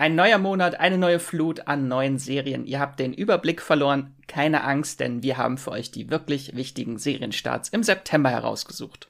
Ein neuer Monat, eine neue Flut an neuen Serien. Ihr habt den Überblick verloren. Keine Angst, denn wir haben für euch die wirklich wichtigen Serienstarts im September herausgesucht.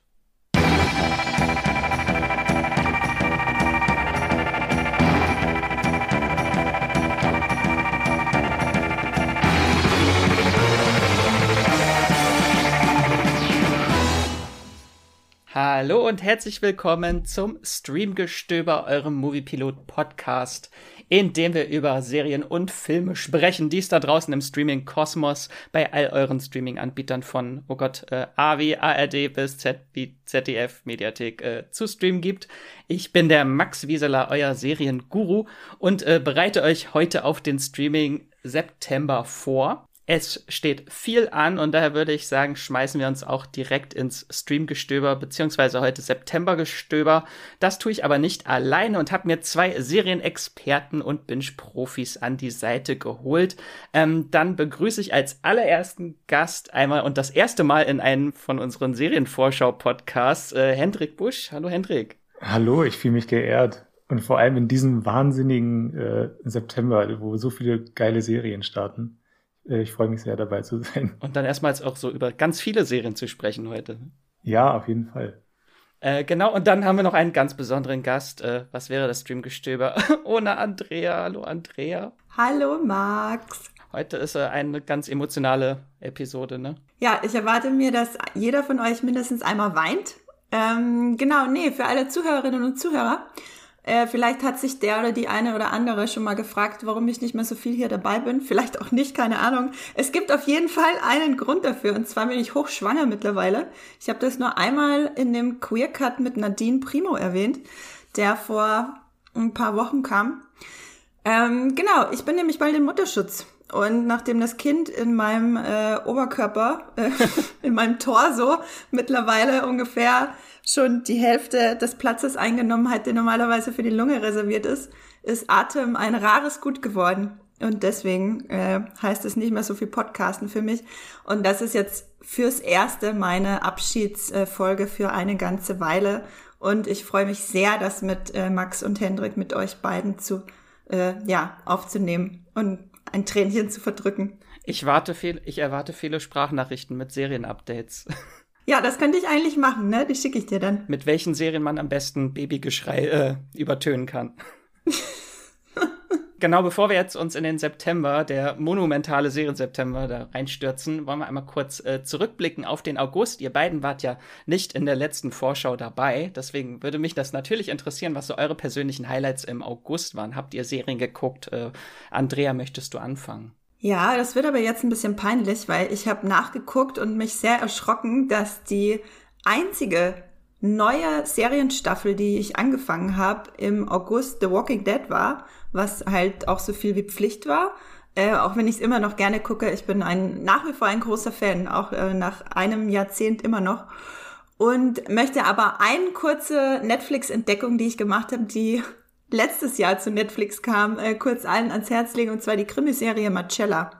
Hallo und herzlich willkommen zum Streamgestöber, eurem Moviepilot Podcast, in dem wir über Serien und Filme sprechen, die es da draußen im Streaming Kosmos bei all euren Streaming-Anbietern von, oh Gott, äh, AW, ARD bis Z ZDF, Mediathek äh, zu streamen gibt. Ich bin der Max Wieseler, euer Serienguru und äh, bereite euch heute auf den Streaming September vor. Es steht viel an und daher würde ich sagen, schmeißen wir uns auch direkt ins Streamgestöber, beziehungsweise heute Septembergestöber. Das tue ich aber nicht alleine und habe mir zwei Serienexperten und Binge-Profis an die Seite geholt. Ähm, dann begrüße ich als allerersten Gast einmal und das erste Mal in einem von unseren Serienvorschau-Podcasts äh, Hendrik Busch. Hallo Hendrik. Hallo, ich fühle mich geehrt. Und vor allem in diesem wahnsinnigen äh, September, wo so viele geile Serien starten. Äh, ich freue mich sehr, dabei zu sein. Und dann erstmals auch so über ganz viele Serien zu sprechen heute. Ja, auf jeden Fall. Äh, genau, und dann haben wir noch einen ganz besonderen Gast. Äh, was wäre das Streamgestöber ohne Andrea? Hallo, Andrea. Hallo, Max. Heute ist äh, eine ganz emotionale Episode, ne? Ja, ich erwarte mir, dass jeder von euch mindestens einmal weint. Ähm, genau, nee, für alle Zuhörerinnen und Zuhörer. Äh, vielleicht hat sich der oder die eine oder andere schon mal gefragt, warum ich nicht mehr so viel hier dabei bin. Vielleicht auch nicht, keine Ahnung. Es gibt auf jeden Fall einen Grund dafür. Und zwar bin ich hochschwanger mittlerweile. Ich habe das nur einmal in dem Queer Cut mit Nadine Primo erwähnt, der vor ein paar Wochen kam. Ähm, genau, ich bin nämlich bald im Mutterschutz. Und nachdem das Kind in meinem äh, Oberkörper, äh, in meinem Torso mittlerweile ungefähr schon die Hälfte des Platzes eingenommen hat, der normalerweise für die Lunge reserviert ist, ist Atem ein rares Gut geworden. Und deswegen äh, heißt es nicht mehr so viel Podcasten für mich. Und das ist jetzt fürs Erste meine Abschiedsfolge für eine ganze Weile. Und ich freue mich sehr, das mit äh, Max und Hendrik, mit euch beiden zu, äh, ja, aufzunehmen und ein Tränchen zu verdrücken. Ich warte viel, ich erwarte viele Sprachnachrichten mit Serienupdates. Ja, das könnte ich eigentlich machen, ne? Die schicke ich dir dann. Mit welchen Serien man am besten Babygeschrei äh, übertönen kann. genau, bevor wir jetzt uns in den September, der monumentale Serien-September, da reinstürzen, wollen wir einmal kurz äh, zurückblicken auf den August. Ihr beiden wart ja nicht in der letzten Vorschau dabei. Deswegen würde mich das natürlich interessieren, was so eure persönlichen Highlights im August waren. Habt ihr Serien geguckt? Äh, Andrea, möchtest du anfangen? Ja, das wird aber jetzt ein bisschen peinlich, weil ich habe nachgeguckt und mich sehr erschrocken, dass die einzige neue Serienstaffel, die ich angefangen habe, im August The Walking Dead war, was halt auch so viel wie Pflicht war. Äh, auch wenn ich es immer noch gerne gucke, ich bin ein nach wie vor ein großer Fan, auch äh, nach einem Jahrzehnt immer noch. Und möchte aber eine kurze Netflix-Entdeckung, die ich gemacht habe, die letztes Jahr zu Netflix kam, äh, kurz allen ans Herz legen, und zwar die Krimiserie Marcella.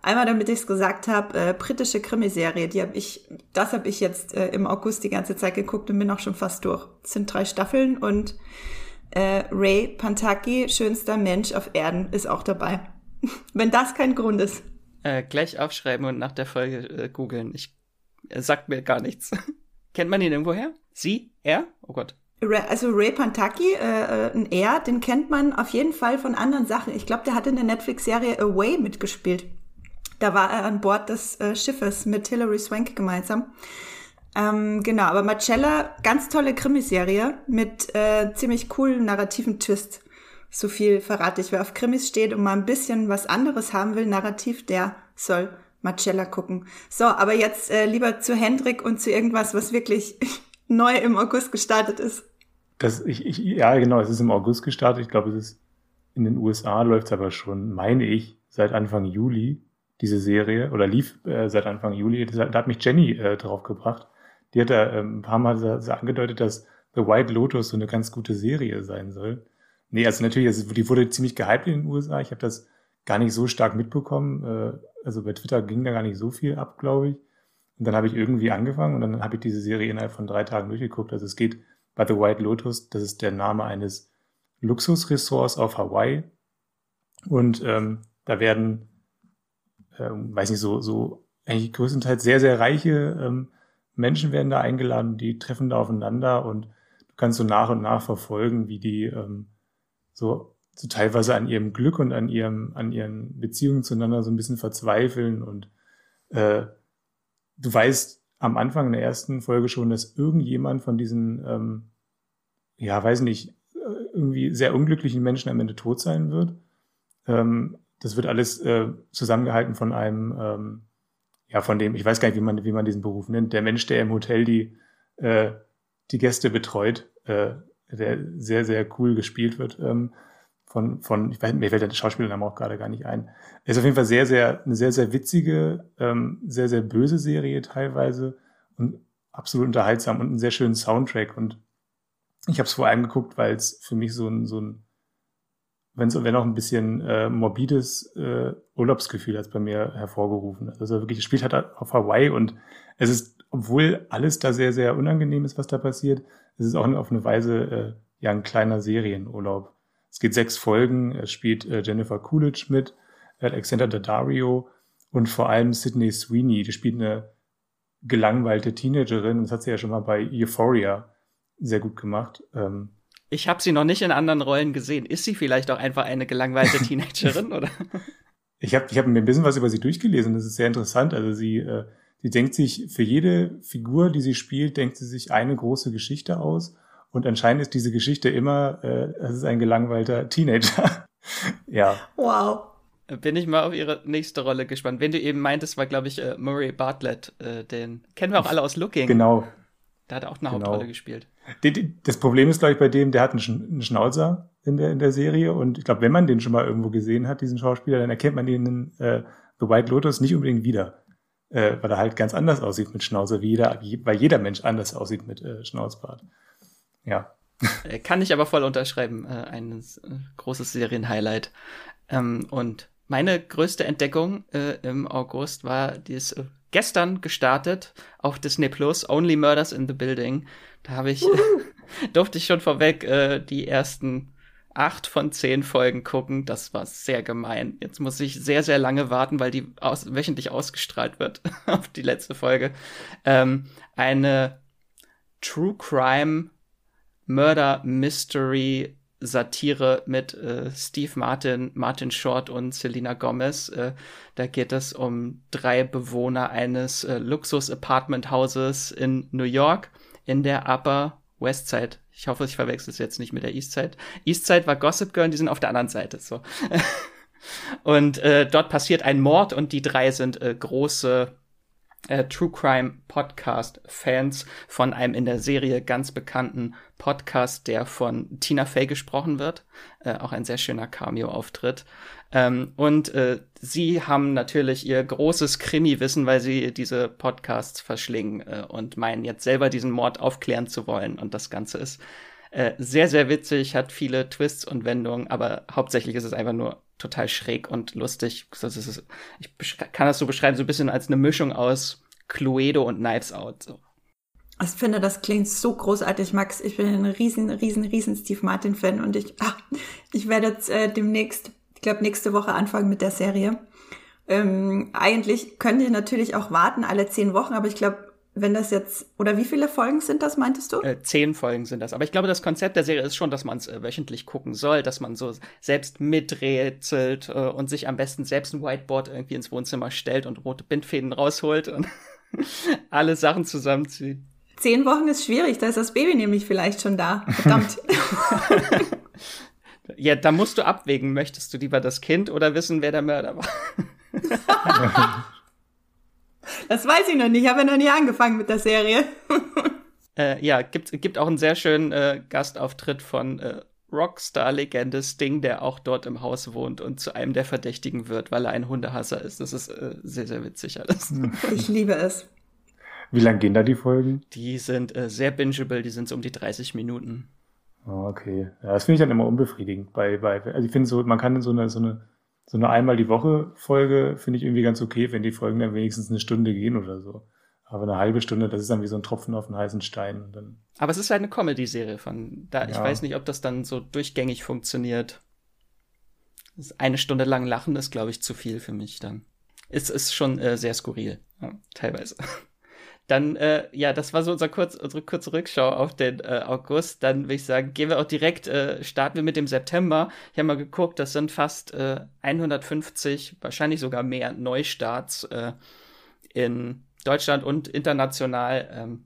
Einmal, damit ich es gesagt habe, äh, britische Krimiserie, die habe ich, das habe ich jetzt äh, im August die ganze Zeit geguckt und bin auch schon fast durch. Es sind drei Staffeln und äh, Ray Pantaki, schönster Mensch auf Erden, ist auch dabei. Wenn das kein Grund ist. Äh, gleich aufschreiben und nach der Folge äh, googeln. Ich er sagt mir gar nichts. Kennt man ihn irgendwoher? Sie? Er? Oh Gott also Ray Pantaki, äh, äh, ein Er, den kennt man auf jeden Fall von anderen Sachen. Ich glaube, der hat in der Netflix-Serie Away mitgespielt. Da war er an Bord des äh, Schiffes mit Hilary Swank gemeinsam. Ähm, genau, aber Marcella, ganz tolle Krimiserie mit äh, ziemlich coolen narrativen Twist. So viel verrate ich. Wer auf Krimis steht und mal ein bisschen was anderes haben will, narrativ, der soll Marcella gucken. So, aber jetzt äh, lieber zu Hendrik und zu irgendwas, was wirklich neu im August gestartet ist. Das, ich, ich, ja, genau, es ist im August gestartet. Ich glaube, es ist in den USA läuft es aber schon, meine ich, seit Anfang Juli, diese Serie, oder lief äh, seit Anfang Juli. Da hat mich Jenny äh, draufgebracht. Die hat da ähm, ein paar Mal so, so angedeutet, dass The White Lotus so eine ganz gute Serie sein soll. Nee, also natürlich, also die wurde ziemlich gehypt in den USA. Ich habe das gar nicht so stark mitbekommen. Äh, also bei Twitter ging da gar nicht so viel ab, glaube ich. Und dann habe ich irgendwie angefangen und dann habe ich diese Serie innerhalb von drei Tagen durchgeguckt. Also es geht bei The White Lotus, das ist der Name eines Luxusressorts auf Hawaii und ähm, da werden, ähm, weiß nicht, so, so eigentlich größtenteils sehr, sehr reiche ähm, Menschen werden da eingeladen, die treffen da aufeinander und du kannst so nach und nach verfolgen, wie die ähm, so, so teilweise an ihrem Glück und an ihrem, an ihren Beziehungen zueinander so ein bisschen verzweifeln und äh, du weißt am Anfang in der ersten Folge schon, dass irgendjemand von diesen, ähm, ja, weiß nicht, irgendwie sehr unglücklichen Menschen am Ende tot sein wird. Ähm, das wird alles äh, zusammengehalten von einem, ähm, ja, von dem, ich weiß gar nicht, wie man, wie man diesen Beruf nennt, der Mensch, der im Hotel die, äh, die Gäste betreut, äh, der sehr, sehr cool gespielt wird. Ähm, von, von, ich weiß, mir fällt der Schauspielername auch gerade gar nicht ein. Ist auf jeden Fall sehr, sehr, eine sehr, sehr witzige, ähm, sehr, sehr böse Serie teilweise und absolut unterhaltsam und einen sehr schönen Soundtrack. Und ich habe es vor allem geguckt, weil es für mich so ein, so ein wenn wenn auch ein bisschen äh, morbides äh, Urlaubsgefühl hat bei mir hervorgerufen. Also wirklich, es spielt halt auf Hawaii und es ist, obwohl alles da sehr, sehr unangenehm ist, was da passiert, es ist auch auf eine Weise äh, ja ein kleiner Serienurlaub. Es geht sechs Folgen, es spielt äh, Jennifer Coolidge mit, Alexander Daddario und vor allem Sydney Sweeney, die spielt eine gelangweilte Teenagerin, das hat sie ja schon mal bei Euphoria sehr gut gemacht. Ähm, ich habe sie noch nicht in anderen Rollen gesehen. Ist sie vielleicht auch einfach eine gelangweilte Teenagerin, oder? Ich habe ich hab mir ein bisschen was über sie durchgelesen. Das ist sehr interessant. Also sie, äh, sie denkt sich für jede Figur, die sie spielt, denkt sie sich eine große Geschichte aus. Und anscheinend ist diese Geschichte immer, äh, es ist ein gelangweilter Teenager. ja. Wow. Bin ich mal auf ihre nächste Rolle gespannt. Wenn du eben meintest, war, glaube ich, äh, Murray Bartlett. Äh, den kennen wir auch alle aus Looking. Genau. Da hat er auch eine genau. Hauptrolle gespielt. Das Problem ist, glaube ich, bei dem, der hat einen Schnauzer in der, in der Serie. Und ich glaube, wenn man den schon mal irgendwo gesehen hat, diesen Schauspieler, dann erkennt man den in äh, The White Lotus nicht unbedingt wieder. Äh, weil er halt ganz anders aussieht mit Schnauzer, wie jeder, wie, weil jeder Mensch anders aussieht mit äh, Schnauzbart. Ja. Äh, kann ich aber voll unterschreiben. Äh, ein äh, großes Serienhighlight. Ähm, und meine größte Entdeckung äh, im August war dieses äh, gestern gestartet auf Disney Plus, Only Murders in the Building. Da habe ich, durfte ich schon vorweg äh, die ersten acht von zehn Folgen gucken. Das war sehr gemein. Jetzt muss ich sehr, sehr lange warten, weil die aus wöchentlich ausgestrahlt wird auf die letzte Folge. Ähm, eine True Crime Murder Mystery Satire mit äh, Steve Martin, Martin Short und Selena Gomez. Äh, da geht es um drei Bewohner eines äh, Luxus-Apartment-Hauses in New York in der Upper West Side. Ich hoffe, ich verwechsel es jetzt nicht mit der East Side. East Side war Gossip Girl, die sind auf der anderen Seite. So. und äh, dort passiert ein Mord und die drei sind äh, große äh, True Crime Podcast Fans von einem in der Serie ganz bekannten Podcast, der von Tina Fey gesprochen wird. Äh, auch ein sehr schöner Cameo-Auftritt. Ähm, und äh, sie haben natürlich ihr großes Krimi-Wissen, weil sie diese Podcasts verschlingen äh, und meinen jetzt selber diesen Mord aufklären zu wollen. Und das Ganze ist äh, sehr, sehr witzig, hat viele Twists und Wendungen, aber hauptsächlich ist es einfach nur total schräg und lustig. Ist, ich kann das so beschreiben, so ein bisschen als eine Mischung aus Cluedo und Knives Out. So. Ich finde, das klingt so großartig, Max. Ich bin ein riesen, riesen, riesen Steve Martin-Fan und ich, ach, ich werde jetzt äh, demnächst, ich glaube, nächste Woche anfangen mit der Serie. Ähm, eigentlich könnte ich natürlich auch warten, alle zehn Wochen, aber ich glaube, wenn das jetzt, oder wie viele Folgen sind das, meintest du? Äh, zehn Folgen sind das. Aber ich glaube, das Konzept der Serie ist schon, dass man es äh, wöchentlich gucken soll, dass man so selbst miträtselt äh, und sich am besten selbst ein Whiteboard irgendwie ins Wohnzimmer stellt und rote Bindfäden rausholt und alle Sachen zusammenzieht. Zehn Wochen ist schwierig, da ist das Baby nämlich vielleicht schon da. Verdammt. ja, da musst du abwägen, möchtest du lieber das Kind oder wissen, wer der Mörder war? Das weiß ich noch nicht. Ich habe ja noch nie angefangen mit der Serie. äh, ja, gibt, gibt auch einen sehr schönen äh, Gastauftritt von äh, Rockstar-Legende Sting, der auch dort im Haus wohnt und zu einem der Verdächtigen wird, weil er ein Hundehasser ist. Das ist äh, sehr, sehr witzig alles. Ich liebe es. Wie lang gehen da die Folgen? Die sind äh, sehr bingeable, die sind so um die 30 Minuten. Oh, okay. Ja, das finde ich dann immer unbefriedigend. Bei, bei, also ich finde so, man kann in so eine, so eine so eine einmal die Woche Folge finde ich irgendwie ganz okay, wenn die Folgen dann wenigstens eine Stunde gehen oder so. Aber eine halbe Stunde, das ist dann wie so ein Tropfen auf einen heißen Stein. Aber es ist halt eine Comedy-Serie von da. Ja. Ich weiß nicht, ob das dann so durchgängig funktioniert. Eine Stunde lang lachen ist, glaube ich, zu viel für mich dann. Es ist schon äh, sehr skurril, ja, teilweise. Dann, äh, ja, das war so unser kurz, unsere kurze Rückschau auf den äh, August. Dann würde ich sagen, gehen wir auch direkt, äh, starten wir mit dem September. Ich habe mal geguckt, das sind fast äh, 150, wahrscheinlich sogar mehr Neustarts äh, in Deutschland und international. Ähm,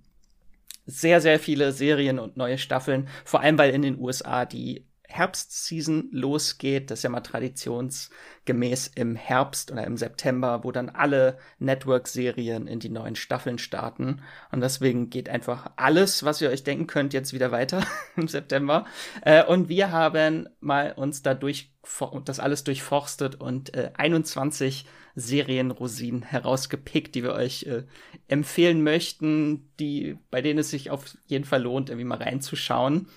sehr, sehr viele Serien und neue Staffeln, vor allem weil in den USA die Herbstseason losgeht. Das ist ja mal traditionsgemäß im Herbst oder im September, wo dann alle Network-Serien in die neuen Staffeln starten. Und deswegen geht einfach alles, was ihr euch denken könnt, jetzt wieder weiter im September. Äh, und wir haben mal uns dadurch das alles durchforstet und äh, 21 Serienrosinen herausgepickt, die wir euch äh, empfehlen möchten, die, bei denen es sich auf jeden Fall lohnt, irgendwie mal reinzuschauen.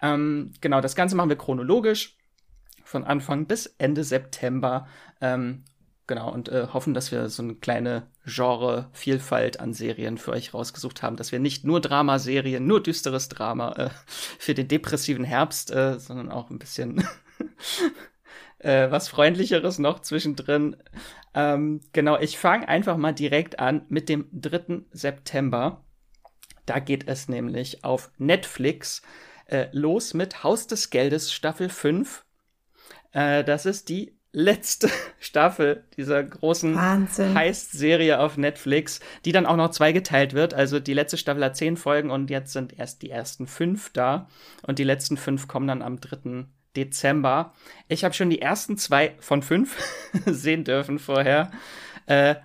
Ähm, genau, das Ganze machen wir chronologisch von Anfang bis Ende September. Ähm, genau, und äh, hoffen, dass wir so eine kleine Genre-Vielfalt an Serien für euch rausgesucht haben, dass wir nicht nur Dramaserien, nur düsteres Drama äh, für den depressiven Herbst, äh, sondern auch ein bisschen äh, was Freundlicheres noch zwischendrin. Ähm, genau, ich fange einfach mal direkt an mit dem 3. September. Da geht es nämlich auf Netflix äh, los mit Haus des Geldes Staffel 5. Äh, das ist die letzte Staffel dieser großen Heist-Serie auf Netflix, die dann auch noch zweigeteilt wird. Also die letzte Staffel hat zehn Folgen und jetzt sind erst die ersten fünf da. Und die letzten fünf kommen dann am 3. Dezember. Ich habe schon die ersten zwei von fünf sehen dürfen vorher. Äh,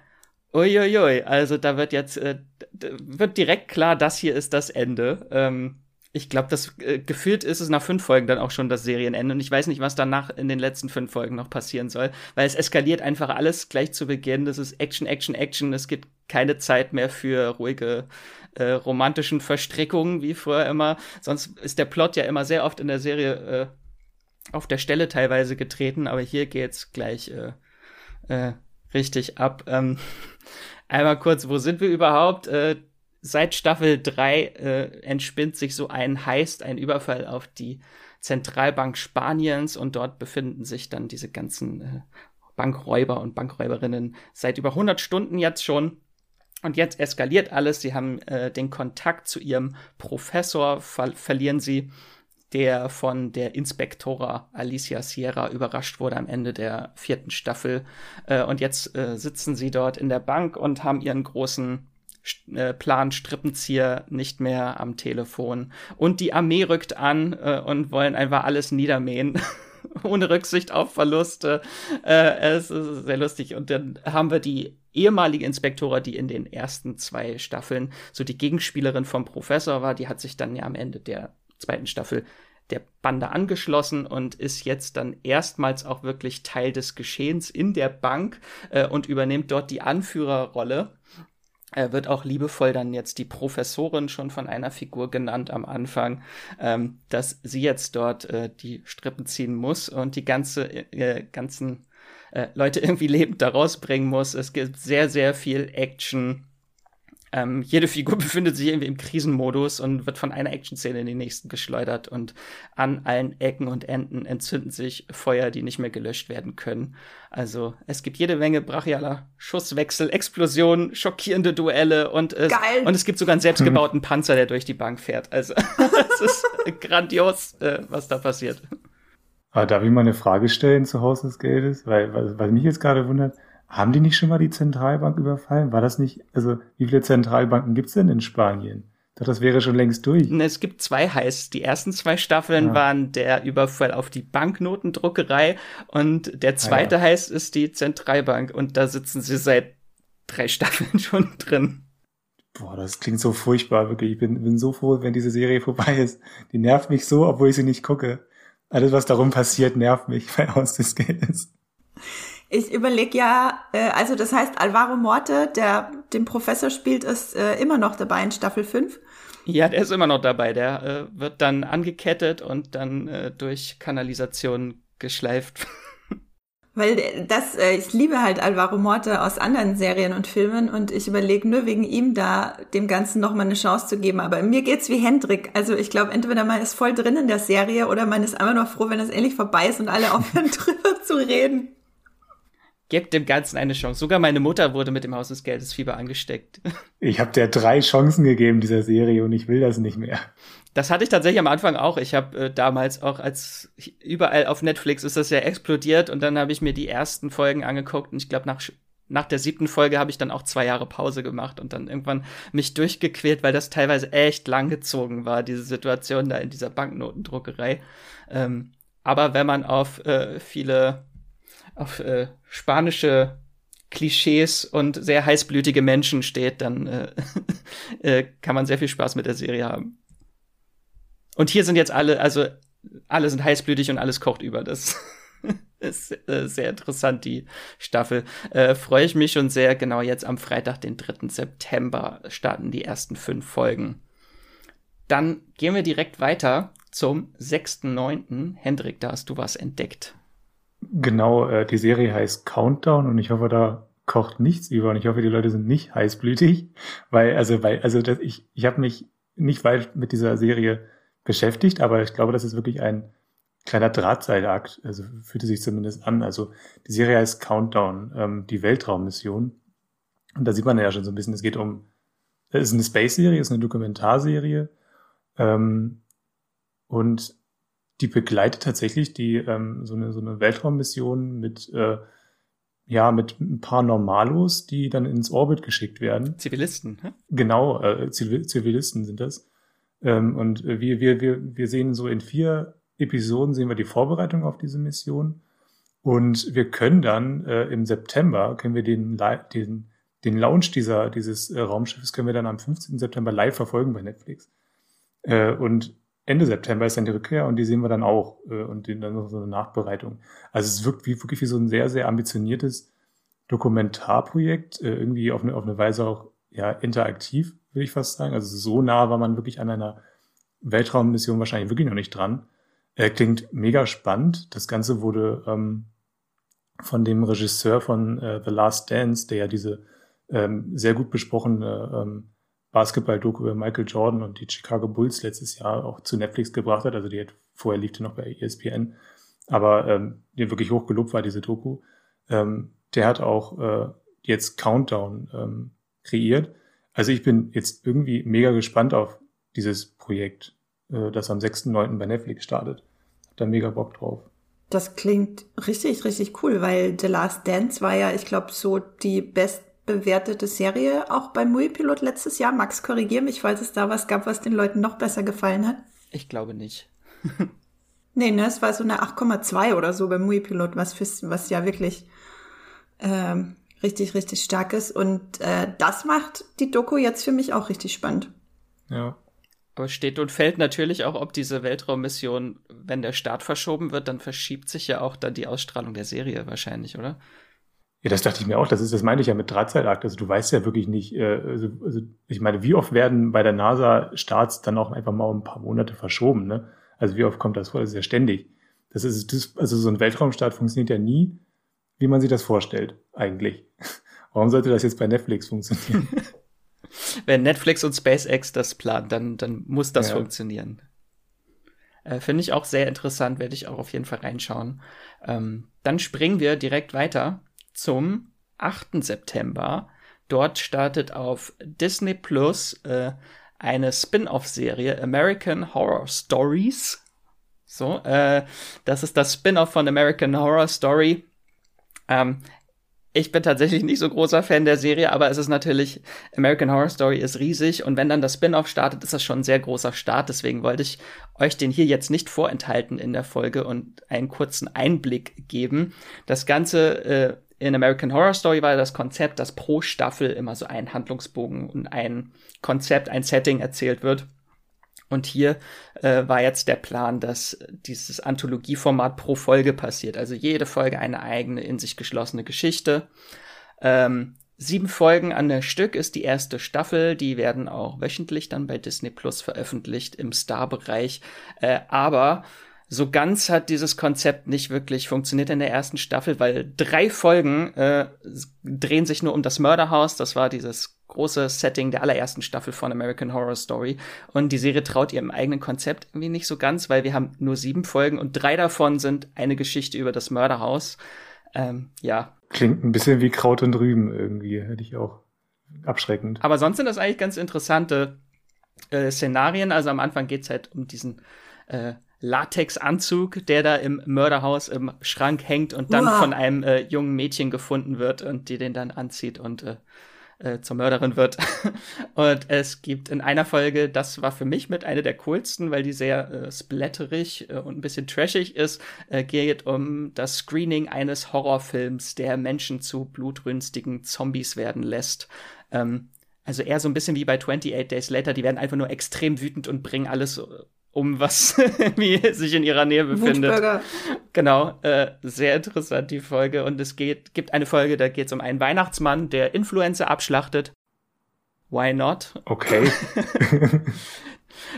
Uiuiui, also da wird jetzt äh, wird direkt klar, das hier ist das Ende. Ähm, ich glaube, das äh, gefühlt ist es nach fünf Folgen dann auch schon das Serienende und ich weiß nicht, was danach in den letzten fünf Folgen noch passieren soll, weil es eskaliert einfach alles gleich zu Beginn. Das ist Action, Action, Action. Es gibt keine Zeit mehr für ruhige äh, romantischen Verstrickungen wie vorher immer. Sonst ist der Plot ja immer sehr oft in der Serie äh, auf der Stelle teilweise getreten, aber hier geht's gleich äh, äh, richtig ab. Ähm, einmal kurz, wo sind wir überhaupt? Äh, seit Staffel 3 äh, entspinnt sich so ein Heist, ein Überfall auf die Zentralbank Spaniens und dort befinden sich dann diese ganzen äh, Bankräuber und Bankräuberinnen seit über 100 Stunden jetzt schon. Und jetzt eskaliert alles. Sie haben äh, den Kontakt zu ihrem Professor, ver verlieren sie, der von der Inspektora Alicia Sierra überrascht wurde am Ende der vierten Staffel. Äh, und jetzt äh, sitzen sie dort in der Bank und haben ihren großen äh, Plan Strippenzieher nicht mehr am Telefon. Und die Armee rückt an äh, und wollen einfach alles niedermähen. Ohne Rücksicht auf Verluste. Äh, es ist sehr lustig. Und dann haben wir die ehemalige Inspektora, die in den ersten zwei Staffeln so die Gegenspielerin vom Professor war. Die hat sich dann ja am Ende der zweiten Staffel der Bande angeschlossen und ist jetzt dann erstmals auch wirklich Teil des Geschehens in der Bank äh, und übernimmt dort die Anführerrolle er wird auch liebevoll dann jetzt die Professorin schon von einer Figur genannt am Anfang, ähm, dass sie jetzt dort äh, die Strippen ziehen muss und die ganze, äh, ganzen äh, Leute irgendwie lebend da rausbringen muss. Es gibt sehr, sehr viel Action ähm, jede Figur befindet sich irgendwie im Krisenmodus und wird von einer Action-Szene in die nächsten geschleudert und an allen Ecken und Enden entzünden sich Feuer, die nicht mehr gelöscht werden können. Also es gibt jede Menge brachialer Schusswechsel, Explosionen, schockierende Duelle und es, Geil. und es gibt sogar einen selbstgebauten Panzer, der durch die Bank fährt. Also es ist grandios, äh, was da passiert. Aber darf ich mal eine Frage stellen zu Haus des Geldes? Weil, weil, weil mich jetzt gerade wundert, haben die nicht schon mal die Zentralbank überfallen? War das nicht, also wie viele Zentralbanken gibt's denn in Spanien? Dachte, das wäre schon längst durch. Es gibt zwei Heists. Die ersten zwei Staffeln ja. waren der Überfall auf die Banknotendruckerei und der zweite ah, ja. Heist ist die Zentralbank und da sitzen sie seit drei Staffeln schon drin. Boah, das klingt so furchtbar, wirklich. Ich bin, bin so froh, wenn diese Serie vorbei ist. Die nervt mich so, obwohl ich sie nicht gucke. Alles, was darum passiert, nervt mich bei Haus des Geldes. Ich überlege ja, äh, also das heißt, Alvaro Morte, der den Professor spielt, ist äh, immer noch dabei in Staffel 5. Ja, der ist immer noch dabei. Der äh, wird dann angekettet und dann äh, durch Kanalisation geschleift. Weil das, äh, ich liebe halt Alvaro Morte aus anderen Serien und Filmen und ich überlege nur wegen ihm da dem Ganzen nochmal eine Chance zu geben. Aber mir geht's wie Hendrik. Also ich glaube, entweder man ist voll drin in der Serie oder man ist einfach nur froh, wenn es endlich vorbei ist und alle aufhören drüber zu reden. Gebt dem Ganzen eine Chance. Sogar meine Mutter wurde mit dem Haus des Geldes Fieber angesteckt. Ich habe dir drei Chancen gegeben dieser Serie und ich will das nicht mehr. Das hatte ich tatsächlich am Anfang auch. Ich habe äh, damals auch als überall auf Netflix ist das ja explodiert und dann habe ich mir die ersten Folgen angeguckt und ich glaube nach nach der siebten Folge habe ich dann auch zwei Jahre Pause gemacht und dann irgendwann mich durchgequält, weil das teilweise echt langgezogen war, diese Situation da in dieser Banknotendruckerei. Ähm, aber wenn man auf äh, viele, auf äh, spanische Klischees und sehr heißblütige Menschen steht, dann äh, äh, kann man sehr viel Spaß mit der Serie haben. Und hier sind jetzt alle, also alle sind heißblütig und alles kocht über. Das ist äh, sehr interessant, die Staffel. Äh, Freue ich mich schon sehr. Genau jetzt am Freitag, den 3. September, starten die ersten fünf Folgen. Dann gehen wir direkt weiter zum 6.9. Hendrik, da hast du was entdeckt. Genau, äh, die Serie heißt Countdown und ich hoffe, da kocht nichts über und ich hoffe, die Leute sind nicht heißblütig, weil, also, weil, also, das, ich, ich habe mich nicht weit mit dieser Serie beschäftigt, aber ich glaube, das ist wirklich ein kleiner Drahtseilakt, also fühlte sich zumindest an. Also die Serie heißt Countdown, ähm, die Weltraummission. Und da sieht man ja schon so ein bisschen, es geht um, es ist eine Space-Serie, es ist eine Dokumentarserie. Ähm, und die begleitet tatsächlich die ähm, so eine so eine Weltraummission mit äh, ja mit ein paar Normalos, die dann ins Orbit geschickt werden. Zivilisten. Hä? Genau, äh, Zivilisten sind das. Ähm, und wir, wir, wir, wir sehen so in vier Episoden sehen wir die Vorbereitung auf diese Mission. Und wir können dann äh, im September, können wir den, den, den Launch dieser, dieses äh, Raumschiffes können wir dann am 15. September live verfolgen bei Netflix. Äh, und Ende September ist dann die Rückkehr und die sehen wir dann auch äh, und dann noch so eine Nachbereitung. Also es wirkt wie, wirklich wie so ein sehr, sehr ambitioniertes Dokumentarprojekt, äh, irgendwie auf eine, auf eine Weise auch ja interaktiv würde ich fast sagen. Also so nah war man wirklich an einer Weltraummission wahrscheinlich wirklich noch nicht dran. Er klingt mega spannend. Das Ganze wurde ähm, von dem Regisseur von äh, The Last Dance, der ja diese ähm, sehr gut besprochene ähm, Basketball-Doku über Michael Jordan und die Chicago Bulls letztes Jahr auch zu Netflix gebracht hat. Also die hat, vorher lief noch bei ESPN. Aber ähm, die wirklich hoch gelobt war, diese Doku. Ähm, der hat auch äh, jetzt Countdown ähm, kreiert. Also ich bin jetzt irgendwie mega gespannt auf dieses Projekt, äh, das am 6.9. bei Netflix startet. Hab da mega Bock drauf. Das klingt richtig, richtig cool, weil The Last Dance war ja, ich glaube, so die bestbewertete Serie auch beim Muipilot letztes Jahr. Max, korrigier mich, falls es da was gab, was den Leuten noch besser gefallen hat. Ich glaube nicht. nee, ne, es war so eine 8,2 oder so beim Muipilot, was, was ja wirklich ähm, richtig, richtig stark ist. Und äh, das macht die Doku jetzt für mich auch richtig spannend. Ja. Aber steht und fällt natürlich auch, ob diese Weltraummission, wenn der Start verschoben wird, dann verschiebt sich ja auch dann die Ausstrahlung der Serie wahrscheinlich, oder? Ja, das dachte ich mir auch. Das ist, das meine ich ja mit Drahtseilakt. Also du weißt ja wirklich nicht, äh, also, also ich meine, wie oft werden bei der NASA Starts dann auch einfach mal um ein paar Monate verschoben, ne? Also wie oft kommt das vor? Das ist ja ständig. Das ist, das, also so ein Weltraumstart funktioniert ja nie, wie man sich das vorstellt, eigentlich. Warum sollte das jetzt bei Netflix funktionieren? Wenn Netflix und SpaceX das planen, dann, dann muss das ja. funktionieren. Äh, Finde ich auch sehr interessant, werde ich auch auf jeden Fall reinschauen. Ähm, dann springen wir direkt weiter zum 8. September. Dort startet auf Disney Plus äh, eine Spin-off-Serie American Horror Stories. So, äh, das ist das Spin-off von American Horror Story. Ähm, ich bin tatsächlich nicht so großer Fan der Serie, aber es ist natürlich, American Horror Story ist riesig und wenn dann das Spin-off startet, ist das schon ein sehr großer Start. Deswegen wollte ich euch den hier jetzt nicht vorenthalten in der Folge und einen kurzen Einblick geben. Das Ganze äh, in American Horror Story war das Konzept, dass pro Staffel immer so ein Handlungsbogen und ein Konzept, ein Setting erzählt wird. Und hier äh, war jetzt der Plan, dass dieses Anthologieformat pro Folge passiert. Also jede Folge eine eigene, in sich geschlossene Geschichte. Ähm, sieben Folgen an der Stück ist die erste Staffel. Die werden auch wöchentlich dann bei Disney Plus veröffentlicht im Star-Bereich. Äh, aber so ganz hat dieses Konzept nicht wirklich funktioniert in der ersten Staffel, weil drei Folgen äh, drehen sich nur um das Mörderhaus. Das war dieses große Setting der allerersten Staffel von American Horror Story. Und die Serie traut ihrem eigenen Konzept irgendwie nicht so ganz, weil wir haben nur sieben Folgen und drei davon sind eine Geschichte über das Mörderhaus. Ähm, ja. Klingt ein bisschen wie Kraut und Rüben irgendwie, hätte ich auch abschreckend. Aber sonst sind das eigentlich ganz interessante äh, Szenarien. Also am Anfang geht's halt um diesen äh, Latexanzug, der da im Mörderhaus im Schrank hängt und dann Uah. von einem äh, jungen Mädchen gefunden wird und die den dann anzieht und äh, äh, zur Mörderin wird. und es gibt in einer Folge, das war für mich mit einer der coolsten, weil die sehr äh, splatterig äh, und ein bisschen trashig ist, äh, geht um das Screening eines Horrorfilms, der Menschen zu blutrünstigen Zombies werden lässt. Ähm, also eher so ein bisschen wie bei 28 Days Later, die werden einfach nur extrem wütend und bringen alles äh, um, was wie sich in ihrer Nähe befindet. Wutburger. Genau, äh, sehr interessant die Folge. Und es geht, gibt eine Folge, da geht es um einen Weihnachtsmann, der Influencer abschlachtet. Why not? Okay.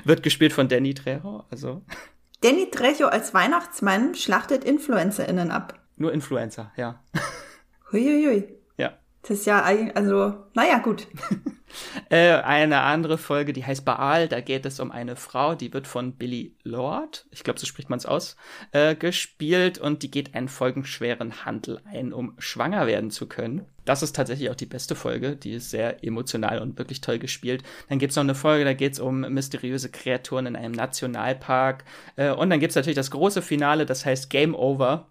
Wird gespielt von Danny Trejo, also. Danny Trejo als Weihnachtsmann schlachtet InfluencerInnen ab. Nur Influencer, ja. Huiuiui. Das ist ja also, naja, gut. äh, eine andere Folge, die heißt Baal, da geht es um eine Frau, die wird von Billy Lord, ich glaube, so spricht man es aus, äh, gespielt und die geht einen folgenschweren Handel ein, um schwanger werden zu können. Das ist tatsächlich auch die beste Folge, die ist sehr emotional und wirklich toll gespielt. Dann gibt's noch eine Folge, da geht's um mysteriöse Kreaturen in einem Nationalpark. Äh, und dann gibt's natürlich das große Finale, das heißt Game Over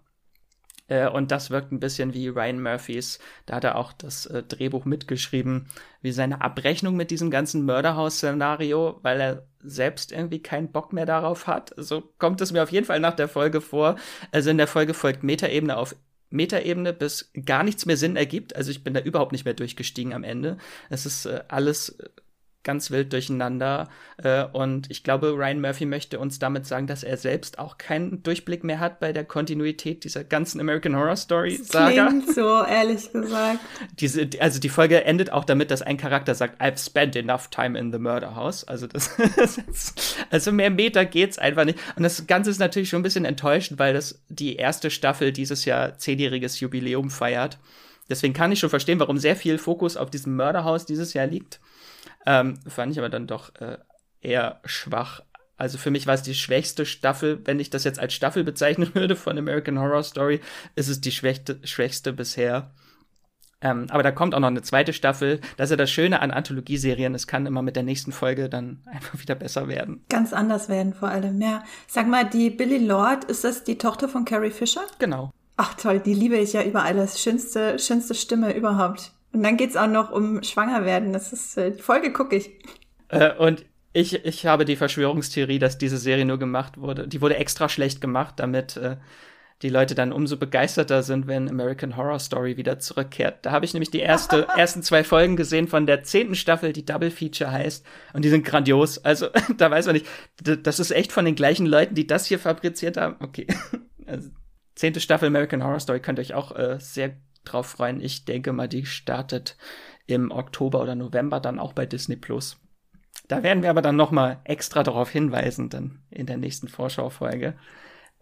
äh, und das wirkt ein bisschen wie Ryan Murphys. Da hat er auch das äh, Drehbuch mitgeschrieben, wie seine Abrechnung mit diesem ganzen Mörderhaus-Szenario, weil er selbst irgendwie keinen Bock mehr darauf hat. So kommt es mir auf jeden Fall nach der Folge vor. Also in der Folge folgt Metaebene auf Metaebene, bis gar nichts mehr Sinn ergibt. Also ich bin da überhaupt nicht mehr durchgestiegen am Ende. Es ist äh, alles ganz wild durcheinander. Äh, und ich glaube, Ryan Murphy möchte uns damit sagen, dass er selbst auch keinen Durchblick mehr hat bei der Kontinuität dieser ganzen American Horror Story Saga. Klingt so, ehrlich gesagt. Diese, also die Folge endet auch damit, dass ein Charakter sagt, I've spent enough time in the murder house. Also das, also mehr Meter geht's einfach nicht. Und das Ganze ist natürlich schon ein bisschen enttäuschend, weil das die erste Staffel dieses Jahr zehnjähriges Jubiläum feiert. Deswegen kann ich schon verstehen, warum sehr viel Fokus auf diesem Mörderhaus dieses Jahr liegt. Ähm, fand ich aber dann doch äh, eher schwach. Also für mich war es die schwächste Staffel, wenn ich das jetzt als Staffel bezeichnen würde von American Horror Story, ist es die schwächste, schwächste bisher. Ähm, aber da kommt auch noch eine zweite Staffel. Das ist ja das Schöne an Anthologieserien. Es kann immer mit der nächsten Folge dann einfach wieder besser werden. Ganz anders werden vor allem, ja. Sag mal, die Billy Lord, ist das die Tochter von Carrie Fisher? Genau. Ach toll, die liebe ich ja über alles. Schönste, schönste Stimme überhaupt. Und dann geht's auch noch um Schwangerwerden. Das ist äh, die Folge gucke ich. Äh, und ich, ich habe die Verschwörungstheorie, dass diese Serie nur gemacht wurde. Die wurde extra schlecht gemacht, damit äh, die Leute dann umso begeisterter sind, wenn American Horror Story wieder zurückkehrt. Da habe ich nämlich die erste, ersten zwei Folgen gesehen von der zehnten Staffel, die Double Feature heißt. Und die sind grandios. Also, da weiß man nicht, das ist echt von den gleichen Leuten, die das hier fabriziert haben. Okay. Also, zehnte Staffel American Horror Story könnt ihr euch auch äh, sehr drauf freuen. Ich denke mal, die startet im Oktober oder November dann auch bei Disney Plus. Da werden wir aber dann noch mal extra darauf hinweisen, dann in der nächsten Vorschaufolge.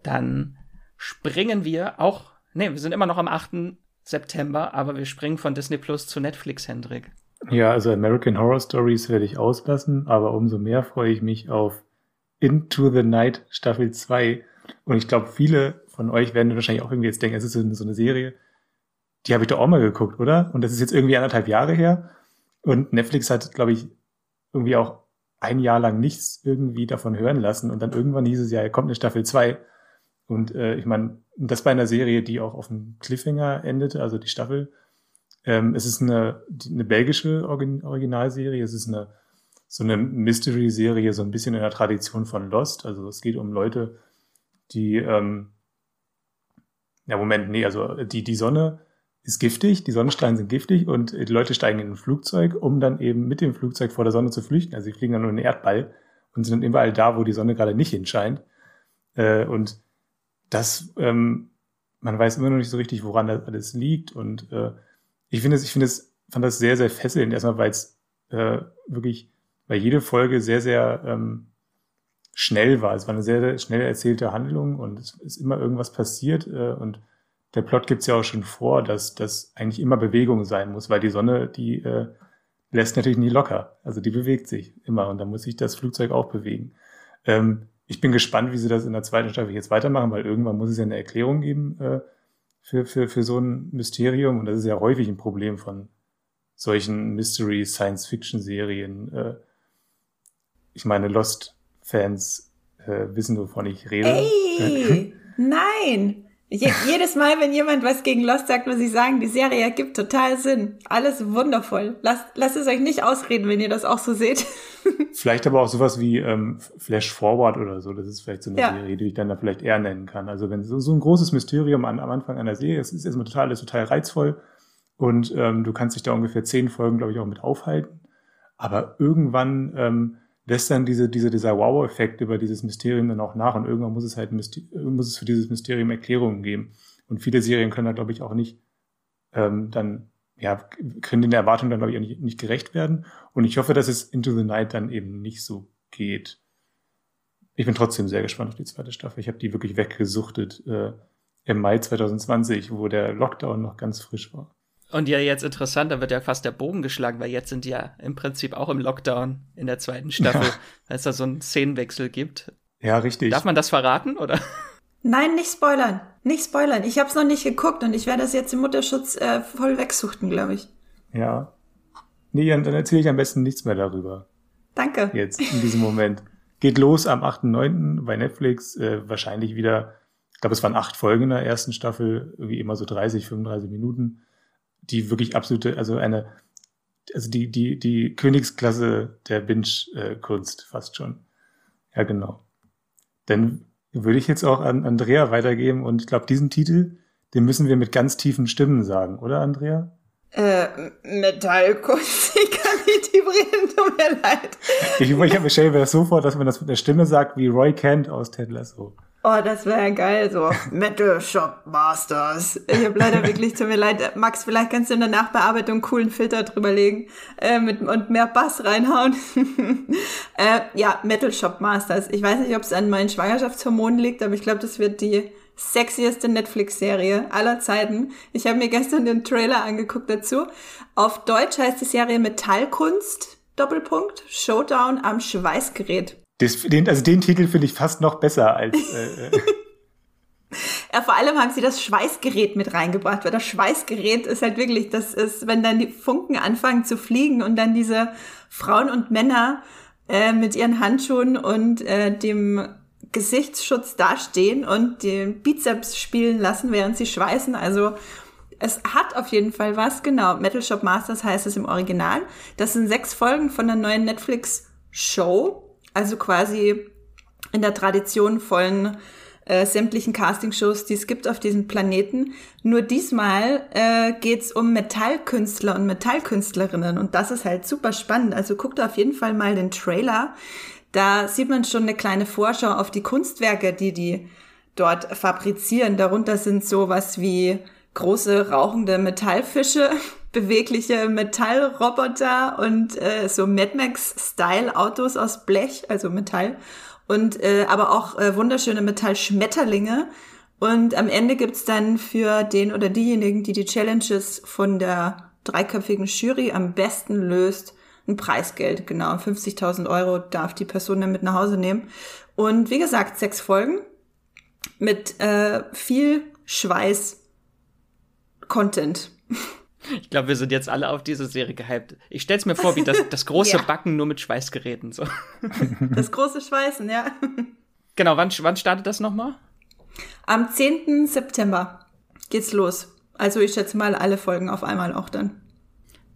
Dann springen wir auch, nee, wir sind immer noch am 8. September, aber wir springen von Disney Plus zu Netflix, Hendrik. Ja, also American Horror Stories werde ich auslassen, aber umso mehr freue ich mich auf Into the Night Staffel 2. Und ich glaube, viele von euch werden wahrscheinlich auch irgendwie jetzt denken, es ist so eine Serie, die habe ich doch auch mal geguckt, oder? Und das ist jetzt irgendwie anderthalb Jahre her. Und Netflix hat, glaube ich, irgendwie auch ein Jahr lang nichts irgendwie davon hören lassen. Und dann irgendwann hieß es ja, kommt eine Staffel 2. Und äh, ich meine, das bei einer Serie, die auch auf einem Cliffhanger endete, also die Staffel. Ähm, es ist eine, eine belgische Originalserie. Es ist eine so eine Mystery-Serie, so ein bisschen in der Tradition von Lost. Also es geht um Leute, die, ähm, ja Moment, nee, also die die Sonne ist giftig, die Sonnenstrahlen sind giftig und die Leute steigen in ein Flugzeug, um dann eben mit dem Flugzeug vor der Sonne zu flüchten. Also sie fliegen dann nur in den Erdball und sind dann überall da, wo die Sonne gerade nicht hinscheint. Äh, und das, ähm, man weiß immer noch nicht so richtig, woran das alles liegt. Und äh, ich finde es, ich finde es, fand das sehr, sehr fesselnd. Erstmal, weil es äh, wirklich, weil jede Folge sehr, sehr ähm, schnell war. Es war eine sehr, sehr schnell erzählte Handlung und es ist immer irgendwas passiert äh, und der Plot gibt's ja auch schon vor, dass das eigentlich immer Bewegung sein muss, weil die Sonne, die äh, lässt natürlich nie locker. Also die bewegt sich immer und dann muss sich das Flugzeug auch bewegen. Ähm, ich bin gespannt, wie sie das in der zweiten Staffel jetzt weitermachen, weil irgendwann muss es ja eine Erklärung geben äh, für, für, für so ein Mysterium und das ist ja häufig ein Problem von solchen Mystery-Science-Fiction-Serien. Äh, ich meine, Lost-Fans äh, wissen, wovon ich rede. Ey, nein! Je jedes Mal, wenn jemand was gegen Lost sagt, muss ich sagen, die Serie ergibt total Sinn. Alles wundervoll. Lasst, lasst es euch nicht ausreden, wenn ihr das auch so seht. vielleicht aber auch sowas wie ähm, Flash Forward oder so. Das ist vielleicht so eine ja. Serie, die ich dann da vielleicht eher nennen kann. Also wenn so, so ein großes Mysterium an, am Anfang einer Serie ist, ist erstmal total, ist total reizvoll. Und ähm, du kannst dich da ungefähr zehn Folgen, glaube ich, auch mit aufhalten. Aber irgendwann ähm, lässt dann diese, diese, dieser Wow-Effekt über dieses Mysterium dann auch nach und irgendwann muss es halt muss es für dieses Mysterium Erklärungen geben. Und viele Serien können da, glaube ich, auch nicht ähm, dann, ja, können den Erwartungen dann, glaube ich, auch nicht, nicht gerecht werden. Und ich hoffe, dass es Into the Night dann eben nicht so geht. Ich bin trotzdem sehr gespannt auf die zweite Staffel. Ich habe die wirklich weggesuchtet äh, im Mai 2020, wo der Lockdown noch ganz frisch war. Und ja, jetzt interessant, da wird ja fast der Bogen geschlagen, weil jetzt sind die ja im Prinzip auch im Lockdown in der zweiten Staffel, ja. weil es da so einen Szenenwechsel gibt. Ja, richtig. Darf man das verraten, oder? Nein, nicht spoilern. Nicht spoilern. Ich habe es noch nicht geguckt und ich werde das jetzt im Mutterschutz äh, voll wegsuchten, glaube ich. Ja. Nee, dann erzähle ich am besten nichts mehr darüber. Danke. Jetzt, in diesem Moment. Geht los am 8.9. bei Netflix. Äh, wahrscheinlich wieder, ich glaube, es waren acht Folgen in der ersten Staffel, irgendwie immer so 30, 35 Minuten die wirklich absolute, also eine, also die, die, die Königsklasse der Binge-Kunst fast schon. Ja, genau. Dann würde ich jetzt auch an Andrea weitergeben und ich glaube, diesen Titel, den müssen wir mit ganz tiefen Stimmen sagen, oder Andrea? Äh, Metallkunst, ich kann nicht vibrieren, tut mir leid. Ich, ich stelle mir das so vor, dass man das mit der Stimme sagt wie Roy Kent aus Ted Lasso. Oh, das wäre geil, so Metal Shop Masters. Ich habe leider wirklich, tut mir leid, Max, vielleicht kannst du in der Nachbearbeitung einen coolen Filter drüberlegen äh, mit, und mehr Bass reinhauen. äh, ja, Metal Shop Masters. Ich weiß nicht, ob es an meinen Schwangerschaftshormonen liegt, aber ich glaube, das wird die sexieste Netflix-Serie aller Zeiten. Ich habe mir gestern den Trailer angeguckt dazu. Auf Deutsch heißt die Serie Metallkunst, Doppelpunkt, Showdown am Schweißgerät. Das, den, also den Titel finde ich fast noch besser als. Äh. Ja, vor allem haben sie das Schweißgerät mit reingebracht, weil das Schweißgerät ist halt wirklich, das ist, wenn dann die Funken anfangen zu fliegen und dann diese Frauen und Männer äh, mit ihren Handschuhen und äh, dem Gesichtsschutz dastehen und den Bizeps spielen lassen, während sie schweißen. Also es hat auf jeden Fall was, genau. Metal Shop Masters heißt es im Original. Das sind sechs Folgen von der neuen Netflix-Show also quasi in der Tradition von äh, sämtlichen Castingshows, die es gibt auf diesem Planeten. Nur diesmal äh, geht um Metallkünstler und Metallkünstlerinnen und das ist halt super spannend. Also guckt auf jeden Fall mal den Trailer. Da sieht man schon eine kleine Vorschau auf die Kunstwerke, die die dort fabrizieren. Darunter sind sowas wie große rauchende Metallfische, bewegliche Metallroboter und äh, so Mad Max-Style-Autos aus Blech, also Metall. Und äh, aber auch äh, wunderschöne Metallschmetterlinge. Und am Ende gibt's dann für den oder diejenigen, die die Challenges von der dreiköpfigen Jury am besten löst, ein Preisgeld. Genau, 50.000 Euro darf die Person dann mit nach Hause nehmen. Und wie gesagt, sechs Folgen mit äh, viel Schweiß Content. Ich glaube, wir sind jetzt alle auf diese Serie gehypt. Ich stell's mir vor, wie das, das große ja. Backen nur mit Schweißgeräten. So. Das große Schweißen, ja. Genau, wann, wann startet das nochmal? Am 10. September geht's los. Also ich schätze mal alle Folgen auf einmal auch dann.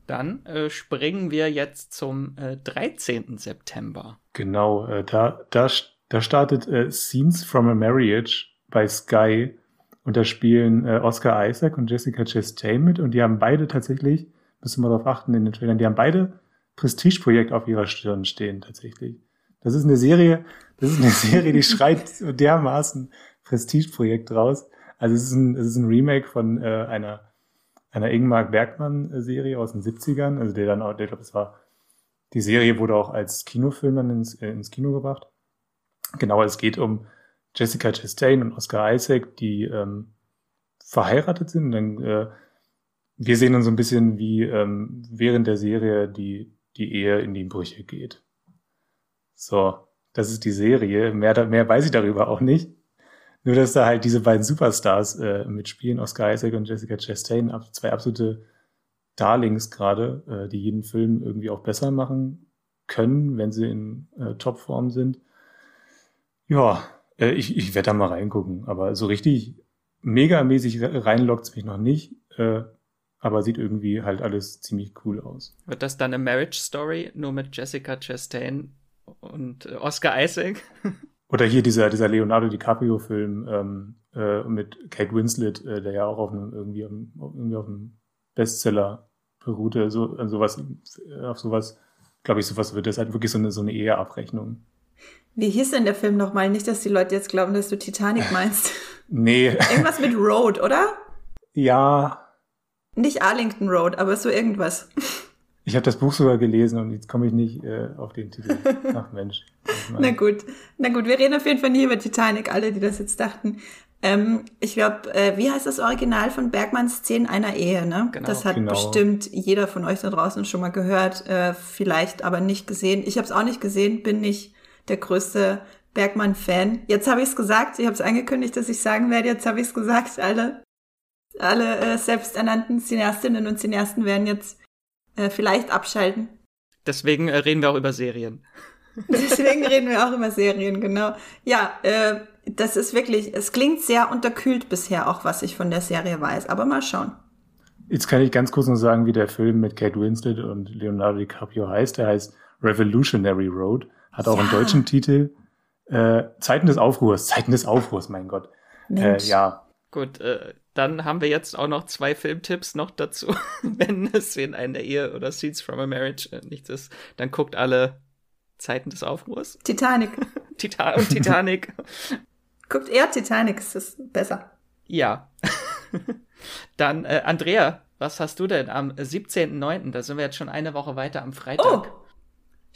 Dann äh, springen wir jetzt zum äh, 13. September. Genau, äh, da, da, da startet äh, Scenes from a Marriage bei Sky und da spielen äh, Oscar Isaac und Jessica Chastain mit und die haben beide tatsächlich, müssen wir darauf achten in den Trailern, die haben beide Prestigeprojekt auf ihrer Stirn stehen tatsächlich. Das ist eine Serie, das ist eine Serie, die schreit dermaßen Prestigeprojekt raus. Also es ist ein, es ist ein Remake von äh, einer einer Ingmar Bergmann Serie aus den 70ern, also der dann auch, der glaube, es war die Serie wurde auch als Kinofilm dann ins, äh, ins Kino gebracht. Genau, es geht um Jessica Chastain und Oscar Isaac, die ähm, verheiratet sind. Dann, äh, wir sehen dann so ein bisschen, wie ähm, während der Serie die, die Ehe in die Brüche geht. So, das ist die Serie. Mehr, mehr weiß ich darüber auch nicht. Nur, dass da halt diese beiden Superstars äh, mitspielen, Oscar Isaac und Jessica Chastain, zwei absolute Darlings gerade, äh, die jeden Film irgendwie auch besser machen können, wenn sie in äh, Topform sind. Ja, äh, ich, ich werde da mal reingucken, aber so richtig megamäßig reinlockt mich noch nicht, äh, aber sieht irgendwie halt alles ziemlich cool aus. Wird das dann eine Marriage Story, nur mit Jessica Chastain und äh, Oscar Isaac? Oder hier dieser, dieser Leonardo DiCaprio-Film ähm, äh, mit Kate Winslet, äh, der ja auch auf einem, irgendwie, auf, irgendwie auf einem Bestseller beruhte, so, sowas, auf sowas, glaube ich, sowas wird das halt wirklich so eine, so eine Eheabrechnung. Wie hieß denn der Film nochmal? Nicht, dass die Leute jetzt glauben, dass du Titanic meinst. nee. Irgendwas mit Road, oder? Ja. Nicht Arlington Road, aber so irgendwas. Ich habe das Buch sogar gelesen und jetzt komme ich nicht äh, auf den Titel. Ach Mensch. Na gut, na gut, wir reden auf jeden Fall nie über Titanic, alle, die das jetzt dachten. Ähm, ich glaube, äh, wie heißt das Original von Bergmanns Szenen einer Ehe, ne? Genau, das hat genau. bestimmt jeder von euch da draußen schon mal gehört, äh, vielleicht aber nicht gesehen. Ich habe es auch nicht gesehen, bin nicht der größte Bergmann-Fan. Jetzt habe ich es gesagt, ich habe es angekündigt, dass ich sagen werde, jetzt habe ich es gesagt, alle, alle äh, selbsternannten Cineastinnen und Cineasten werden jetzt äh, vielleicht abschalten. Deswegen äh, reden wir auch über Serien. Deswegen reden wir auch über Serien, genau. Ja, äh, das ist wirklich, es klingt sehr unterkühlt bisher auch, was ich von der Serie weiß, aber mal schauen. Jetzt kann ich ganz kurz noch sagen, wie der Film mit Kate Winslet und Leonardo DiCaprio heißt. Der heißt Revolutionary Road, hat auch ja. einen deutschen Titel. Äh, Zeiten des Aufruhrs, Zeiten des Aufruhrs, mein Gott. Äh, ja. Gut, äh, dann haben wir jetzt auch noch zwei Filmtipps noch dazu. Wenn es in einer Ehe oder Scenes from a Marriage äh, nichts ist, dann guckt alle Zeiten des Aufruhrs. Titanic. Tita und Titanic. Guckt eher Titanic, es ist besser. Ja. Dann, äh, Andrea, was hast du denn am 17.09.? Da sind wir jetzt schon eine Woche weiter am Freitag. Oh,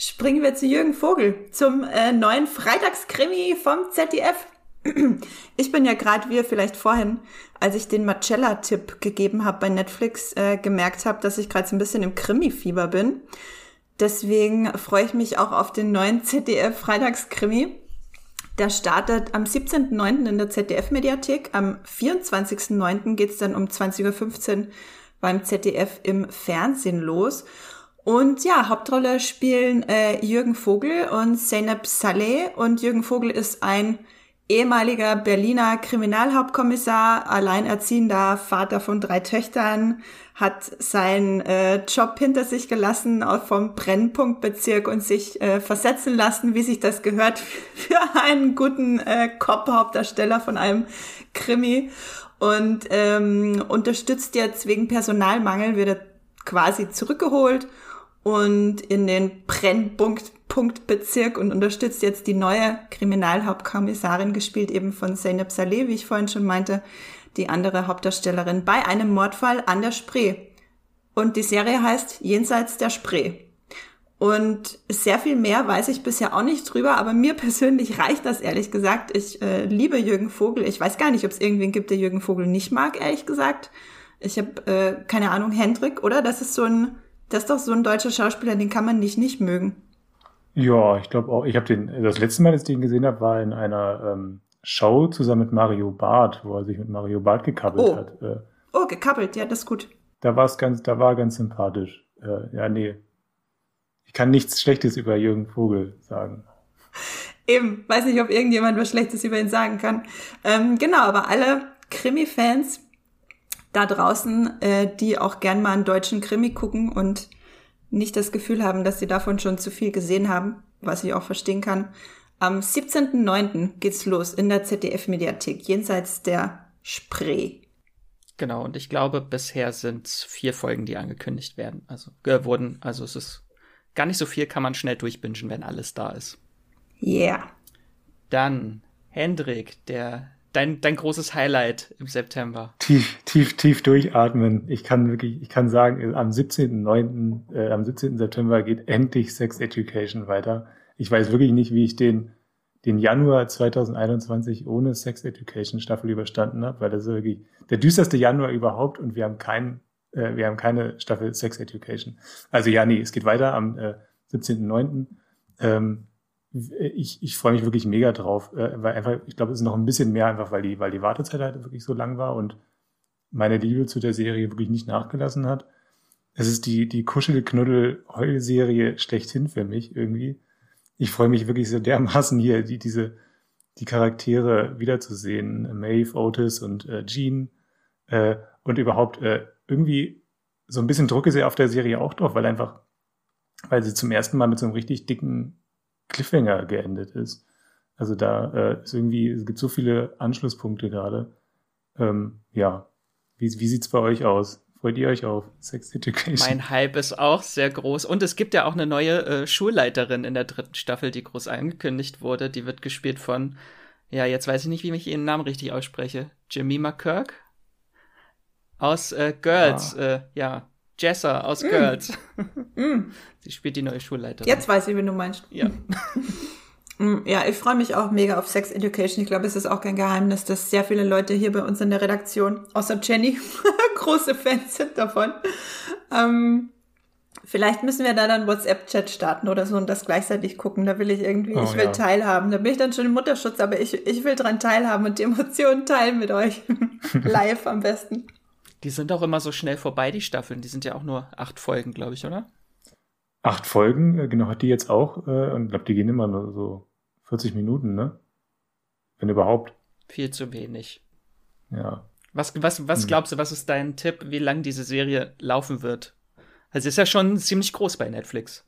springen wir zu Jürgen Vogel, zum äh, neuen Freitagskrimi vom ZDF. Ich bin ja gerade, wie ihr vielleicht vorhin, als ich den Marcella-Tipp gegeben habe bei Netflix, äh, gemerkt habe, dass ich gerade so ein bisschen im Krimi-Fieber bin. Deswegen freue ich mich auch auf den neuen ZDF-Freitagskrimi. Der startet am 17.09. in der ZDF-Mediathek. Am 24.09. geht es dann um 20.15 Uhr beim ZDF im Fernsehen los. Und ja, Hauptrolle spielen äh, Jürgen Vogel und Zeynep Saleh. Und Jürgen Vogel ist ein ehemaliger Berliner Kriminalhauptkommissar, alleinerziehender Vater von drei Töchtern, hat seinen äh, Job hinter sich gelassen vom Brennpunktbezirk und sich äh, versetzen lassen, wie sich das gehört für einen guten äh, Cop-Hauptdarsteller von einem Krimi und ähm, unterstützt jetzt wegen Personalmangel wird er quasi zurückgeholt und in den Brennpunktbezirk und unterstützt jetzt die neue Kriminalhauptkommissarin, gespielt eben von Zeynep Saleh, wie ich vorhin schon meinte, die andere Hauptdarstellerin, bei einem Mordfall an der Spree. Und die Serie heißt Jenseits der Spree. Und sehr viel mehr weiß ich bisher auch nicht drüber, aber mir persönlich reicht das ehrlich gesagt. Ich äh, liebe Jürgen Vogel. Ich weiß gar nicht, ob es irgendwen gibt, der Jürgen Vogel nicht mag, ehrlich gesagt. Ich habe äh, keine Ahnung, Hendrik, oder? Das ist so ein das ist doch so ein deutscher Schauspieler, den kann man nicht nicht mögen. Ja, ich glaube auch. Ich habe den, das letzte Mal, dass ich den gesehen habe, war in einer ähm, Show zusammen mit Mario Barth, wo er sich mit Mario Barth gekappelt oh. hat. Äh, oh, gekappelt, ja, das ist gut. Da war es ganz, da war ganz sympathisch. Äh, ja, nee. Ich kann nichts Schlechtes über Jürgen Vogel sagen. Eben, weiß nicht, ob irgendjemand was Schlechtes über ihn sagen kann. Ähm, genau, aber alle Krimi-Fans da draußen, äh, die auch gern mal einen deutschen Krimi gucken und nicht das Gefühl haben, dass sie davon schon zu viel gesehen haben, was ich auch verstehen kann. Am 17.09. geht's los in der ZDF-Mediathek, jenseits der Spree. Genau, und ich glaube, bisher sind vier Folgen, die angekündigt werden. Also äh, wurden, also es ist gar nicht so viel, kann man schnell durchbingen, wenn alles da ist. Yeah. Dann Hendrik, der dein, dein großes Highlight im September? Tief, tief, tief durchatmen. Ich kann wirklich, ich kann sagen, am 17.9., äh, am 17. September geht endlich Sex Education weiter. Ich weiß wirklich nicht, wie ich den den Januar 2021 ohne Sex Education Staffel überstanden habe, weil das ist wirklich der düsterste Januar überhaupt und wir haben keinen, äh, wir haben keine Staffel Sex Education. Also ja, nee, es geht weiter am äh, 17.09. Ähm, ich, ich freue mich wirklich mega drauf, äh, weil einfach, ich glaube, es ist noch ein bisschen mehr einfach, weil die, weil die Wartezeit halt wirklich so lang war und meine Liebe zu der Serie wirklich nicht nachgelassen hat. Es ist die, die Kuschel-Knuddel-Heul-Serie schlechthin für mich irgendwie. Ich freue mich wirklich so dermaßen hier, die, diese, die Charaktere wiederzusehen. Maeve, Otis und äh, Jean. Äh, und überhaupt äh, irgendwie so ein bisschen Druck ist ja auf der Serie auch drauf, weil einfach, weil sie zum ersten Mal mit so einem richtig dicken Cliffhanger geendet ist. Also da äh, ist irgendwie, es gibt so viele Anschlusspunkte gerade. Ähm, ja, wie, wie sieht's bei euch aus? Freut ihr euch auf Sex Education? Mein Hype ist auch sehr groß. Und es gibt ja auch eine neue äh, Schulleiterin in der dritten Staffel, die groß angekündigt wurde. Die wird gespielt von, ja, jetzt weiß ich nicht, wie ich ihren Namen richtig ausspreche. Jemima Kirk? Aus äh, Girls, ah. äh, ja. Jessa aus mm. Girls. Mm. Sie spielt die neue Schulleiterin. Jetzt weiß ich, wie du meinst. Ja. Mm, ja, ich freue mich auch mega auf Sex Education. Ich glaube, es ist auch kein Geheimnis, dass sehr viele Leute hier bei uns in der Redaktion, außer Jenny, große Fans sind davon. Ähm, vielleicht müssen wir da dann WhatsApp-Chat starten oder so und das gleichzeitig gucken. Da will ich irgendwie, oh, ich will ja. teilhaben. Da bin ich dann schon im Mutterschutz, aber ich, ich will dran teilhaben und die Emotionen teilen mit euch. Live am besten. Die sind auch immer so schnell vorbei, die Staffeln. Die sind ja auch nur acht Folgen, glaube ich, oder? Acht Folgen, äh, genau, hat die jetzt auch. Äh, und ich glaube, die gehen immer nur so 40 Minuten, ne? Wenn überhaupt. Viel zu wenig. Ja. Was, was, was hm. glaubst du, was ist dein Tipp, wie lang diese Serie laufen wird? Also ist ja schon ziemlich groß bei Netflix.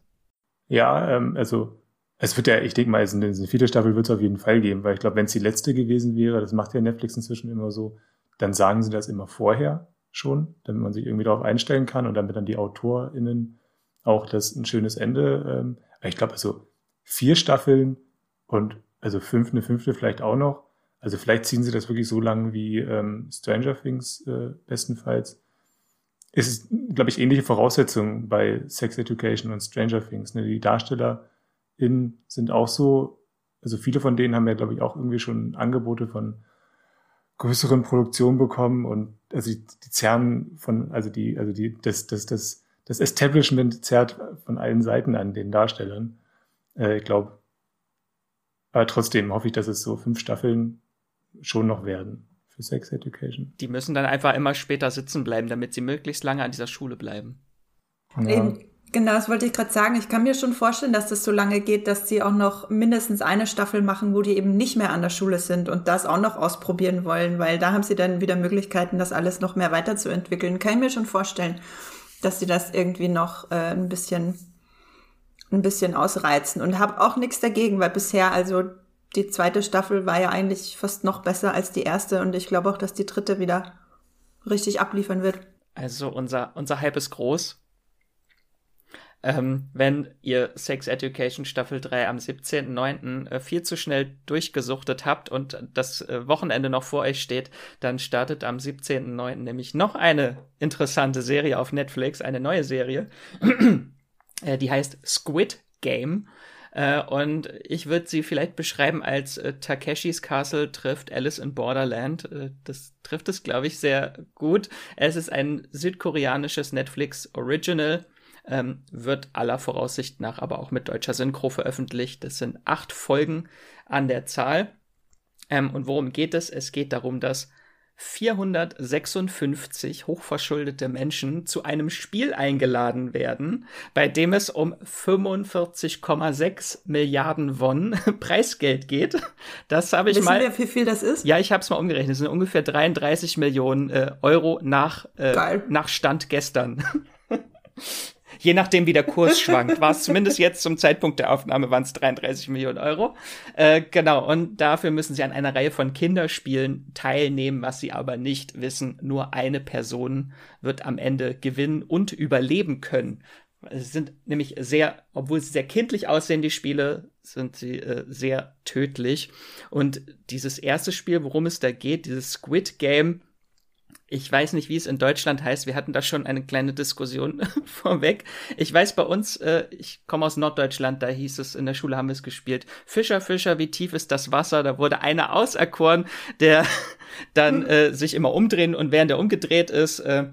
Ja, ähm, also es wird ja, ich denke mal, es eine, eine vierte Staffel wird es auf jeden Fall geben, weil ich glaube, wenn es die letzte gewesen wäre, das macht ja Netflix inzwischen immer so, dann sagen sie das immer vorher schon, damit man sich irgendwie darauf einstellen kann und damit dann die AutorInnen auch das ein schönes Ende. Ähm, ich glaube, also vier Staffeln und also fünf, eine fünfte vielleicht auch noch. Also vielleicht ziehen sie das wirklich so lang wie ähm, Stranger Things äh, bestenfalls. Es ist, glaube ich, ähnliche Voraussetzungen bei Sex Education und Stranger Things. Ne? Die DarstellerInnen sind auch so, also viele von denen haben ja, glaube ich, auch irgendwie schon Angebote von größeren Produktionen bekommen und also die, die zerren von, also die, also die, das, das, das das Establishment zerrt von allen Seiten an den Darstellern. Äh, ich glaube, aber trotzdem hoffe ich, dass es so fünf Staffeln schon noch werden für Sex Education. Die müssen dann einfach immer später sitzen bleiben, damit sie möglichst lange an dieser Schule bleiben. Ja. Genau, das wollte ich gerade sagen. Ich kann mir schon vorstellen, dass das so lange geht, dass sie auch noch mindestens eine Staffel machen, wo die eben nicht mehr an der Schule sind und das auch noch ausprobieren wollen, weil da haben sie dann wieder Möglichkeiten, das alles noch mehr weiterzuentwickeln. Kann ich mir schon vorstellen dass sie das irgendwie noch äh, ein bisschen ein bisschen ausreizen und habe auch nichts dagegen, weil bisher also die zweite Staffel war ja eigentlich fast noch besser als die erste und ich glaube auch, dass die dritte wieder richtig abliefern wird. Also unser unser Hype ist groß ähm, wenn ihr Sex Education Staffel 3 am 17.09. Äh, viel zu schnell durchgesuchtet habt und das äh, Wochenende noch vor euch steht, dann startet am 17.09. nämlich noch eine interessante Serie auf Netflix, eine neue Serie, äh, die heißt Squid Game. Und ich würde sie vielleicht beschreiben als Takeshis Castle trifft Alice in Borderland. Das trifft es, glaube ich, sehr gut. Es ist ein südkoreanisches Netflix Original ähm, wird aller Voraussicht nach aber auch mit deutscher Synchro veröffentlicht. Das sind acht Folgen an der Zahl. Ähm, und worum geht es? Es geht darum, dass 456 hochverschuldete Menschen zu einem Spiel eingeladen werden, bei dem es um 45,6 Milliarden Won Preisgeld geht. Das habe ich Wissen mal. Wir, wie viel das ist? Ja, ich habe es mal umgerechnet. Das sind ungefähr 33 Millionen äh, Euro nach, äh, nach Stand gestern. je nachdem, wie der Kurs schwankt, war es zumindest jetzt zum Zeitpunkt der Aufnahme waren es 33 Millionen Euro. Äh, genau, und dafür müssen sie an einer Reihe von Kinderspielen teilnehmen, was sie aber nicht wissen. Nur eine Person wird am Ende gewinnen und überleben können. Es sind nämlich sehr, obwohl sie sehr kindlich aussehen, die Spiele, sind sie äh, sehr tödlich. Und dieses erste Spiel, worum es da geht, dieses Squid Game, Ich weiß nicht, wie es in Deutschland heißt. Wir hatten da schon eine kleine Diskussion vorweg. Ich weiß bei uns, äh, ich komme aus Norddeutschland, da hieß es, in der Schule haben wir es gespielt. Fischer, Fischer, wie tief ist das Wasser? Da wurde einer auserkoren, der dann äh, sich immer umdrehen und während er umgedreht ist, äh,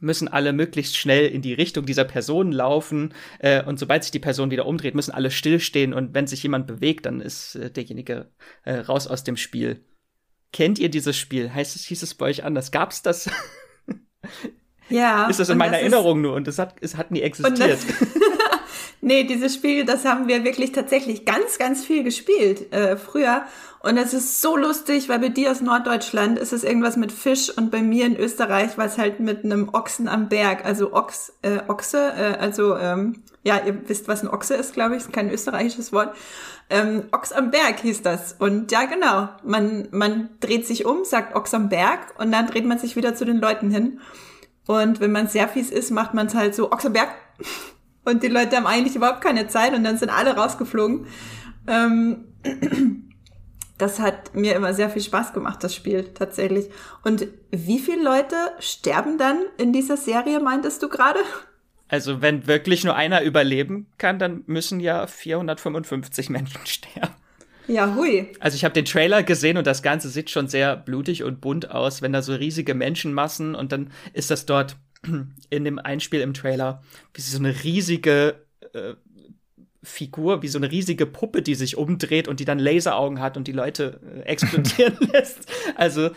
müssen alle möglichst schnell in die Richtung dieser Person laufen äh, und sobald sich die Person wieder umdreht, müssen alle stillstehen und wenn sich jemand bewegt, dann ist äh, derjenige äh, raus aus dem Spiel. Kennt ihr dieses Spiel? Heißt es, hieß es bei euch anders? Gab's das? Ja. ist das in meiner Erinnerung nur und es hat, es hat nie existiert. nee, dieses Spiel, das haben wir wirklich tatsächlich ganz, ganz viel gespielt äh, früher. Und es ist so lustig, weil bei dir aus Norddeutschland ist es irgendwas mit Fisch und bei mir in Österreich war es halt mit einem Ochsen am Berg, also Ochs, äh, Ochse, äh, also ähm, ja, ihr wisst, was ein Ochse ist, glaube ich, ist kein österreichisches Wort. Ähm, Ochs am Berg hieß das. Und ja, genau, man, man dreht sich um, sagt Ochs am Berg und dann dreht man sich wieder zu den Leuten hin. Und wenn man sehr fies ist, macht man es halt so Ochs am Berg. Und die Leute haben eigentlich überhaupt keine Zeit und dann sind alle rausgeflogen. Ähm, das hat mir immer sehr viel Spaß gemacht, das Spiel tatsächlich. Und wie viele Leute sterben dann in dieser Serie, meintest du gerade? Also wenn wirklich nur einer überleben kann, dann müssen ja 455 Menschen sterben. Ja, hui. Also ich habe den Trailer gesehen und das Ganze sieht schon sehr blutig und bunt aus, wenn da so riesige Menschenmassen und dann ist das dort in dem Einspiel im Trailer wie so eine riesige äh, Figur, wie so eine riesige Puppe, die sich umdreht und die dann Laseraugen hat und die Leute äh, explodieren lässt. Also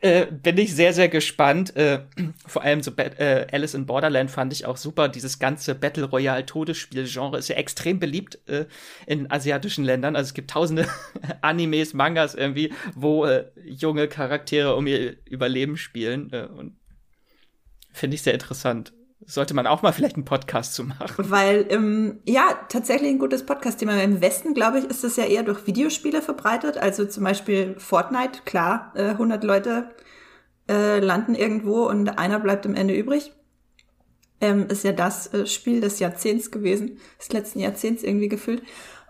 äh, bin ich sehr, sehr gespannt. Äh, vor allem so äh, Alice in Borderland fand ich auch super. Dieses ganze Battle Royale Todesspiel-Genre ist ja extrem beliebt äh, in asiatischen Ländern. Also es gibt tausende Animes, Mangas irgendwie, wo äh, junge Charaktere um ihr Überleben spielen. Äh, und finde ich sehr interessant sollte man auch mal vielleicht einen Podcast zu machen. Weil, ähm, ja, tatsächlich ein gutes Podcast-Thema. Im Westen, glaube ich, ist das ja eher durch Videospiele verbreitet. Also zum Beispiel Fortnite, klar, äh, 100 Leute äh, landen irgendwo und einer bleibt am Ende übrig. Ähm, ist ja das äh, Spiel des Jahrzehnts gewesen, des letzten Jahrzehnts irgendwie gefüllt.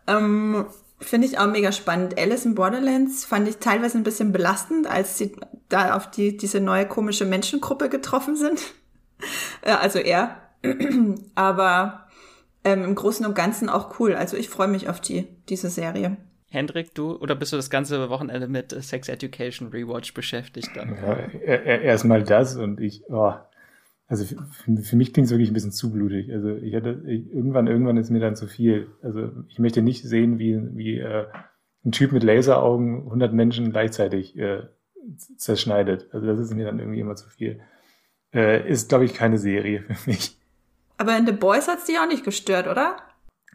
Ähm, Finde ich auch mega spannend. Alice in Borderlands fand ich teilweise ein bisschen belastend, als sie da auf die, diese neue komische Menschengruppe getroffen sind. also er. Aber ähm, im Großen und Ganzen auch cool. Also ich freue mich auf die, diese Serie. Hendrik, du oder bist du das ganze Wochenende mit Sex Education Rewatch beschäftigt dann? Ja, erstmal das und ich, oh, also für, für mich klingt es wirklich ein bisschen zu blutig. Also ich hatte, ich, irgendwann, irgendwann ist mir dann zu viel. Also ich möchte nicht sehen, wie, wie äh, ein Typ mit Laseraugen 100 Menschen gleichzeitig äh, zerschneidet. Also das ist mir dann irgendwie immer zu viel äh, ist, glaube ich, keine Serie für mich. Aber in The Boys hat's dich auch nicht gestört, oder?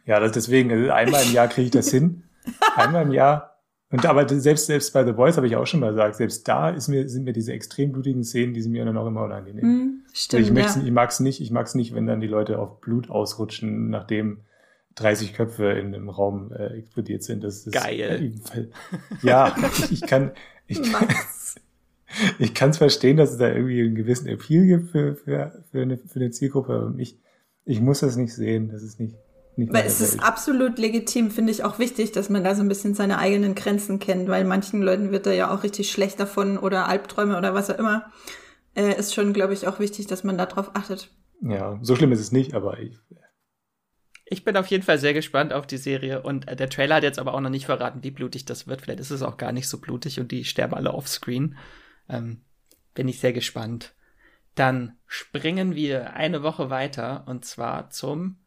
Ja, das deswegen, also einmal im Jahr kriege ich das hin. einmal im Jahr. Und aber selbst, selbst bei The Boys habe ich auch schon mal gesagt, selbst da ist mir, sind mir diese extrem blutigen Szenen, die sind mir dann auch immer unangenehm. Mm, stimmt, ich, ja. ich mag es nicht, ich mag es nicht, wenn dann die Leute auf Blut ausrutschen, nachdem 30 Köpfe in einem Raum äh, explodiert sind. Das ist geil. Äh, ja, ich, ich kann, ich, ich kann es verstehen, dass es da irgendwie einen gewissen Appeal gibt für, für, für, eine, für eine Zielgruppe, aber ich, ich muss das nicht sehen. Das ist nicht. nicht weil es ist absolut legitim, finde ich auch wichtig, dass man da so ein bisschen seine eigenen Grenzen kennt, weil manchen Leuten wird da ja auch richtig schlecht davon oder Albträume oder was auch immer. Äh, ist schon, glaube ich, auch wichtig, dass man darauf achtet. Ja, so schlimm ist es nicht, aber ich. Ich bin auf jeden Fall sehr gespannt auf die Serie und der Trailer hat jetzt aber auch noch nicht verraten, wie blutig das wird. Vielleicht ist es auch gar nicht so blutig und die sterben alle offscreen. Ähm, bin ich sehr gespannt. Dann springen wir eine Woche weiter und zwar zum.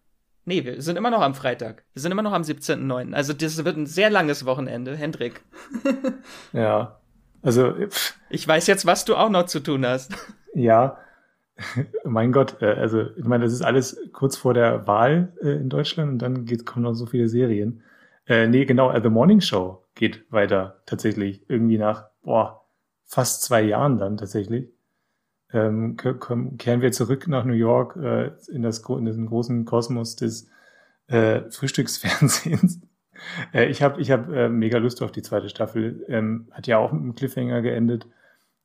Nee, wir sind immer noch am Freitag. Wir sind immer noch am 17.09. Also das wird ein sehr langes Wochenende, Hendrik. ja. Also. Pff. Ich weiß jetzt, was du auch noch zu tun hast. Ja. mein Gott, äh, also ich meine, das ist alles kurz vor der Wahl äh, in Deutschland und dann geht, kommen noch so viele Serien. Äh, nee, genau, The Morning Show geht weiter tatsächlich. Irgendwie nach, boah, fast zwei Jahren dann tatsächlich, ähm, kehren wir zurück nach New York äh, in, das, in den großen Kosmos des äh, Frühstücksfernsehens. äh, ich habe ich hab, äh, mega Lust auf die zweite Staffel. Ähm, hat ja auch mit einem Cliffhanger geendet.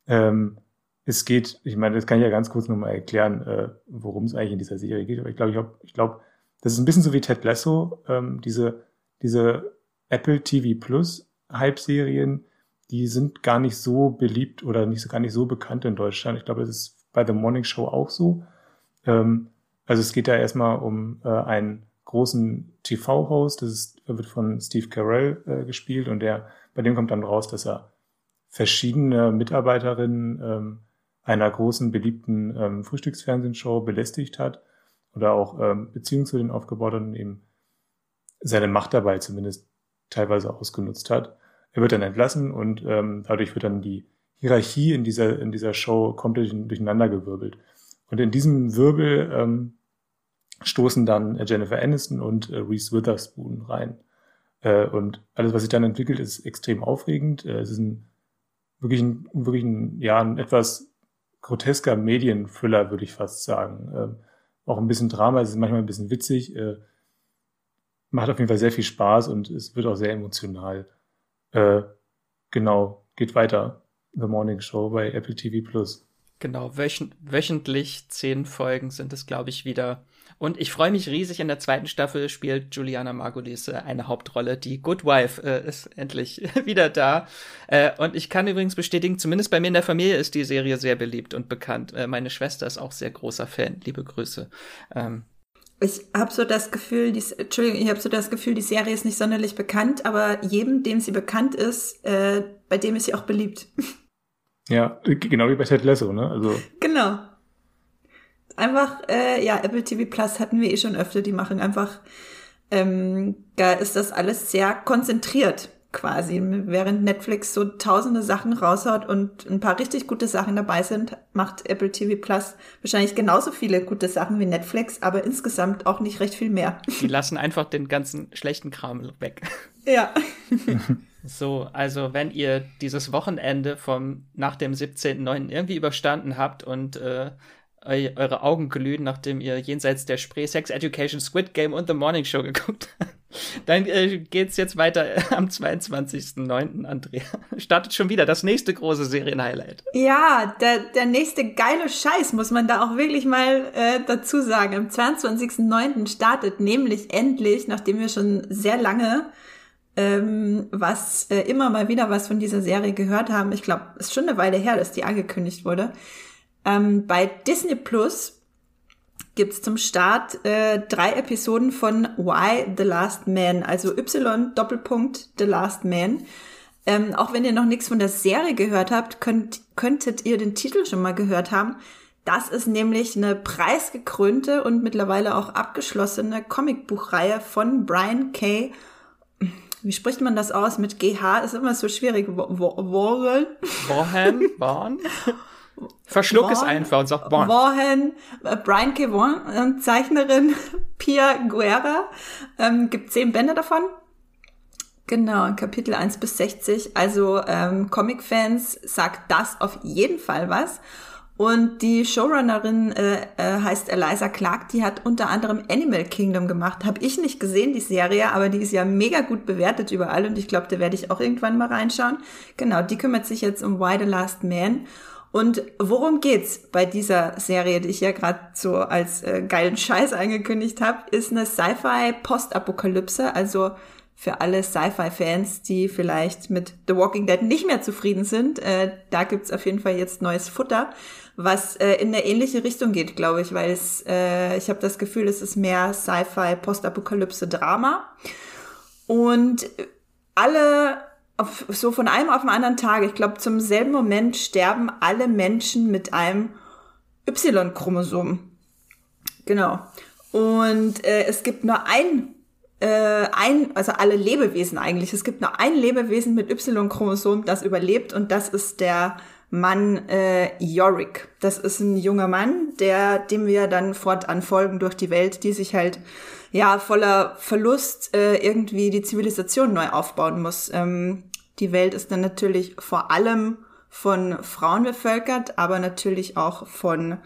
Ähm, es geht, ich meine, das kann ich ja ganz kurz nochmal erklären, äh, worum es eigentlich in dieser Serie geht. Aber ich glaube, ich, glaub, ich glaube, das ist ein bisschen so wie Ted Lasso, ähm, diese, diese Apple TV Plus Hype-Serien, die sind gar nicht so beliebt oder nicht, gar nicht so bekannt in Deutschland. Ich glaube, das ist bei The Morning Show auch so. Ähm, also es geht da erstmal um äh, einen großen TV-Host, das ist, wird von Steve Carell äh, gespielt und der, bei dem kommt dann raus, dass er verschiedene Mitarbeiterinnen ähm, einer großen beliebten ähm, Frühstücksfernsehshow belästigt hat oder auch ähm, Beziehungen zu den aufgebaut hat und eben seine Macht dabei zumindest teilweise ausgenutzt hat. Er wird dann entlassen und ähm, dadurch wird dann die Hierarchie in dieser, in dieser Show komplett durcheinandergewirbelt. Und in diesem Wirbel ähm, stoßen dann Jennifer Aniston und äh, Reese Witherspoon rein. Äh, und alles, was sich dann entwickelt, ist extrem aufregend. Äh, es ist ein wirklich ein, wirklich ein, ja, ein etwas grotesker Medienthriller, würde ich fast sagen. Ähm, auch ein bisschen Drama, es ist manchmal ein bisschen witzig, äh, macht auf jeden Fall sehr viel Spaß und es wird auch sehr emotional. Äh, genau, geht weiter. The Morning Show bei Apple TV Plus. Genau, wöchent wöchentlich zehn Folgen sind es, glaube ich, wieder. Und ich freue mich riesig, in der zweiten Staffel spielt Juliana Margulies äh, eine Hauptrolle. Die Good Wife äh, ist endlich wieder da. Äh, und ich kann übrigens bestätigen, zumindest bei mir in der Familie ist die Serie sehr beliebt und bekannt. Äh, meine Schwester ist auch sehr großer Fan. Liebe Grüße. Ähm, ich habe so das Gefühl, die, Entschuldigung, ich habe so das Gefühl, die Serie ist nicht sonderlich bekannt, aber jedem, dem sie bekannt ist, äh, bei dem ist sie auch beliebt. Ja, genau wie bei Ted Lasso, ne? Also genau. Einfach, äh, ja, Apple TV Plus hatten wir eh schon öfter, die machen einfach, ähm, da ist das alles sehr konzentriert quasi. Während Netflix so tausende Sachen raushaut und ein paar richtig gute Sachen dabei sind, macht Apple TV Plus wahrscheinlich genauso viele gute Sachen wie Netflix, aber insgesamt auch nicht recht viel mehr. Die lassen einfach den ganzen schlechten Kram weg. Ja. So, also wenn ihr dieses Wochenende vom nach dem 17.09. irgendwie überstanden habt und äh, eure Augen glühen, nachdem ihr jenseits der Spree Sex Education, Squid Game und The Morning Show geguckt habt, dann äh, geht's jetzt weiter am 22.09. Andrea. Startet schon wieder das nächste große Serienhighlight. Ja, der, der nächste geile Scheiß muss man da auch wirklich mal äh, dazu sagen. Am 22.09. startet nämlich endlich, nachdem wir schon sehr lange ähm, was äh, immer mal wieder was von dieser Serie gehört haben. Ich glaube, es ist schon eine Weile her, dass die angekündigt wurde. Ähm, bei Disney Plus gibt's zum Start äh, drei Episoden von Why the Last Man, also Y Doppelpunkt The Last Man. Ähm, auch wenn ihr noch nichts von der Serie gehört habt, könnt, könntet ihr den Titel schon mal gehört haben. Das ist nämlich eine preisgekrönte und mittlerweile auch abgeschlossene Comicbuchreihe von Brian K wie spricht man das aus? Mit GH ist immer so schwierig. Warren? Warren? Warren? Verschluck es einfach und sag Warren. Warren, äh, Brian K. Warren, äh, Zeichnerin Pia Guerra. Ähm, gibt zehn Bände davon. Genau, Kapitel 1 bis 60. Also ähm, Comic-Fans sagt das auf jeden Fall was. Und die Showrunnerin äh, äh, heißt Eliza Clark, die hat unter anderem Animal Kingdom gemacht. Habe ich nicht gesehen, die Serie, aber die ist ja mega gut bewertet überall und ich glaube, da werde ich auch irgendwann mal reinschauen. Genau, die kümmert sich jetzt um Why the Last Man. Und worum geht's bei dieser Serie, die ich ja gerade so als äh, geilen Scheiß angekündigt habe, ist eine Sci-Fi Postapokalypse, also für alle Sci-Fi-Fans, die vielleicht mit The Walking Dead nicht mehr zufrieden sind. Äh, da gibt's auf jeden Fall jetzt neues Futter was äh, in eine ähnliche Richtung geht, glaube ich, weil es, äh, ich habe das Gefühl, es ist mehr Sci-Fi, Postapokalypse, Drama. Und alle auf, so von einem auf den anderen Tag, ich glaube, zum selben Moment sterben alle Menschen mit einem Y-Chromosom. Genau. Und äh, es gibt nur ein, äh, ein, also alle Lebewesen eigentlich. Es gibt nur ein Lebewesen mit Y-Chromosom, das überlebt und das ist der Mann äh, Yorick. Das ist ein junger Mann, der dem wir dann fortan folgen durch die Welt, die sich halt ja voller Verlust äh, irgendwie die Zivilisation neu aufbauen muss. Ähm, die Welt ist dann natürlich vor allem von Frauen bevölkert, aber natürlich auch von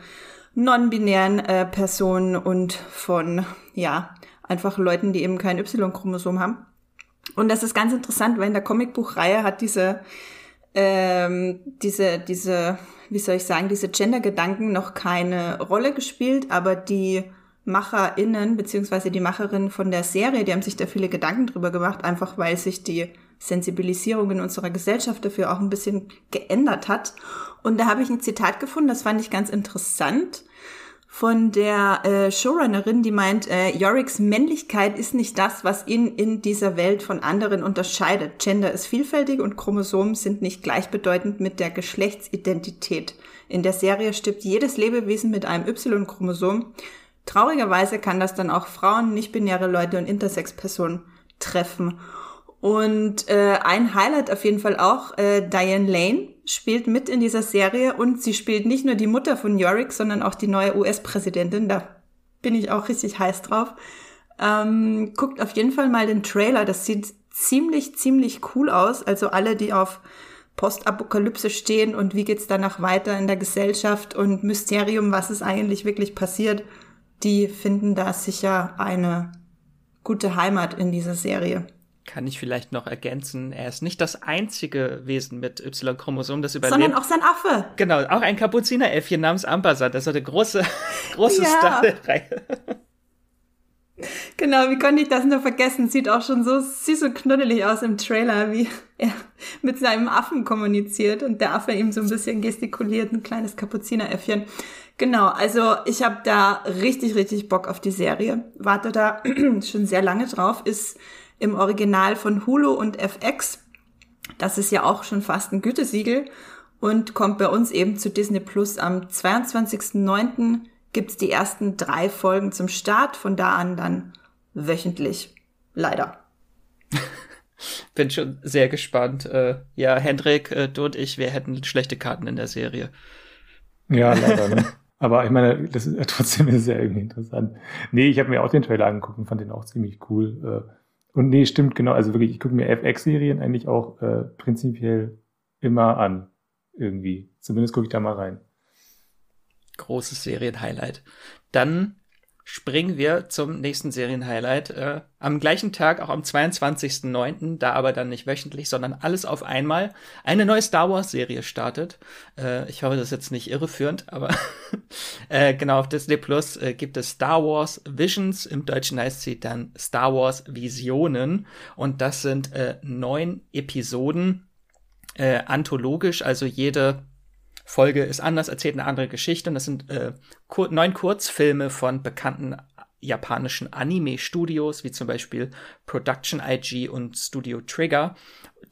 non-binären äh, Personen und von ja einfach Leuten, die eben kein Y-Chromosom haben. Und das ist ganz interessant, weil in der Comicbuchreihe hat diese ähm, diese, diese, wie soll ich sagen, diese Gender-Gedanken noch keine Rolle gespielt, aber die MacherInnen, beziehungsweise die Macherinnen von der Serie, die haben sich da viele Gedanken drüber gemacht, einfach weil sich die Sensibilisierung in unserer Gesellschaft dafür auch ein bisschen geändert hat. Und da habe ich ein Zitat gefunden, das fand ich ganz interessant von der äh, Showrunnerin, die meint, äh, Yoriks Männlichkeit ist nicht das, was ihn in dieser Welt von anderen unterscheidet. Gender ist vielfältig und Chromosomen sind nicht gleichbedeutend mit der Geschlechtsidentität. In der Serie stirbt jedes Lebewesen mit einem Y-Chromosom. Traurigerweise kann das dann auch Frauen, nicht-binäre Leute und Intersex-Personen treffen. Und äh, ein Highlight auf jeden Fall auch, äh, Diane Lane spielt mit in dieser Serie und sie spielt nicht nur die Mutter von Yorick, sondern auch die neue US-Präsidentin. Da bin ich auch richtig heiß drauf. Ähm, guckt auf jeden Fall mal den Trailer. Das sieht ziemlich, ziemlich cool aus. Also alle, die auf Postapokalypse stehen und wie geht's danach weiter in der Gesellschaft und Mysterium, was ist eigentlich wirklich passiert, die finden da sicher eine gute Heimat in dieser Serie kann ich vielleicht noch ergänzen, er ist nicht das einzige Wesen mit Y-Chromosom, das überlebt. Sondern auch sein Affe. Genau, auch ein Kapuzineräffchen namens Ampasat. Das ist eine große, große ja. Star der Reihe. Genau, wie konnte ich das nur vergessen? Sieht auch schon so süß und knuddelig aus im Trailer, wie er mit seinem Affen kommuniziert und der Affe ihm so ein bisschen gestikuliert, ein kleines Kapuzineräffchen. Genau, also ich habe da richtig, richtig Bock auf die Serie. Warte da schon sehr lange drauf. Ist im Original von Hulu und FX. Das ist ja auch schon fast ein Gütesiegel und kommt bei uns eben zu Disney Plus am 22.09. gibt's die ersten drei Folgen zum Start, von da an dann wöchentlich. Leider. Bin schon sehr gespannt. Äh, ja, Hendrik, äh, du und ich, wir hätten schlechte Karten in der Serie. Ja, leider. Ne? Aber ich meine, das ist ja trotzdem sehr irgendwie interessant. Nee, ich habe mir auch den Trailer angeguckt und fand den auch ziemlich cool. Äh, und nee, stimmt, genau. Also wirklich, ich gucke mir FX-Serien eigentlich auch äh, prinzipiell immer an. Irgendwie. Zumindest gucke ich da mal rein. Großes Serienhighlight. Dann springen wir zum nächsten Serienhighlight. Äh, am gleichen Tag, auch am 22.09., da aber dann nicht wöchentlich, sondern alles auf einmal, eine neue Star Wars-Serie startet. Äh, ich hoffe, das ist jetzt nicht irreführend, aber äh, genau, auf Disney Plus äh, gibt es Star Wars Visions, im Deutschen heißt sie dann Star Wars Visionen. Und das sind äh, neun Episoden, äh, anthologisch, also jede Folge ist anders, erzählt eine andere Geschichte. Und das sind äh, kur neun Kurzfilme von bekannten japanischen Anime-Studios, wie zum Beispiel Production IG und Studio Trigger,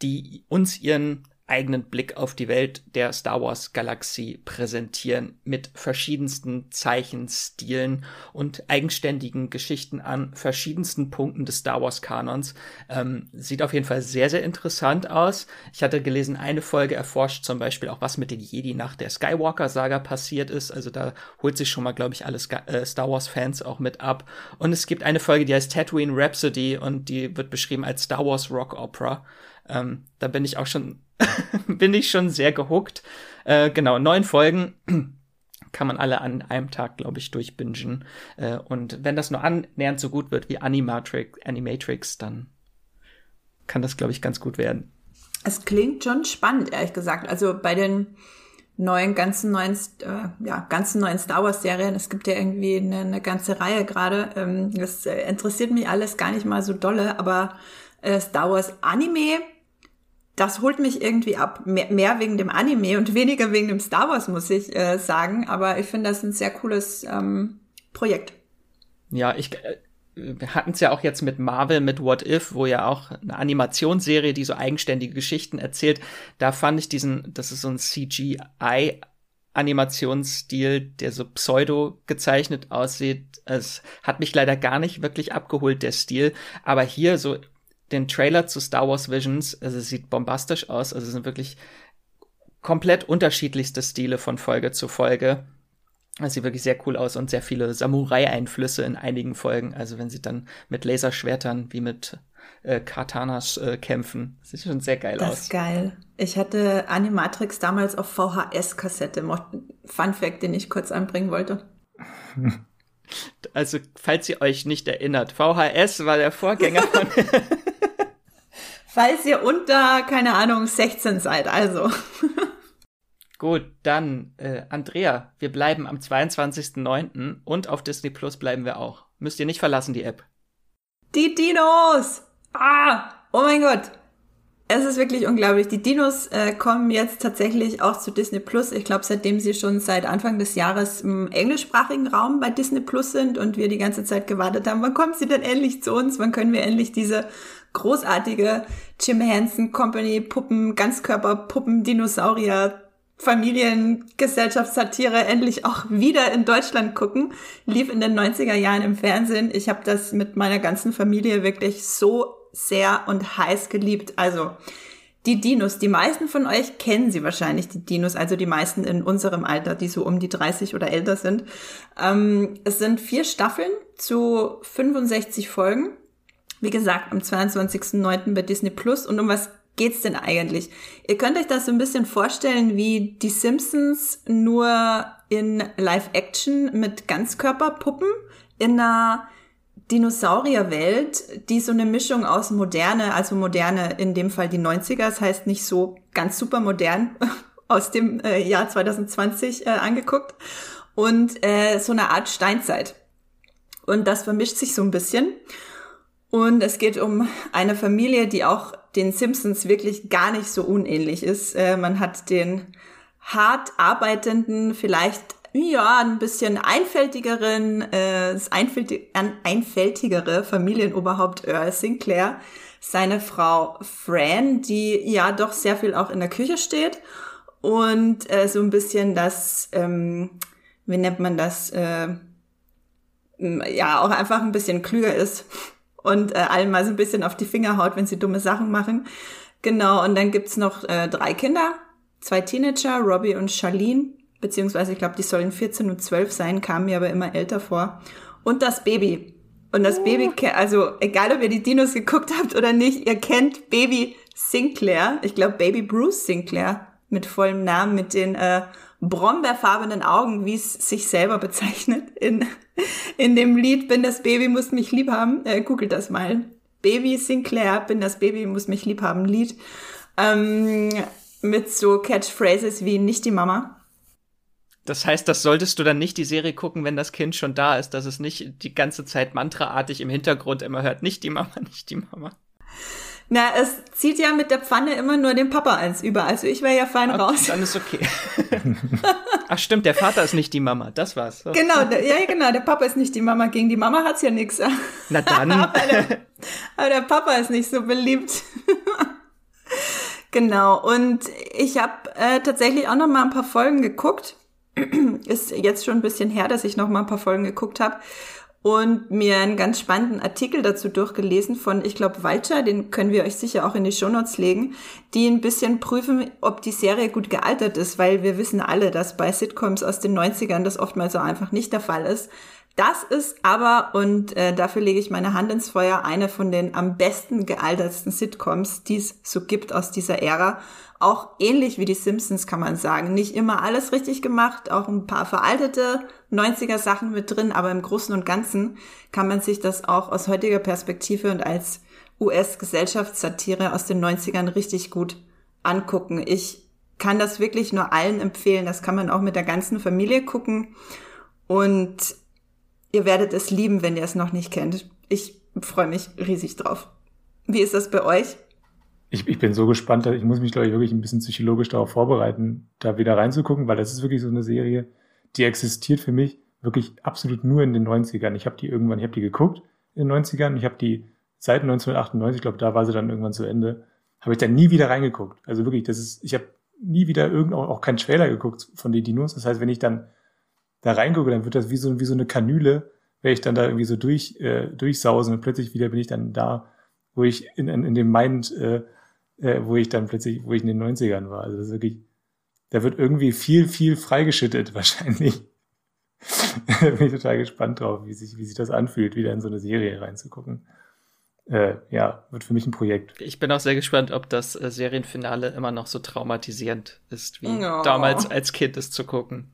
die uns ihren eigenen Blick auf die Welt der Star Wars Galaxie präsentieren mit verschiedensten Zeichenstilen und eigenständigen Geschichten an verschiedensten Punkten des Star Wars Kanons. Ähm, sieht auf jeden Fall sehr, sehr interessant aus. Ich hatte gelesen, eine Folge erforscht zum Beispiel auch, was mit den Jedi nach der Skywalker Saga passiert ist. Also da holt sich schon mal, glaube ich, alle Sky äh, Star Wars Fans auch mit ab. Und es gibt eine Folge, die heißt Tatooine Rhapsody und die wird beschrieben als Star Wars Rock Opera. Ähm, da bin ich auch schon, bin ich schon sehr gehuckt. Äh, genau, neun Folgen kann man alle an einem Tag, glaube ich, durchbingen. Äh, und wenn das nur annähernd so gut wird wie Animatrix, Animatrix, dann kann das, glaube ich, ganz gut werden. Es klingt schon spannend, ehrlich gesagt. Also bei den neuen, ganzen neuen, äh, ja, ganzen neuen Star Wars Serien, es gibt ja irgendwie eine, eine ganze Reihe gerade. Ähm, das interessiert mich alles gar nicht mal so dolle, aber äh, Star Wars Anime das holt mich irgendwie ab. Mehr, mehr, wegen dem Anime und weniger wegen dem Star Wars, muss ich äh, sagen. Aber ich finde das ein sehr cooles ähm, Projekt. Ja, ich. Äh, wir hatten es ja auch jetzt mit Marvel, mit What If, wo ja auch eine Animationsserie, die so eigenständige Geschichten erzählt. Da fand ich diesen, das ist so ein CGI Animationsstil, der so pseudo gezeichnet aussieht. Es hat mich leider gar nicht wirklich abgeholt, der Stil. Aber hier so den Trailer zu Star Wars Visions. Also es sieht bombastisch aus. Also es sind wirklich komplett unterschiedlichste Stile von Folge zu Folge. Es sieht wirklich sehr cool aus und sehr viele Samurai-Einflüsse in einigen Folgen. Also wenn sie dann mit Laserschwertern wie mit äh, Katanas äh, kämpfen. Das sieht schon sehr geil das aus. Das ist geil. Ich hatte Animatrix damals auf VHS-Kassette. Fun Fact, den ich kurz anbringen wollte. Also, falls ihr euch nicht erinnert, VHS war der Vorgänger von falls ihr unter, keine Ahnung, 16 seid, also. Gut, dann, äh, Andrea, wir bleiben am 22.09. und auf Disney Plus bleiben wir auch. Müsst ihr nicht verlassen, die App. Die Dinos! Ah! Oh mein Gott! Es ist wirklich unglaublich. Die Dinos äh, kommen jetzt tatsächlich auch zu Disney Plus. Ich glaube, seitdem sie schon seit Anfang des Jahres im englischsprachigen Raum bei Disney Plus sind und wir die ganze Zeit gewartet haben, wann kommt sie denn endlich zu uns? Wann können wir endlich diese großartige Jim Henson Company Puppen, Ganzkörper Puppen, Dinosaurier Familiengesellschaftssatire endlich auch wieder in Deutschland gucken. Lief in den 90er Jahren im Fernsehen. Ich habe das mit meiner ganzen Familie wirklich so sehr und heiß geliebt. Also die Dinos, die meisten von euch kennen sie wahrscheinlich, die Dinos, also die meisten in unserem Alter, die so um die 30 oder älter sind. Ähm, es sind vier Staffeln zu 65 Folgen. Wie gesagt, am 22.09. bei Disney Plus. Und um was geht's denn eigentlich? Ihr könnt euch das so ein bisschen vorstellen wie die Simpsons nur in Live-Action mit Ganzkörperpuppen in einer Dinosaurierwelt, die so eine Mischung aus moderne, also moderne in dem Fall die 90er, das heißt nicht so ganz super modern aus dem äh, Jahr 2020 äh, angeguckt und äh, so eine Art Steinzeit. Und das vermischt sich so ein bisschen. Und es geht um eine Familie, die auch den Simpsons wirklich gar nicht so unähnlich ist. Äh, man hat den hart arbeitenden, vielleicht ja, ein bisschen einfältigeren, äh, das einfältig, einfältigere Familienoberhaupt Earl Sinclair, seine Frau Fran, die ja doch sehr viel auch in der Küche steht und äh, so ein bisschen das, ähm, wie nennt man das, äh, ja, auch einfach ein bisschen klüger ist und äh, allen mal so ein bisschen auf die Finger haut, wenn sie dumme Sachen machen. Genau, und dann gibt's noch äh, drei Kinder, zwei Teenager, Robbie und Charlene beziehungsweise ich glaube, die sollen 14 und 12 sein, kamen mir aber immer älter vor. Und das Baby. Und das oh. Baby, also egal ob ihr die Dinos geguckt habt oder nicht, ihr kennt Baby Sinclair. Ich glaube Baby Bruce Sinclair mit vollem Namen, mit den äh, brombeerfarbenen Augen, wie es sich selber bezeichnet in, in dem Lied Bin das Baby, muss mich lieb haben. Äh, googelt das mal. Baby Sinclair, Bin das Baby, muss mich lieb haben, Lied. Ähm, mit so Catchphrases wie nicht die Mama. Das heißt, das solltest du dann nicht die Serie gucken, wenn das Kind schon da ist, dass es nicht die ganze Zeit mantraartig im Hintergrund immer hört, nicht die Mama, nicht die Mama. Na, es zieht ja mit der Pfanne immer nur den Papa eins über, also ich wäre ja fein okay, raus. Dann ist okay. Ach stimmt, der Vater ist nicht die Mama, das war's. So. Genau, der, ja genau, der Papa ist nicht die Mama, gegen die Mama hat's ja nix. Na dann. aber, der, aber der Papa ist nicht so beliebt. genau, und ich habe äh, tatsächlich auch noch mal ein paar Folgen geguckt ist jetzt schon ein bisschen her, dass ich noch mal ein paar Folgen geguckt habe und mir einen ganz spannenden Artikel dazu durchgelesen von, ich glaube, Walcher, den können wir euch sicher auch in die Shownotes legen, die ein bisschen prüfen, ob die Serie gut gealtert ist, weil wir wissen alle, dass bei Sitcoms aus den 90ern das oftmals so einfach nicht der Fall ist. Das ist aber, und äh, dafür lege ich meine Hand ins Feuer, eine von den am besten gealtertsten Sitcoms, die es so gibt aus dieser Ära. Auch ähnlich wie die Simpsons kann man sagen. Nicht immer alles richtig gemacht, auch ein paar veraltete 90er Sachen mit drin, aber im Großen und Ganzen kann man sich das auch aus heutiger Perspektive und als US-Gesellschaftssatire aus den 90ern richtig gut angucken. Ich kann das wirklich nur allen empfehlen. Das kann man auch mit der ganzen Familie gucken. Und ihr werdet es lieben, wenn ihr es noch nicht kennt. Ich freue mich riesig drauf. Wie ist das bei euch? Ich, ich bin so gespannt, ich muss mich, glaube ich, wirklich ein bisschen psychologisch darauf vorbereiten, da wieder reinzugucken, weil das ist wirklich so eine Serie, die existiert für mich wirklich absolut nur in den 90ern. Ich habe die irgendwann, ich habe die geguckt in den 90ern, ich habe die seit 1998, ich glaube, da war sie dann irgendwann zu Ende, habe ich da nie wieder reingeguckt. Also wirklich, das ist, ich habe nie wieder irgend auch, auch keinen Trailer geguckt von den Dinos. Das heißt, wenn ich dann da reingucke, dann wird das wie so, wie so eine Kanüle, werde ich dann da irgendwie so durch, äh, durchsausen und plötzlich wieder bin ich dann da, wo ich in, in, in dem Mind äh, äh, wo ich dann plötzlich, wo ich in den 90ern war. Also das ist wirklich, da wird irgendwie viel, viel freigeschüttet wahrscheinlich. Bin ich total gespannt drauf, wie sich, wie sich das anfühlt, wieder in so eine Serie reinzugucken. Äh, ja, wird für mich ein Projekt. Ich bin auch sehr gespannt, ob das äh, Serienfinale immer noch so traumatisierend ist, wie oh. damals als Kind es zu gucken.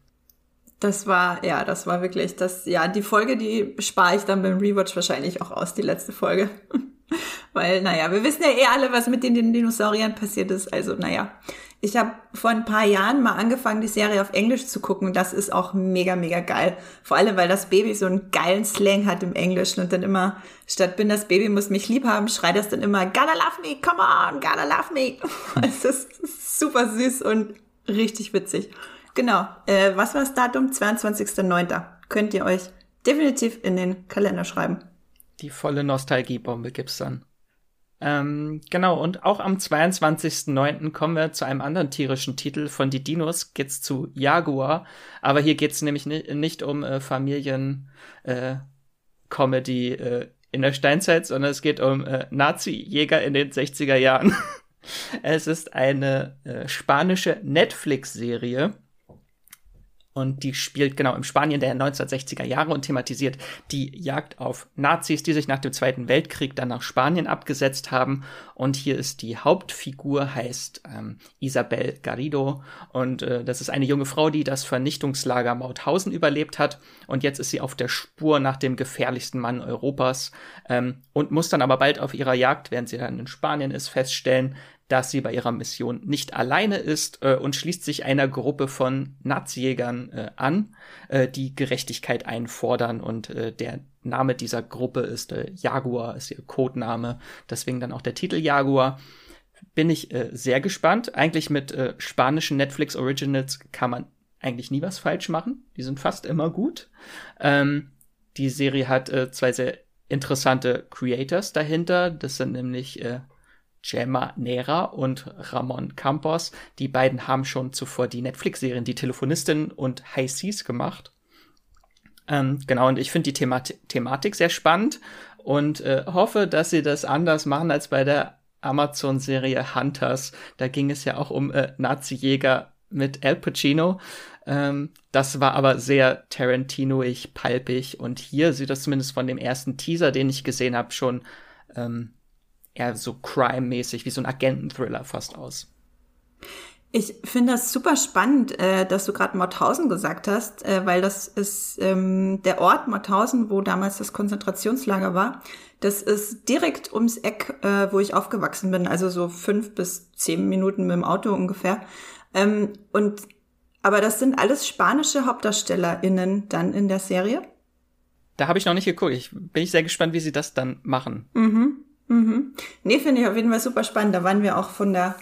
Das war, ja, das war wirklich, das, ja, die Folge, die spare ich dann beim Rewatch wahrscheinlich auch aus, die letzte Folge. Weil, naja, wir wissen ja eh alle, was mit den Dinosauriern passiert ist. Also, naja, Ich habe vor ein paar Jahren mal angefangen, die Serie auf Englisch zu gucken. Das ist auch mega, mega geil. Vor allem, weil das Baby so einen geilen Slang hat im Englischen und dann immer, statt bin das Baby, muss mich lieb haben, schreit das dann immer, gotta love me, come on, gotta love me. Es ist super süß und richtig witzig. Genau. Äh, was war das Datum? 22.09. Könnt ihr euch definitiv in den Kalender schreiben. Die volle Nostalgiebombe gibt's dann. Ähm, genau, und auch am 22.09. kommen wir zu einem anderen tierischen Titel. Von die Dinos geht's zu Jaguar. Aber hier geht's nämlich ni nicht um äh, Familien-Comedy äh, äh, in der Steinzeit, sondern es geht um äh, Nazi-Jäger in den 60er Jahren. es ist eine äh, spanische Netflix-Serie und die spielt genau im Spanien der 1960er Jahre und thematisiert die Jagd auf Nazis, die sich nach dem Zweiten Weltkrieg dann nach Spanien abgesetzt haben. Und hier ist die Hauptfigur, heißt ähm, Isabel Garrido. Und äh, das ist eine junge Frau, die das Vernichtungslager Mauthausen überlebt hat. Und jetzt ist sie auf der Spur nach dem gefährlichsten Mann Europas ähm, und muss dann aber bald auf ihrer Jagd, während sie dann in Spanien ist, feststellen, dass sie bei ihrer Mission nicht alleine ist äh, und schließt sich einer Gruppe von Nazijägern äh, an, äh, die Gerechtigkeit einfordern und äh, der Name dieser Gruppe ist äh, Jaguar, ist ihr Codename, deswegen dann auch der Titel Jaguar. Bin ich äh, sehr gespannt. Eigentlich mit spanischen Netflix Originals kann man eigentlich nie was falsch machen. Die sind fast immer gut. Ähm, die Serie hat zwei sehr interessante Creators dahinter. Das sind nämlich Gemma Nera und Ramon Campos. Die beiden haben schon zuvor die Netflix-Serien Die Telefonistin und High Seas gemacht. Ähm, genau, und ich finde die Themat Thematik sehr spannend und äh, hoffe, dass sie das anders machen als bei der Amazon-Serie Hunters. Da ging es ja auch um äh, Nazi-Jäger mit Al Pacino. Ähm, das war aber sehr Tarantinoig, palpig und hier sieht das zumindest von dem ersten Teaser, den ich gesehen habe, schon ähm, eher so crime-mäßig, wie so ein Agenten-Thriller fast aus. Ich finde das super spannend, äh, dass du gerade Mauthausen gesagt hast, äh, weil das ist ähm, der Ort Mauthausen, wo damals das Konzentrationslager war. Das ist direkt ums Eck, äh, wo ich aufgewachsen bin, also so fünf bis zehn Minuten mit dem Auto ungefähr. Ähm, und aber das sind alles spanische HauptdarstellerInnen dann in der Serie. Da habe ich noch nicht geguckt. Ich bin ich sehr gespannt, wie sie das dann machen. Mhm. Mhm. Nee, finde ich auf jeden Fall super spannend. Da waren wir auch von der,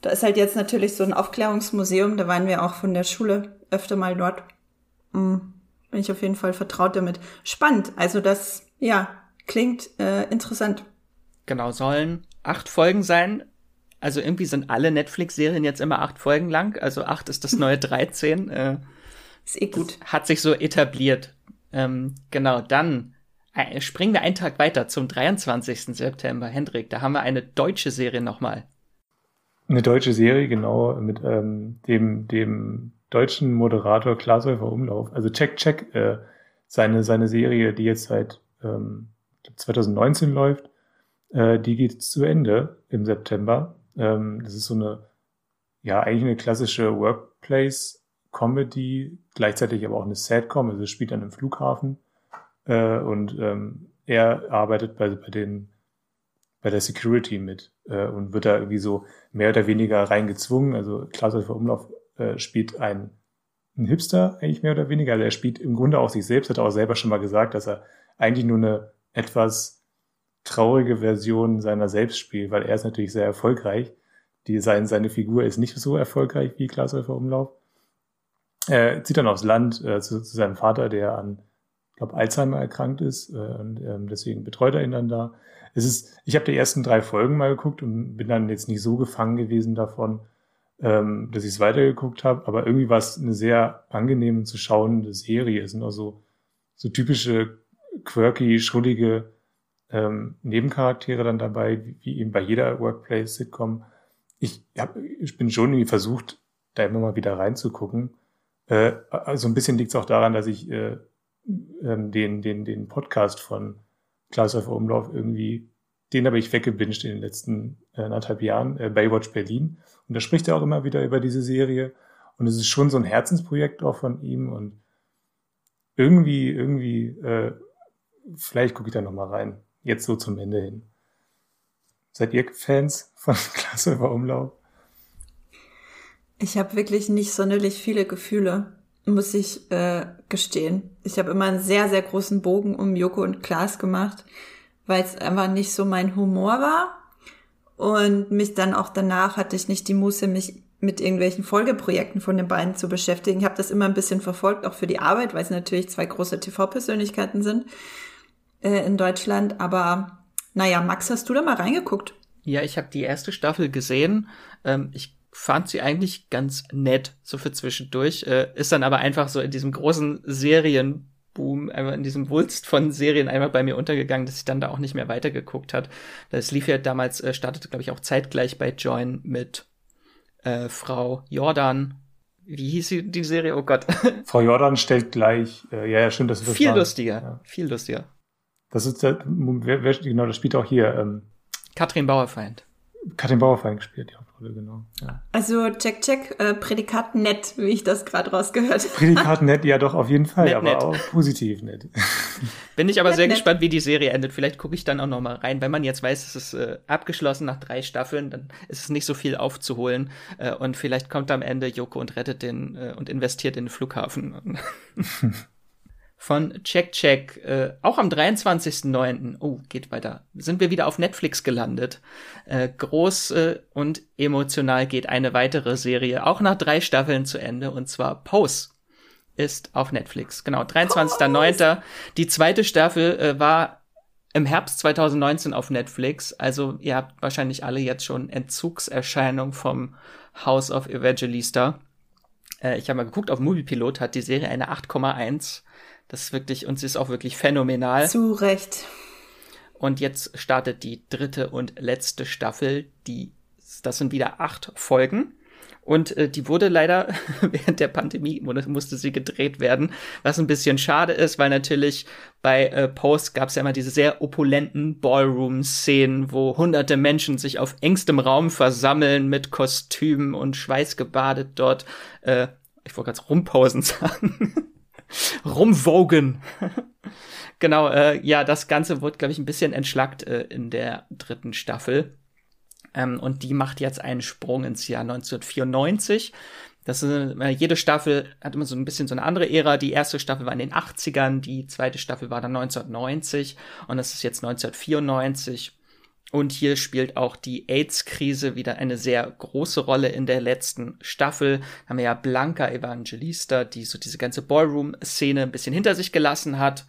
da ist halt jetzt natürlich so ein Aufklärungsmuseum, da waren wir auch von der Schule öfter mal dort. Mhm. Bin ich auf jeden Fall vertraut damit. Spannend. Also das, ja, klingt äh, interessant. Genau, sollen acht Folgen sein. Also irgendwie sind alle Netflix-Serien jetzt immer acht Folgen lang. Also acht ist das neue 13. Äh, ist eh gut. Hat sich so etabliert. Ähm, genau, dann springen wir einen Tag weiter zum 23. September. Hendrik, da haben wir eine deutsche Serie nochmal. Eine deutsche Serie, genau, mit ähm, dem, dem deutschen Moderator Klaas-Häufer Umlauf. Also Check Check, äh, seine, seine Serie, die jetzt seit ähm, 2019 läuft, äh, die geht zu Ende im September. Ähm, das ist so eine, ja, eigentlich eine klassische Workplace-Comedy, gleichzeitig aber auch eine Sadcom, also spielt an einem Flughafen. Äh, und ähm, er arbeitet bei, bei den bei der Security mit äh, und wird da irgendwie so mehr oder weniger reingezwungen. Also Klaus Umlauf äh, spielt ein, ein Hipster eigentlich mehr oder weniger. Also er spielt im Grunde auch sich selbst, hat auch selber schon mal gesagt, dass er eigentlich nur eine etwas traurige Version seiner selbst spielt, weil er ist natürlich sehr erfolgreich. Die, sein, seine Figur ist nicht so erfolgreich wie Klaus Umlauf. Er zieht dann aufs Land äh, zu, zu seinem Vater, der an glaube, Alzheimer erkrankt ist äh, und ähm, deswegen betreut er ihn dann da. Es ist, ich habe die ersten drei Folgen mal geguckt und bin dann jetzt nicht so gefangen gewesen davon, ähm, dass ich es weitergeguckt habe, aber irgendwie war es eine sehr angenehme zu schauende Serie. Es sind auch so, so typische quirky, schrullige ähm, Nebencharaktere dann dabei, wie, wie eben bei jeder Workplace-Sitcom. Ich, hab, ich bin schon irgendwie versucht, da immer mal wieder reinzugucken. Äh, also ein bisschen liegt es auch daran, dass ich äh, ähm, den, den, den Podcast von Klaus auf Umlauf irgendwie, den habe ich weggebinged in den letzten äh, anderthalb Jahren, äh, Baywatch Berlin. Und da spricht er auch immer wieder über diese Serie. Und es ist schon so ein Herzensprojekt auch von ihm. Und irgendwie, irgendwie, äh, vielleicht gucke ich da nochmal rein. Jetzt so zum Ende hin. Seid ihr Fans von Klaus auf Umlauf? Ich habe wirklich nicht sonderlich viele Gefühle, muss ich äh, gestehen. Ich habe immer einen sehr, sehr großen Bogen um Joko und Klaas gemacht, weil es einfach nicht so mein Humor war. Und mich dann auch danach hatte ich nicht die Muße, mich mit irgendwelchen Folgeprojekten von den beiden zu beschäftigen. Ich habe das immer ein bisschen verfolgt, auch für die Arbeit, weil es natürlich zwei große TV-Persönlichkeiten sind äh, in Deutschland. Aber naja, Max, hast du da mal reingeguckt? Ja, ich habe die erste Staffel gesehen. Ähm, ich fand sie eigentlich ganz nett, so für zwischendurch. Äh, ist dann aber einfach so in diesem großen Serienboom, einfach in diesem Wulst von Serien einmal bei mir untergegangen, dass ich dann da auch nicht mehr weitergeguckt hat. Das lief ja damals, äh, startete, glaube ich, auch zeitgleich bei Join mit äh, Frau Jordan. Wie hieß sie, die Serie? Oh Gott. Frau Jordan stellt gleich, äh, ja, ja, schön, dass du Viel war. lustiger, ja. viel lustiger. Das ist der, wer, wer, genau, das spielt auch hier. Ähm, Katrin Bauerfeind. Katrin Bauerfeind gespielt, die Hauptrolle, genau. Ja. Also check, check, äh, Prädikat nett, wie ich das gerade rausgehört habe. Prädikat nett, ja doch, auf jeden Fall, nett, aber nett. auch positiv nett. Bin ich aber nett, sehr gespannt, wie die Serie endet. Vielleicht gucke ich dann auch noch mal rein. Wenn man jetzt weiß, es ist äh, abgeschlossen nach drei Staffeln, dann ist es nicht so viel aufzuholen. Äh, und vielleicht kommt am Ende Joko und rettet den äh, und investiert in den Flughafen. von Check Check, äh, auch am 23.09. Oh, geht weiter. Sind wir wieder auf Netflix gelandet. Äh, groß äh, und emotional geht eine weitere Serie, auch nach drei Staffeln zu Ende, und zwar Pose ist auf Netflix. Genau, 23.09. Die zweite Staffel äh, war im Herbst 2019 auf Netflix. Also ihr habt wahrscheinlich alle jetzt schon Entzugserscheinung vom House of Evangelista. Äh, ich habe mal geguckt, auf Moviepilot hat die Serie eine 8,1 das ist wirklich, und sie ist auch wirklich phänomenal. Zu Recht. Und jetzt startet die dritte und letzte Staffel. Die, das sind wieder acht Folgen. Und äh, die wurde leider während der Pandemie musste sie gedreht werden, was ein bisschen schade ist, weil natürlich bei äh, Post gab es ja immer diese sehr opulenten Ballroom-Szenen, wo hunderte Menschen sich auf engstem Raum versammeln mit Kostümen und schweißgebadet dort, äh, ich wollte gerade rumpausen sagen, rumwogen. genau, äh, ja, das Ganze wird, glaube ich, ein bisschen entschlackt äh, in der dritten Staffel. Ähm, und die macht jetzt einen Sprung ins Jahr 1994. Das ist, äh, jede Staffel hat immer so ein bisschen so eine andere Ära. Die erste Staffel war in den 80ern, die zweite Staffel war dann 1990 und das ist jetzt 1994. Und hier spielt auch die AIDS-Krise wieder eine sehr große Rolle in der letzten Staffel. Da haben wir ja Blanca Evangelista, die so diese ganze Ballroom-Szene ein bisschen hinter sich gelassen hat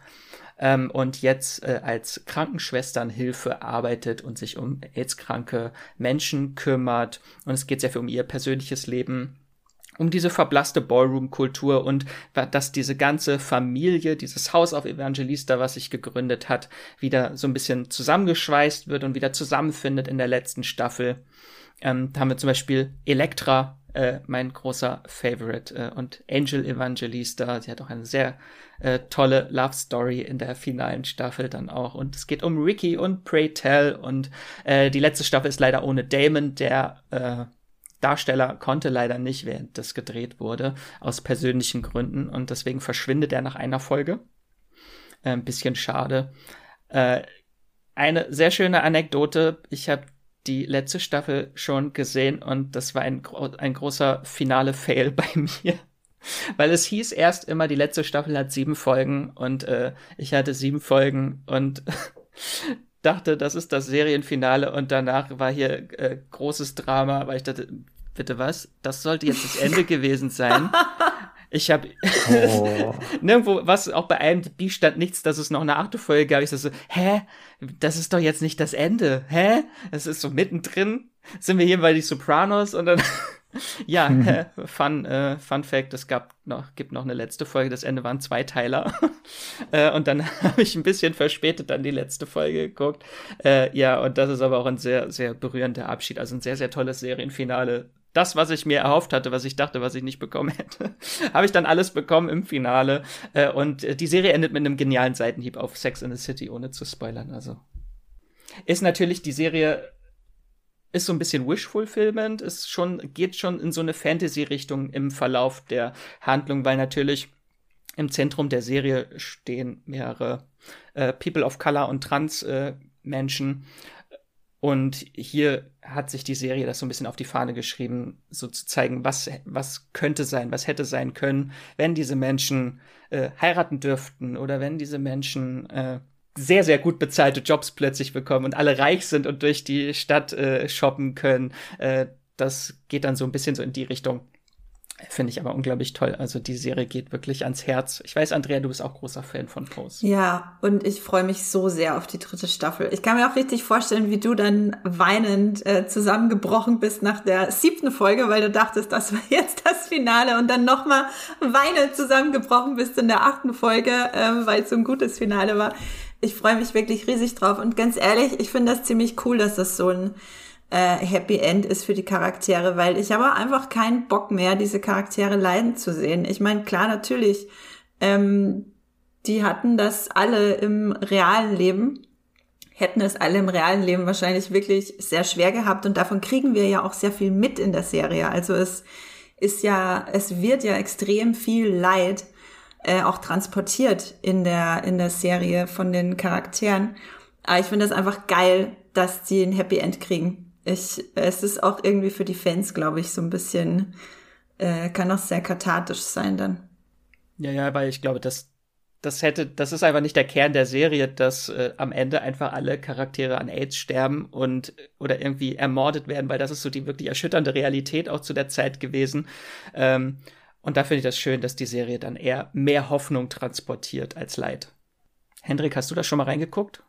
ähm, und jetzt äh, als Krankenschwesternhilfe arbeitet und sich um AIDS-kranke Menschen kümmert. Und es geht sehr viel um ihr persönliches Leben um diese verblasste Ballroom-Kultur und dass diese ganze Familie, dieses Haus auf Evangelista, was sich gegründet hat, wieder so ein bisschen zusammengeschweißt wird und wieder zusammenfindet in der letzten Staffel. Ähm, da haben wir zum Beispiel Elektra, äh, mein großer Favorite, äh, und Angel Evangelista. Sie hat auch eine sehr äh, tolle Love Story in der finalen Staffel dann auch. Und es geht um Ricky und Pray Tell und äh, die letzte Staffel ist leider ohne Damon, der äh, Darsteller konnte leider nicht, während das gedreht wurde, aus persönlichen Gründen und deswegen verschwindet er nach einer Folge. Äh, ein bisschen schade. Äh, eine sehr schöne Anekdote. Ich habe die letzte Staffel schon gesehen und das war ein, ein großer finale Fail bei mir. Weil es hieß erst immer, die letzte Staffel hat sieben Folgen und äh, ich hatte sieben Folgen und dachte, das ist das Serienfinale und danach war hier äh, großes Drama, weil ich dachte, bitte was? Das sollte jetzt das Ende gewesen sein. Ich habe oh. nirgendwo, was auch bei IMDb stand nichts, dass es noch eine achte Folge gab. Ich so, hä? Das ist doch jetzt nicht das Ende. Hä? Es ist so mittendrin. Sind wir hier bei die Sopranos und dann ja, äh, Fun, äh, Fun Fact, es gab noch, gibt noch eine letzte Folge, das Ende waren zwei Teiler. äh, und dann habe ich ein bisschen verspätet dann die letzte Folge geguckt. Äh, ja, und das ist aber auch ein sehr, sehr berührender Abschied. Also ein sehr, sehr tolles Serienfinale. Das, was ich mir erhofft hatte, was ich dachte, was ich nicht bekommen hätte, habe ich dann alles bekommen im Finale. Äh, und äh, die Serie endet mit einem genialen Seitenhieb auf Sex in the City, ohne zu spoilern. Also ist natürlich die Serie ist so ein bisschen wish-fulfillment, ist schon, geht schon in so eine Fantasy-Richtung im Verlauf der Handlung, weil natürlich im Zentrum der Serie stehen mehrere äh, People of Color und Trans-Menschen. Äh, Und hier hat sich die Serie das so ein bisschen auf die Fahne geschrieben, so zu zeigen, was, was könnte sein, was hätte sein können, wenn diese Menschen äh, heiraten dürften oder wenn diese Menschen äh, sehr, sehr gut bezahlte Jobs plötzlich bekommen und alle reich sind und durch die Stadt äh, shoppen können. Äh, das geht dann so ein bisschen so in die Richtung. Finde ich aber unglaublich toll. Also die Serie geht wirklich ans Herz. Ich weiß, Andrea, du bist auch großer Fan von Pose. Ja, und ich freue mich so sehr auf die dritte Staffel. Ich kann mir auch richtig vorstellen, wie du dann weinend äh, zusammengebrochen bist nach der siebten Folge, weil du dachtest, das war jetzt das Finale und dann nochmal weinend zusammengebrochen bist in der achten Folge, äh, weil es so ein gutes Finale war. Ich freue mich wirklich riesig drauf. Und ganz ehrlich, ich finde das ziemlich cool, dass das so ein äh, Happy End ist für die Charaktere, weil ich habe einfach keinen Bock mehr, diese Charaktere leiden zu sehen. Ich meine, klar, natürlich, ähm, die hatten das alle im realen Leben, hätten es alle im realen Leben wahrscheinlich wirklich sehr schwer gehabt und davon kriegen wir ja auch sehr viel mit in der Serie. Also es ist ja, es wird ja extrem viel Leid äh, auch transportiert in der in der Serie von den Charakteren. Aber ich finde das einfach geil, dass sie ein Happy End kriegen ich, es ist auch irgendwie für die Fans, glaube ich, so ein bisschen, äh, kann auch sehr kathartisch sein dann. Ja, ja, weil ich glaube, das, das hätte, das ist einfach nicht der Kern der Serie, dass äh, am Ende einfach alle Charaktere an AIDS sterben und oder irgendwie ermordet werden, weil das ist so die wirklich erschütternde Realität auch zu der Zeit gewesen. Ähm, und da finde ich das schön, dass die Serie dann eher mehr Hoffnung transportiert als Leid. Hendrik, hast du da schon mal reingeguckt?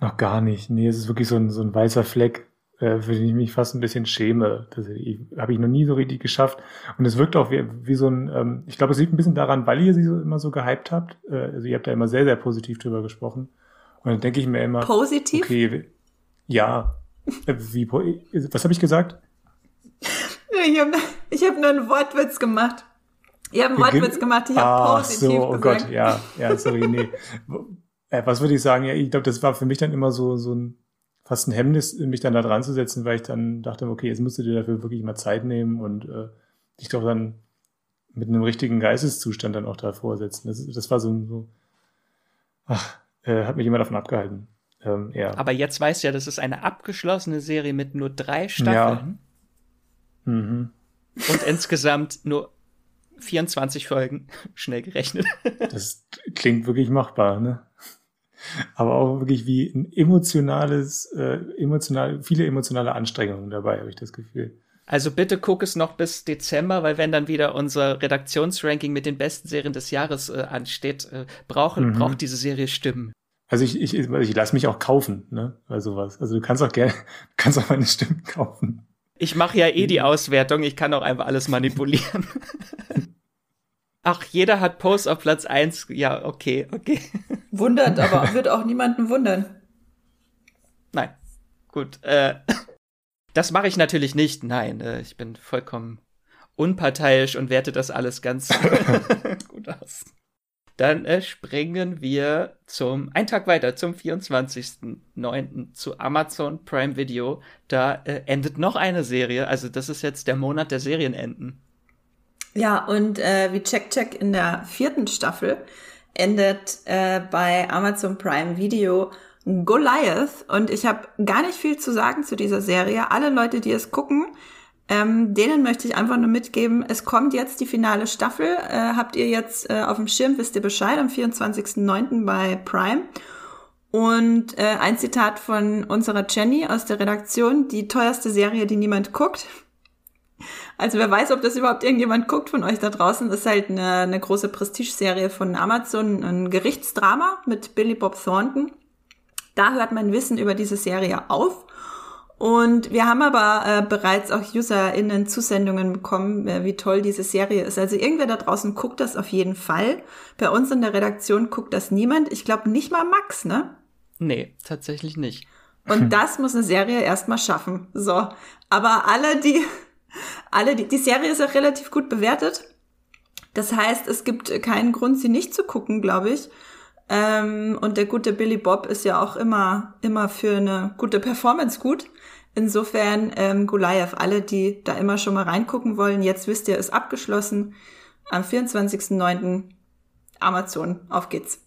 Noch gar nicht. Nee, es ist wirklich so ein, so ein weißer Fleck äh, für den ich mich fast ein bisschen schäme. Das habe ich noch nie so richtig geschafft. Und es wirkt auch wie, wie so ein, ähm, ich glaube, es liegt ein bisschen daran, weil ihr sie so, immer so gehypt habt. Äh, also ihr habt da immer sehr, sehr positiv drüber gesprochen. Und dann denke ich mir immer. Positiv? Okay, ja. Äh, wie, was habe ich gesagt? Ich habe ich hab nur einen Wortwitz gemacht. Ich habe einen Wortwitz gemacht, ich habe ah, positiv so, oh gesagt. Gott, ja, ja, sorry, nee. äh, was würde ich sagen? Ja, ich glaube, das war für mich dann immer so, so ein, fast ein Hemmnis, mich dann da dran zu setzen, weil ich dann dachte, okay, jetzt musst du dir dafür wirklich mal Zeit nehmen und äh, dich doch dann mit einem richtigen Geisteszustand dann auch davor setzen. Das, das war so, so ach, äh, hat mich immer davon abgehalten. Ähm, ja. Aber jetzt weißt du ja, das ist eine abgeschlossene Serie mit nur drei Staffeln. Ja. Mhm. Und insgesamt nur 24 Folgen, schnell gerechnet. Das klingt wirklich machbar, ne? aber auch wirklich wie ein emotionales, äh, emotional, viele emotionale Anstrengungen dabei, habe ich das Gefühl. Also bitte guck es noch bis Dezember, weil wenn dann wieder unser Redaktionsranking mit den besten Serien des Jahres äh, ansteht, äh, brauchen, mhm. braucht diese Serie Stimmen. Also ich, ich, ich lasse mich auch kaufen, ne, bei sowas. Also du kannst auch gerne, kannst auch meine Stimmen kaufen. Ich mache ja eh die Auswertung, ich kann auch einfach alles manipulieren. Ach, jeder hat Post auf Platz 1. Ja, okay, okay. Wundert, aber wird auch niemanden wundern. Nein. Gut. Äh, das mache ich natürlich nicht. Nein, äh, ich bin vollkommen unparteiisch und werte das alles ganz gut aus. Dann äh, springen wir zum, einen Tag weiter, zum 24.09. zu Amazon Prime Video. Da äh, endet noch eine Serie. Also das ist jetzt der Monat der Serienenden. Ja, und äh, wie Check Check in der vierten Staffel endet äh, bei Amazon Prime Video Goliath. Und ich habe gar nicht viel zu sagen zu dieser Serie. Alle Leute, die es gucken, ähm, denen möchte ich einfach nur mitgeben, es kommt jetzt die finale Staffel. Äh, habt ihr jetzt äh, auf dem Schirm, wisst ihr Bescheid, am 24.09. bei Prime. Und äh, ein Zitat von unserer Jenny aus der Redaktion, die teuerste Serie, die niemand guckt. Also wer weiß, ob das überhaupt irgendjemand guckt von euch da draußen. Das ist halt eine, eine große Prestigeserie von Amazon, ein Gerichtsdrama mit Billy Bob Thornton. Da hört mein Wissen über diese Serie auf. Und wir haben aber äh, bereits auch UserInnen Zusendungen bekommen, äh, wie toll diese Serie ist. Also irgendwer da draußen guckt das auf jeden Fall. Bei uns in der Redaktion guckt das niemand. Ich glaube nicht mal Max, ne? Nee, tatsächlich nicht. Und das muss eine Serie erstmal schaffen. So. Aber alle, die alle, die, die Serie ist auch relativ gut bewertet. Das heißt, es gibt keinen Grund, sie nicht zu gucken, glaube ich. Ähm, und der gute Billy Bob ist ja auch immer, immer für eine gute Performance gut. Insofern, ähm, Goliath, alle, die da immer schon mal reingucken wollen, jetzt wisst ihr, ist abgeschlossen. Am 24.09. Amazon, auf geht's.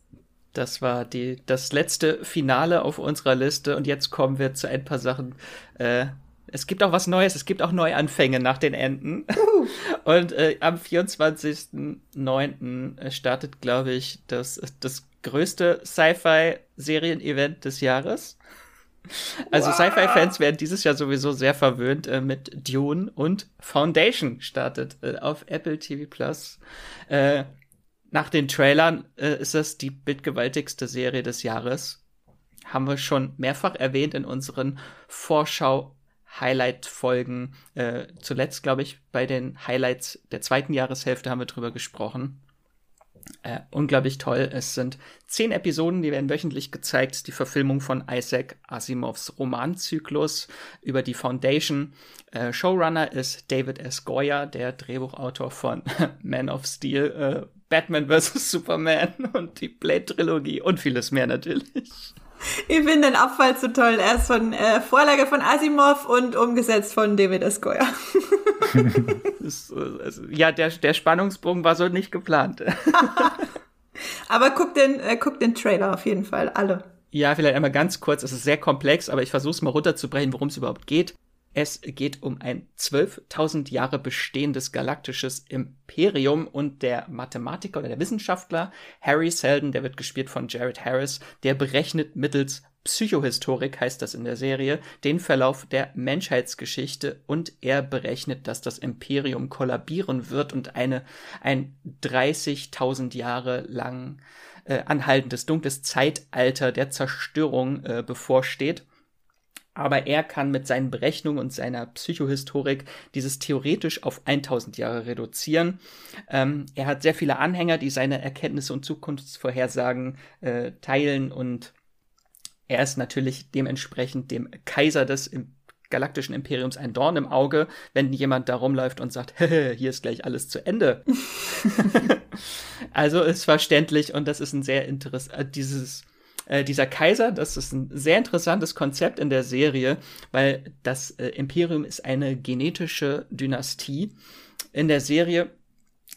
Das war die, das letzte Finale auf unserer Liste und jetzt kommen wir zu ein paar Sachen. Äh, es gibt auch was Neues, es gibt auch Neuanfänge nach den Enden. und äh, am 24.09. startet, glaube ich, das, das größte Sci-Fi-Serien-Event des Jahres. Also wow. Sci-Fi-Fans werden dieses Jahr sowieso sehr verwöhnt äh, mit Dune und Foundation startet äh, auf Apple TV Plus. Äh, nach den Trailern äh, ist das die bildgewaltigste Serie des Jahres. Haben wir schon mehrfach erwähnt in unseren Vorschau-Highlight-Folgen. Äh, zuletzt, glaube ich, bei den Highlights der zweiten Jahreshälfte haben wir drüber gesprochen. Äh, unglaublich toll. Es sind zehn Episoden, die werden wöchentlich gezeigt. Die Verfilmung von Isaac Asimovs Romanzyklus über die Foundation. Äh, Showrunner ist David S. Goyer, der Drehbuchautor von Man of Steel, äh, Batman vs. Superman und die Blade-Trilogie und vieles mehr natürlich. Ich finde den Abfall so toll. Er ist von äh, Vorlage von Asimov und umgesetzt von David ist, also, ja, der, der Spannungsbogen war so nicht geplant. aber guck den, äh, guck den Trailer auf jeden Fall, alle. Ja, vielleicht einmal ganz kurz. Es ist sehr komplex, aber ich versuche es mal runterzubrechen, worum es überhaupt geht. Es geht um ein 12.000 Jahre bestehendes galaktisches Imperium und der Mathematiker oder der Wissenschaftler Harry Seldon, der wird gespielt von Jared Harris, der berechnet mittels Psychohistorik heißt das in der Serie, den Verlauf der Menschheitsgeschichte und er berechnet, dass das Imperium kollabieren wird und eine ein 30.000 Jahre lang äh, anhaltendes dunkles Zeitalter der Zerstörung äh, bevorsteht aber er kann mit seinen Berechnungen und seiner Psychohistorik dieses theoretisch auf 1000 Jahre reduzieren. Ähm, er hat sehr viele Anhänger, die seine Erkenntnisse und Zukunftsvorhersagen äh, teilen und er ist natürlich dementsprechend dem Kaiser des im galaktischen Imperiums ein Dorn im Auge, wenn jemand da rumläuft und sagt, hier ist gleich alles zu Ende. also ist verständlich und das ist ein sehr interessantes, äh, dieses äh, dieser Kaiser, das ist ein sehr interessantes Konzept in der Serie, weil das äh, Imperium ist eine genetische Dynastie. In der Serie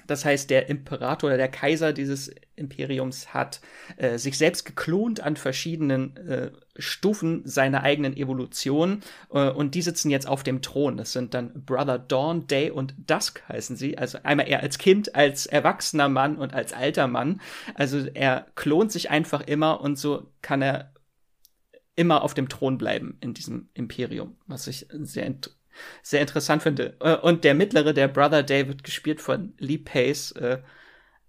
das heißt, der Imperator oder der Kaiser dieses Imperiums hat äh, sich selbst geklont an verschiedenen äh, Stufen seiner eigenen Evolution äh, und die sitzen jetzt auf dem Thron. Das sind dann Brother Dawn, Day und Dusk heißen sie. Also einmal er als Kind, als erwachsener Mann und als alter Mann. Also er klont sich einfach immer und so kann er immer auf dem Thron bleiben in diesem Imperium, was ich sehr sehr interessant finde. Äh, und der mittlere, der Brother David, gespielt von Lee Pace, äh,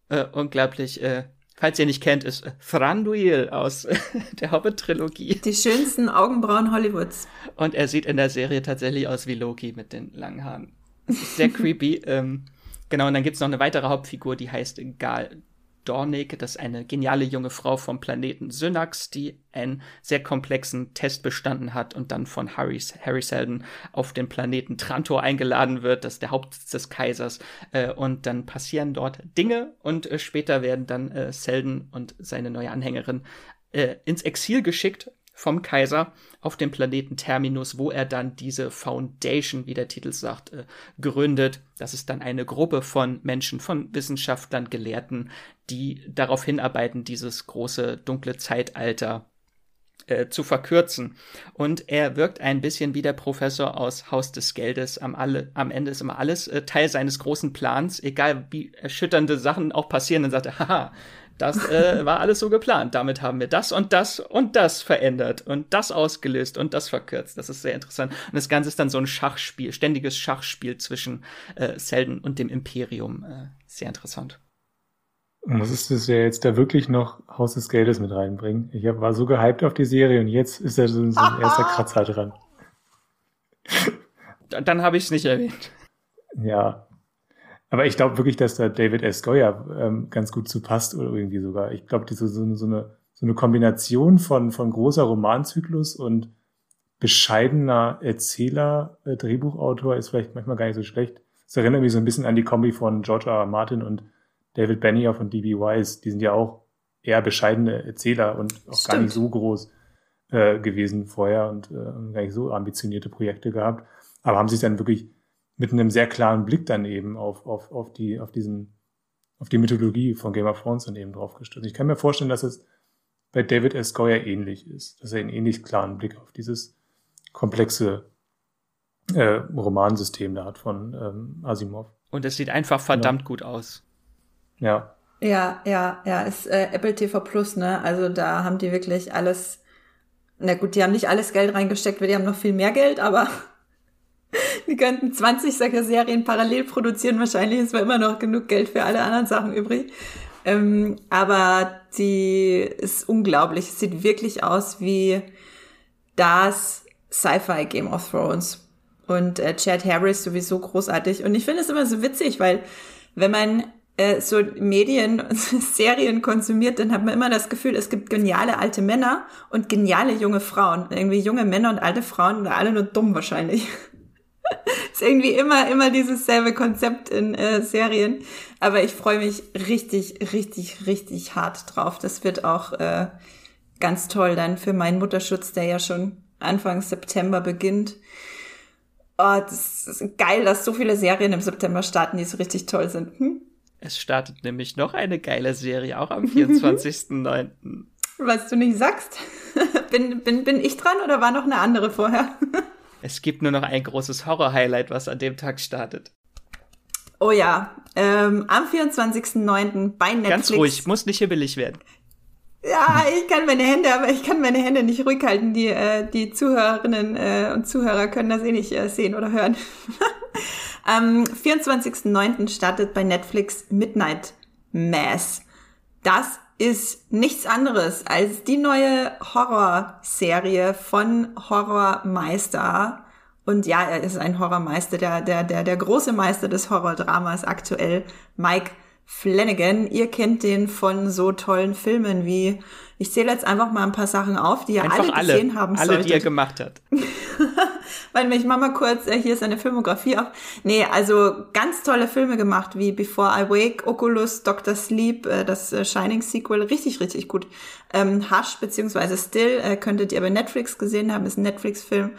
äh, unglaublich, äh, falls ihr nicht kennt, ist Thranduil aus der Hobbit-Trilogie. Die schönsten Augenbrauen Hollywoods. Und er sieht in der Serie tatsächlich aus wie Loki mit den langen Haaren. Das ist sehr creepy. Ähm, genau, und dann gibt's noch eine weitere Hauptfigur, die heißt Gal Dornick, das ist eine geniale junge Frau vom Planeten Synax, die einen sehr komplexen Test bestanden hat und dann von Harry, Harry Seldon auf den Planeten Trantor eingeladen wird, das ist der Hauptsitz des Kaisers. Äh, und dann passieren dort Dinge und äh, später werden dann äh, Seldon und seine neue Anhängerin äh, ins Exil geschickt vom Kaiser auf dem Planeten Terminus, wo er dann diese Foundation, wie der Titel sagt, äh, gründet. Das ist dann eine Gruppe von Menschen, von Wissenschaftlern, Gelehrten, die darauf hinarbeiten, dieses große dunkle Zeitalter äh, zu verkürzen. Und er wirkt ein bisschen wie der Professor aus Haus des Geldes. Am, alle, am Ende ist immer alles äh, Teil seines großen Plans, egal wie erschütternde Sachen auch passieren, dann sagt er, haha, das äh, war alles so geplant. Damit haben wir das und das und das verändert und das ausgelöst und das verkürzt. Das ist sehr interessant. Und das Ganze ist dann so ein Schachspiel, ständiges Schachspiel zwischen äh, Selden und dem Imperium. Äh, sehr interessant. Und was ist das ja jetzt da wirklich noch Haus des Geldes mit reinbringen? Ich war so gehypt auf die Serie und jetzt ist da so, ein, so ein erster Kratzer dran. Dann habe ich es nicht erwähnt. Ja, aber ich glaube wirklich, dass da David S. Goyer ähm, ganz gut zu passt oder irgendwie sogar. Ich glaube, so, so, so, eine, so eine Kombination von, von großer Romanzyklus und bescheidener Erzähler, äh, Drehbuchautor ist vielleicht manchmal gar nicht so schlecht. Das erinnert mich so ein bisschen an die Kombi von George R. R. Martin und David Benioff und D.B. Wise. Die sind ja auch eher bescheidene Erzähler und auch Stimmt. gar nicht so groß äh, gewesen vorher und äh, gar nicht so ambitionierte Projekte gehabt. Aber haben sich dann wirklich mit einem sehr klaren Blick dann eben auf, auf, auf die, auf diesen, auf die Mythologie von Game of Thrones dann eben drauf gestürzt. Ich kann mir vorstellen, dass es bei David S. Goyer ähnlich ist, dass er einen ähnlich klaren Blick auf dieses komplexe äh, Romansystem da hat von ähm, Asimov. Und es sieht einfach verdammt ja. gut aus. Ja. Ja, ja, ja, ist äh, Apple TV Plus, ne? Also da haben die wirklich alles. Na gut, die haben nicht alles Geld reingesteckt, weil die haben noch viel mehr Geld, aber die könnten 20 solcher Serien parallel produzieren. Wahrscheinlich ist immer noch genug Geld für alle anderen Sachen übrig. Ähm, aber die ist unglaublich. Es sieht wirklich aus wie das Sci-Fi Game of Thrones. Und äh, Chad Harris sowieso großartig. Und ich finde es immer so witzig, weil wenn man äh, so Medien, Serien konsumiert, dann hat man immer das Gefühl, es gibt geniale alte Männer und geniale junge Frauen. Irgendwie junge Männer und alte Frauen alle nur dumm wahrscheinlich. ist irgendwie immer, immer dieses selbe Konzept in äh, Serien. Aber ich freue mich richtig, richtig, richtig hart drauf. Das wird auch äh, ganz toll dann für meinen Mutterschutz, der ja schon Anfang September beginnt. Oh, das ist geil, dass so viele Serien im September starten, die so richtig toll sind. Hm? Es startet nämlich noch eine geile Serie, auch am 24.09. Was du nicht sagst. bin, bin, bin ich dran oder war noch eine andere vorher? Es gibt nur noch ein großes Horror-Highlight, was an dem Tag startet. Oh ja, ähm, am 24.09. bei Netflix. Ganz ruhig, muss nicht hibbelig werden. Ja, ich kann meine Hände, aber ich kann meine Hände nicht ruhig halten. Die, äh, die Zuhörerinnen äh, und Zuhörer können das eh nicht äh, sehen oder hören. Am 24.09. startet bei Netflix Midnight Mass. Das ist nichts anderes als die neue Horrorserie von Horrormeister. Und ja, er ist ein Horrormeister, der, der, der, der große Meister des Horrordramas aktuell, Mike Flanagan. Ihr kennt den von so tollen Filmen wie, ich zähle jetzt einfach mal ein paar Sachen auf, die ihr einfach alle gesehen alle, haben alle, solltet. die er gemacht hat. Weil ich mach mal kurz, äh, hier ist eine Filmografie auf. Nee, also ganz tolle Filme gemacht, wie Before I Wake, Oculus, Dr. Sleep, äh, das äh, Shining Sequel, richtig, richtig gut. Ähm, Hush beziehungsweise Still könntet ihr bei Netflix gesehen haben, ist ein Netflix-Film.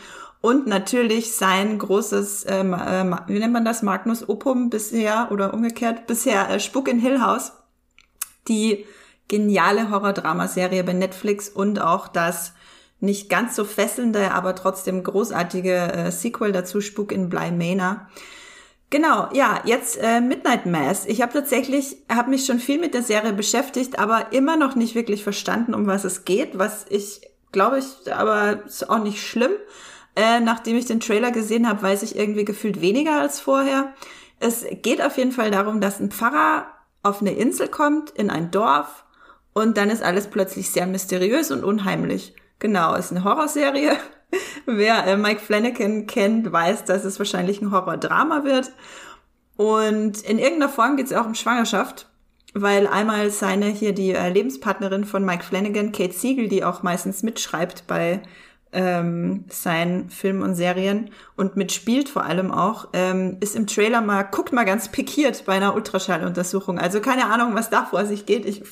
Und natürlich sein großes, ähm, äh, wie nennt man das, Magnus Opum bisher oder umgekehrt, bisher äh, Spuk in Hill House. Die geniale Horror-Drama-Serie bei Netflix und auch das nicht ganz so fesselnde, aber trotzdem großartige äh, Sequel dazu, Spuk in Bly Manor. Genau, ja, jetzt äh, Midnight Mass. Ich habe tatsächlich, habe mich schon viel mit der Serie beschäftigt, aber immer noch nicht wirklich verstanden, um was es geht, was ich glaube ich, aber ist auch nicht schlimm. Äh, nachdem ich den Trailer gesehen habe, weiß ich irgendwie gefühlt weniger als vorher. Es geht auf jeden Fall darum, dass ein Pfarrer auf eine Insel kommt, in ein Dorf, und dann ist alles plötzlich sehr mysteriös und unheimlich. Genau, ist eine Horrorserie. Wer äh, Mike Flanagan kennt, weiß, dass es wahrscheinlich ein Horrordrama wird. Und in irgendeiner Form geht es auch um Schwangerschaft, weil einmal seine hier die äh, Lebenspartnerin von Mike Flanagan, Kate Siegel, die auch meistens mitschreibt bei ähm, seinen Filmen und Serien und mitspielt vor allem auch, ähm, ist im Trailer mal, guckt mal ganz pikiert bei einer Ultraschalluntersuchung. Also keine Ahnung, was da vor sich geht. Ich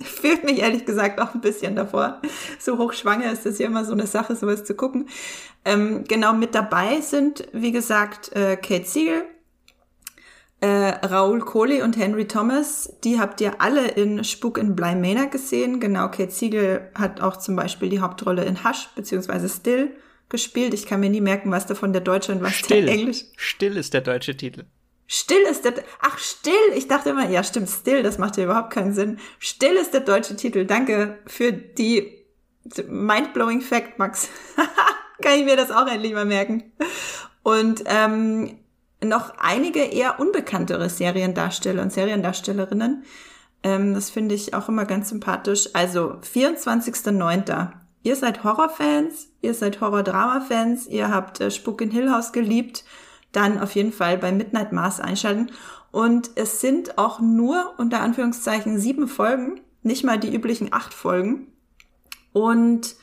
fühlt mich ehrlich gesagt auch ein bisschen davor. So hochschwanger ist das ja immer so eine Sache, sowas zu gucken. Ähm, genau mit dabei sind, wie gesagt, äh, Kate Siegel, äh, Raoul Kohli und Henry Thomas, die habt ihr alle in Spuk in Bly Manor gesehen. Genau, Kate Siegel hat auch zum Beispiel die Hauptrolle in Hush bzw. Still gespielt. Ich kann mir nie merken, was davon der deutsche und was Still. der englisch. Still ist der deutsche Titel. Still ist der, ach still, ich dachte immer, ja stimmt, still, das macht ja überhaupt keinen Sinn. Still ist der deutsche Titel. Danke für die mindblowing Fact, Max. Kann ich mir das auch endlich mal merken. Und ähm, noch einige eher unbekanntere Seriendarsteller und Seriendarstellerinnen. Ähm, das finde ich auch immer ganz sympathisch. Also 24.09. Ihr seid Horrorfans, ihr seid Horror-Drama-Fans, ihr habt äh, Spuk in Hill House geliebt, dann auf jeden Fall bei Midnight Mars einschalten. Und es sind auch nur unter Anführungszeichen sieben Folgen, nicht mal die üblichen acht Folgen. Und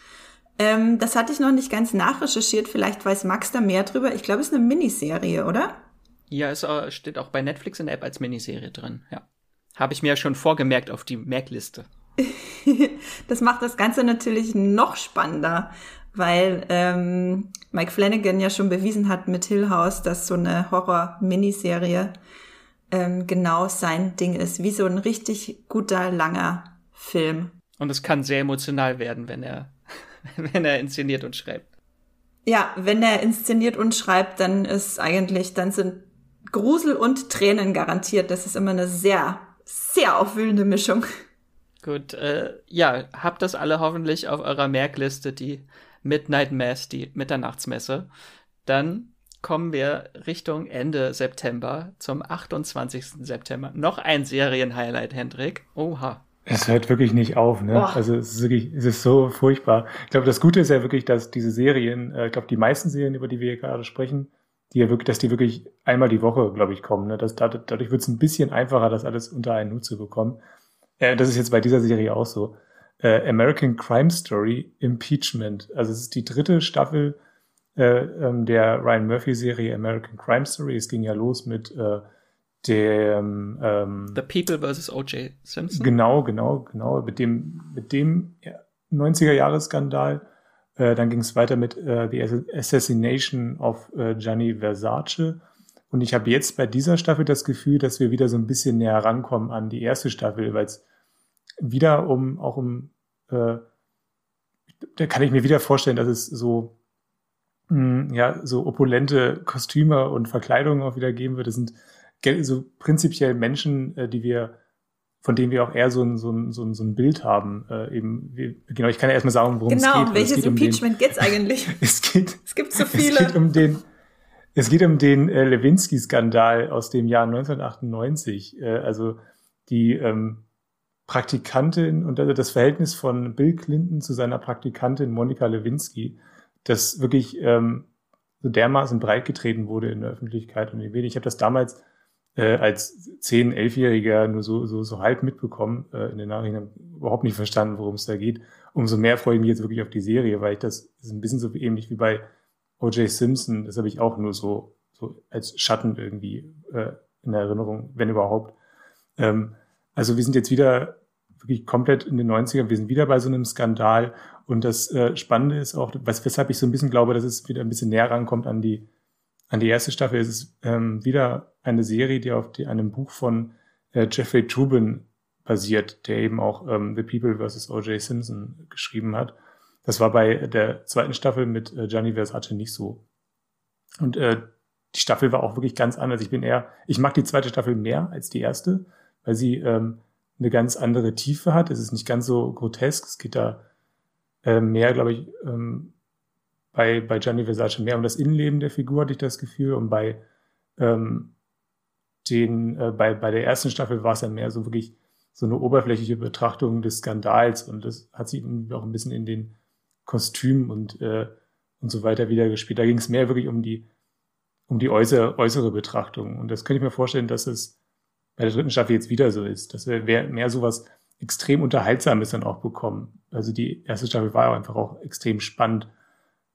ähm, das hatte ich noch nicht ganz nachrecherchiert. Vielleicht weiß Max da mehr drüber. Ich glaube, es ist eine Miniserie, oder? Ja, es äh, steht auch bei Netflix in der App als Miniserie drin, ja. Habe ich mir ja schon vorgemerkt auf die Merkliste. das macht das Ganze natürlich noch spannender, weil ähm, Mike Flanagan ja schon bewiesen hat mit Hill House, dass so eine Horror-Miniserie ähm, genau sein Ding ist, wie so ein richtig guter, langer Film. Und es kann sehr emotional werden, wenn er, wenn er inszeniert und schreibt. Ja, wenn er inszeniert und schreibt, dann ist eigentlich, dann sind Grusel und Tränen garantiert. Das ist immer eine sehr, sehr aufwühlende Mischung. Gut, äh, ja, habt das alle hoffentlich auf eurer Merkliste, die Midnight Mass, die Mitternachtsmesse. Dann kommen wir Richtung Ende September zum 28. September. Noch ein Serienhighlight, Hendrik. Oha. Es hört wirklich nicht auf, ne? Oh. Also es ist wirklich, es ist so furchtbar. Ich glaube, das Gute ist ja wirklich, dass diese Serien, äh, ich glaube, die meisten Serien, über die wir hier gerade sprechen, die ja wirklich, dass die wirklich einmal die Woche, glaube ich, kommen. Ne? Das, dadurch wird es ein bisschen einfacher, das alles unter einen Hut zu bekommen. Äh, das ist jetzt bei dieser Serie auch so. Äh, American Crime Story Impeachment. Also es ist die dritte Staffel äh, ähm, der Ryan Murphy Serie American Crime Story. Es ging ja los mit äh, dem ähm, The People vs. O.J. Simpson. Genau, genau, genau. Mit dem, mit dem ja, 90er-Jahres-Skandal. Äh, dann ging es weiter mit äh, The Assassination of äh, Gianni Versace. Und ich habe jetzt bei dieser Staffel das Gefühl, dass wir wieder so ein bisschen näher rankommen an die erste Staffel, weil es wieder um, auch um, äh, da kann ich mir wieder vorstellen, dass es so, mh, hm, ja, so opulente Kostüme und Verkleidungen auch wieder geben wird. Das sind so prinzipiell Menschen, äh, die wir, von denen wir auch eher so ein, so ein, so ein, so ein Bild haben. Äh, eben, wie, genau, ich kann ja erstmal sagen, worum genau, es geht. Genau, welches geht Impeachment um geht's eigentlich? es geht, es gibt so viele. Es geht um den, es geht um den äh, Lewinsky-Skandal aus dem Jahr 1998. Äh, also die ähm, Praktikantin und also das Verhältnis von Bill Clinton zu seiner Praktikantin Monika Lewinsky, das wirklich ähm, so dermaßen breit getreten wurde in der Öffentlichkeit und ich habe das damals äh, als 10-, 11-Jähriger nur so, so, so halb mitbekommen äh, in den Nachrichten, überhaupt nicht verstanden, worum es da geht. Umso mehr freue ich mich jetzt wirklich auf die Serie, weil ich das, das ist ein bisschen so ähnlich wie bei O.J. Simpson, das habe ich auch nur so, so als Schatten irgendwie äh, in Erinnerung, wenn überhaupt. Ähm, also wir sind jetzt wieder wirklich komplett in den 90ern, wir sind wieder bei so einem Skandal und das äh, Spannende ist auch, was, weshalb ich so ein bisschen glaube, dass es wieder ein bisschen näher rankommt an die an die erste Staffel ist es ähm, wieder eine Serie, die auf die, einem Buch von äh, Jeffrey Trubin basiert, der eben auch ähm, The People vs. O.J. Simpson geschrieben hat. Das war bei der zweiten Staffel mit äh, Gianni Versace nicht so. Und äh, die Staffel war auch wirklich ganz anders. Ich bin eher, ich mag die zweite Staffel mehr als die erste, weil sie ähm, eine ganz andere Tiefe hat. Es ist nicht ganz so grotesk. Es geht da äh, mehr, glaube ich, ähm, bei, bei Gianni Versace mehr um das Innenleben der Figur, hatte ich das Gefühl. Und bei, ähm, den, äh, bei, bei der ersten Staffel war es dann mehr so wirklich so eine oberflächliche Betrachtung des Skandals. Und das hat sich auch ein bisschen in den Kostümen und, äh, und so weiter wieder gespielt. Da ging es mehr wirklich um die, um die äußere, äußere Betrachtung. Und das könnte ich mir vorstellen, dass es bei der dritten Staffel jetzt wieder so ist, dass wir mehr sowas extrem Unterhaltsames dann auch bekommen. Also die erste Staffel war einfach auch extrem spannend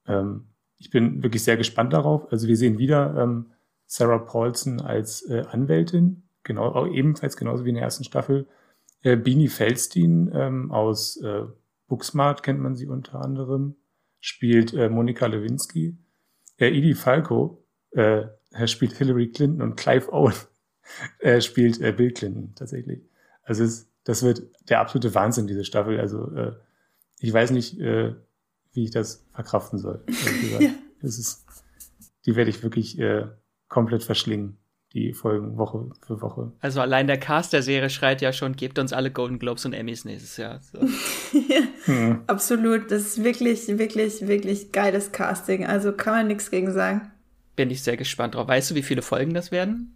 ähm, ich bin wirklich sehr gespannt darauf. Also wir sehen wieder ähm, Sarah Paulson als äh, Anwältin, genau, auch ebenfalls genauso wie in der ersten Staffel. Äh, Beanie Feldstein ähm, aus äh, Booksmart kennt man sie unter anderem, spielt äh, Monika Lewinsky. Äh, Edie Falco äh, spielt Hillary Clinton und Clive Owen äh, spielt äh, Bill Clinton tatsächlich. Also es, das wird der absolute Wahnsinn, diese Staffel. Also äh, ich weiß nicht, äh, wie ich das verkraften soll. ja. Das ist, die werde ich wirklich äh, komplett verschlingen, die Folgen Woche für Woche. Also allein der Cast der Serie schreit ja schon, gebt uns alle Golden Globes und Emmys nächstes Jahr. So. ja, hm. Absolut, das ist wirklich, wirklich, wirklich geiles Casting. Also kann man nichts gegen sagen. Bin ich sehr gespannt drauf. Weißt du, wie viele Folgen das werden?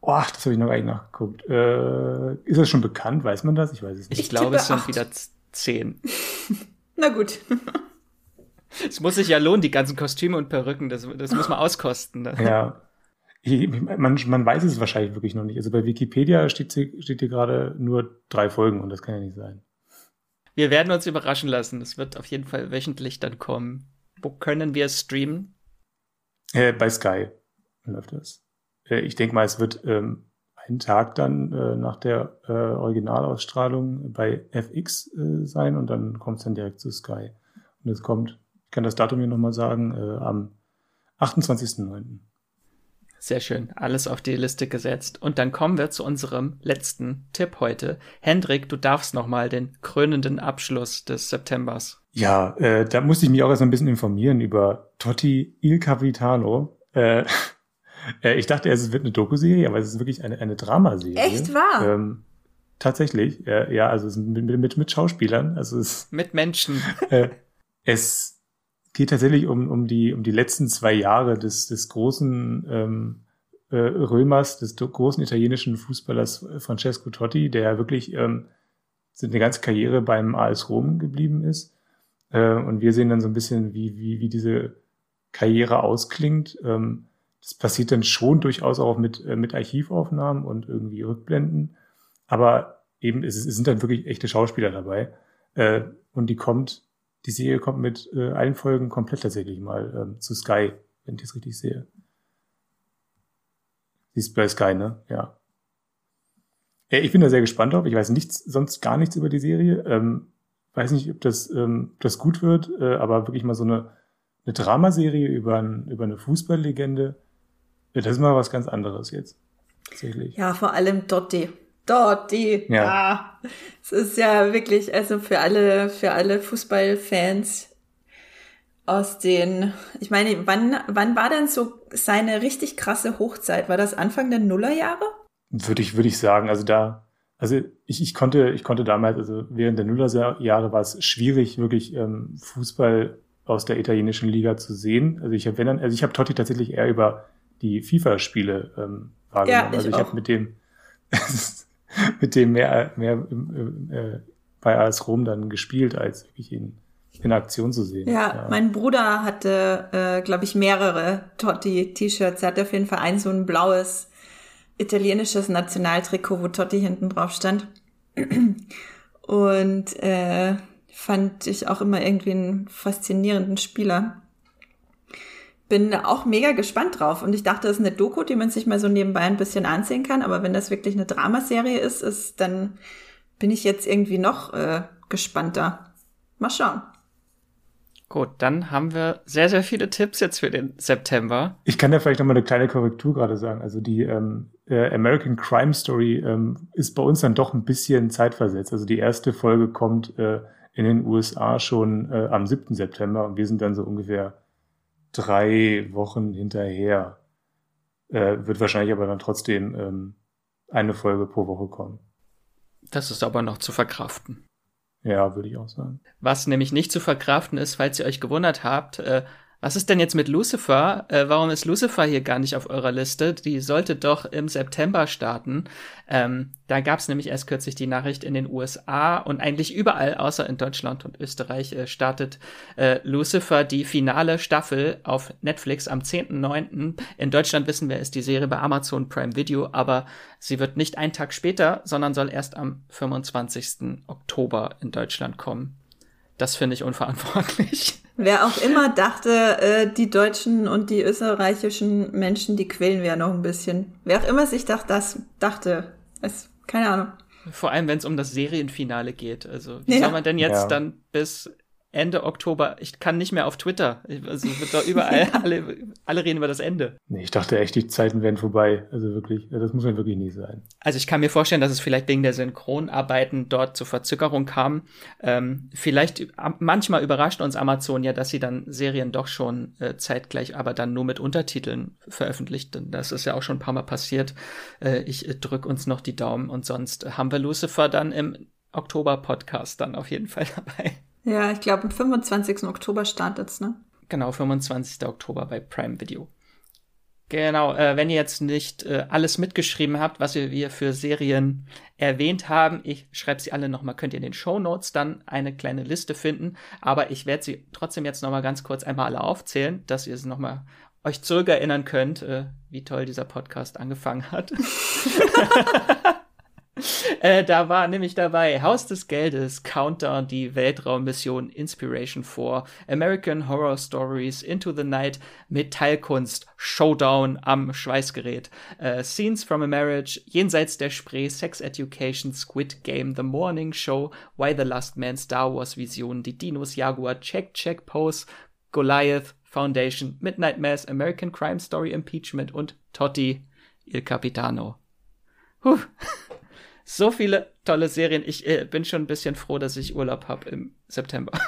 Boah, das habe ich noch gar nicht nachgeguckt. Äh, ist das schon bekannt? Weiß man das? Ich weiß es nicht. Ich, ich glaube, es sind wieder zehn. Na gut. Es muss sich ja lohnen, die ganzen Kostüme und Perücken, das, das muss man auskosten. Ne? Ja. Man, man weiß es wahrscheinlich wirklich noch nicht. Also bei Wikipedia steht, steht hier gerade nur drei Folgen und das kann ja nicht sein. Wir werden uns überraschen lassen. Es wird auf jeden Fall wöchentlich dann kommen. Wo können wir streamen? Äh, bei Sky läuft das. Äh, ich denke mal, es wird ähm, einen Tag dann äh, nach der äh, Originalausstrahlung bei FX äh, sein und dann kommt es dann direkt zu Sky. Und es kommt, ich kann das Datum hier nochmal sagen, äh, am 28.09. Sehr schön. Alles auf die Liste gesetzt. Und dann kommen wir zu unserem letzten Tipp heute. Hendrik, du darfst noch mal den krönenden Abschluss des Septembers. Ja, äh, da musste ich mich auch erst ein bisschen informieren über Totti Il Capitano. Äh, ich dachte, es wird eine Doku-Serie, aber es ist wirklich eine, eine Dramaserie. Echt wahr? Ähm, tatsächlich, äh, ja, also es mit, mit, mit Schauspielern. Also es, mit Menschen. Äh, es geht tatsächlich um, um, die, um die letzten zwei Jahre des, des großen ähm, äh, Römers, des großen italienischen Fußballers Francesco Totti, der wirklich ähm, eine ganze Karriere beim AS Rom geblieben ist. Äh, und wir sehen dann so ein bisschen, wie, wie, wie diese Karriere ausklingt. Ähm, das passiert dann schon durchaus auch mit, äh, mit Archivaufnahmen und irgendwie Rückblenden. Aber eben, es, es sind dann wirklich echte Schauspieler dabei. Äh, und die kommt, die Serie kommt mit äh, allen Folgen komplett tatsächlich mal ähm, zu Sky, wenn ich das richtig sehe. Sie ist bei Sky, ne? Ja. ja. Ich bin da sehr gespannt drauf. Ich weiß nichts, sonst gar nichts über die Serie. Ähm, weiß nicht, ob das, ähm, das gut wird, äh, aber wirklich mal so eine, eine Dramaserie über, ein, über eine Fußballlegende. Ja, das ist mal was ganz anderes jetzt. Tatsächlich. Ja, vor allem Dotti. Dotti. Ja. ja. Es ist ja wirklich, also für alle, für alle Fußballfans aus den, ich meine, wann, wann war denn so seine richtig krasse Hochzeit? War das Anfang der Nullerjahre? Würde ich, würde ich sagen. Also da, also ich, ich konnte, ich konnte damals, also während der Nullerjahre war es schwierig, wirklich ähm, Fußball aus der italienischen Liga zu sehen. Also ich habe, wenn dann, also ich habe Totti tatsächlich eher über die FIFA-Spiele ähm, wahrgenommen. Ja, ich also ich habe mit dem mit dem mehr, mehr äh, bei AS Rom dann gespielt, als wirklich ihn in Aktion zu sehen. Ja, ja. mein Bruder hatte, äh, glaube ich, mehrere Totti-T-Shirts. Er hatte auf jeden Fall ein so ein blaues italienisches Nationaltrikot, wo Totti hinten drauf stand. Und äh, fand ich auch immer irgendwie einen faszinierenden Spieler. Bin auch mega gespannt drauf und ich dachte, das ist eine Doku, die man sich mal so nebenbei ein bisschen ansehen kann, aber wenn das wirklich eine Dramaserie ist, ist dann bin ich jetzt irgendwie noch äh, gespannter. Mal schauen. Gut, dann haben wir sehr, sehr viele Tipps jetzt für den September. Ich kann ja vielleicht nochmal eine kleine Korrektur gerade sagen. Also die ähm, äh, American Crime Story ähm, ist bei uns dann doch ein bisschen zeitversetzt. Also die erste Folge kommt äh, in den USA schon äh, am 7. September und wir sind dann so ungefähr drei Wochen hinterher. Äh, wird wahrscheinlich aber dann trotzdem ähm, eine Folge pro Woche kommen. Das ist aber noch zu verkraften. Ja, würde ich auch sagen. Was nämlich nicht zu verkraften ist, falls ihr euch gewundert habt, äh, was ist denn jetzt mit Lucifer? Äh, warum ist Lucifer hier gar nicht auf eurer Liste? Die sollte doch im September starten. Ähm, da gab es nämlich erst kürzlich die Nachricht in den USA und eigentlich überall, außer in Deutschland und Österreich, äh, startet äh, Lucifer die finale Staffel auf Netflix am 10.9. In Deutschland wissen wir, ist die Serie bei Amazon Prime Video, aber sie wird nicht einen Tag später, sondern soll erst am 25. Oktober in Deutschland kommen. Das finde ich unverantwortlich. Wer auch immer dachte, äh, die deutschen und die österreichischen Menschen, die quälen wir ja noch ein bisschen. Wer auch immer sich dacht, das dachte, es, keine Ahnung. Vor allem, wenn es um das Serienfinale geht. Also, wie ja. soll man denn jetzt ja. dann bis Ende Oktober. Ich kann nicht mehr auf Twitter. Also wird da überall alle, alle reden über das Ende. Nee, ich dachte echt, die Zeiten wären vorbei. Also wirklich, das muss ja wirklich nie sein. Also ich kann mir vorstellen, dass es vielleicht wegen der Synchronarbeiten dort zur Verzögerung kam. Ähm, vielleicht manchmal überrascht uns Amazon ja, dass sie dann Serien doch schon äh, zeitgleich, aber dann nur mit Untertiteln veröffentlicht. Das ist ja auch schon ein paar Mal passiert. Äh, ich äh, drück uns noch die Daumen und sonst haben wir Lucifer dann im Oktober-Podcast dann auf jeden Fall dabei. Ja, ich glaube, am 25. Oktober startet's, ne? Genau, 25. Oktober bei Prime Video. Genau, äh, wenn ihr jetzt nicht äh, alles mitgeschrieben habt, was wir, wir für Serien erwähnt haben, ich schreibe sie alle nochmal, könnt ihr in den Show Notes dann eine kleine Liste finden, aber ich werde sie trotzdem jetzt nochmal ganz kurz einmal alle aufzählen, dass ihr es nochmal euch zurückerinnern könnt, äh, wie toll dieser Podcast angefangen hat. Äh, da war nämlich dabei Haus des Geldes, Countdown, die Weltraummission Inspiration 4, American Horror Stories, Into the Night, Metallkunst, Showdown am Schweißgerät, äh, Scenes from a Marriage, Jenseits der Spree, Sex Education, Squid Game, The Morning Show, Why the Last Man, Star Wars Vision, die Dinos Jaguar, Check Check Pose, Goliath, Foundation, Midnight Mass, American Crime Story Impeachment und Totti, Il Capitano. Puh. So viele tolle Serien. Ich äh, bin schon ein bisschen froh, dass ich Urlaub habe im September.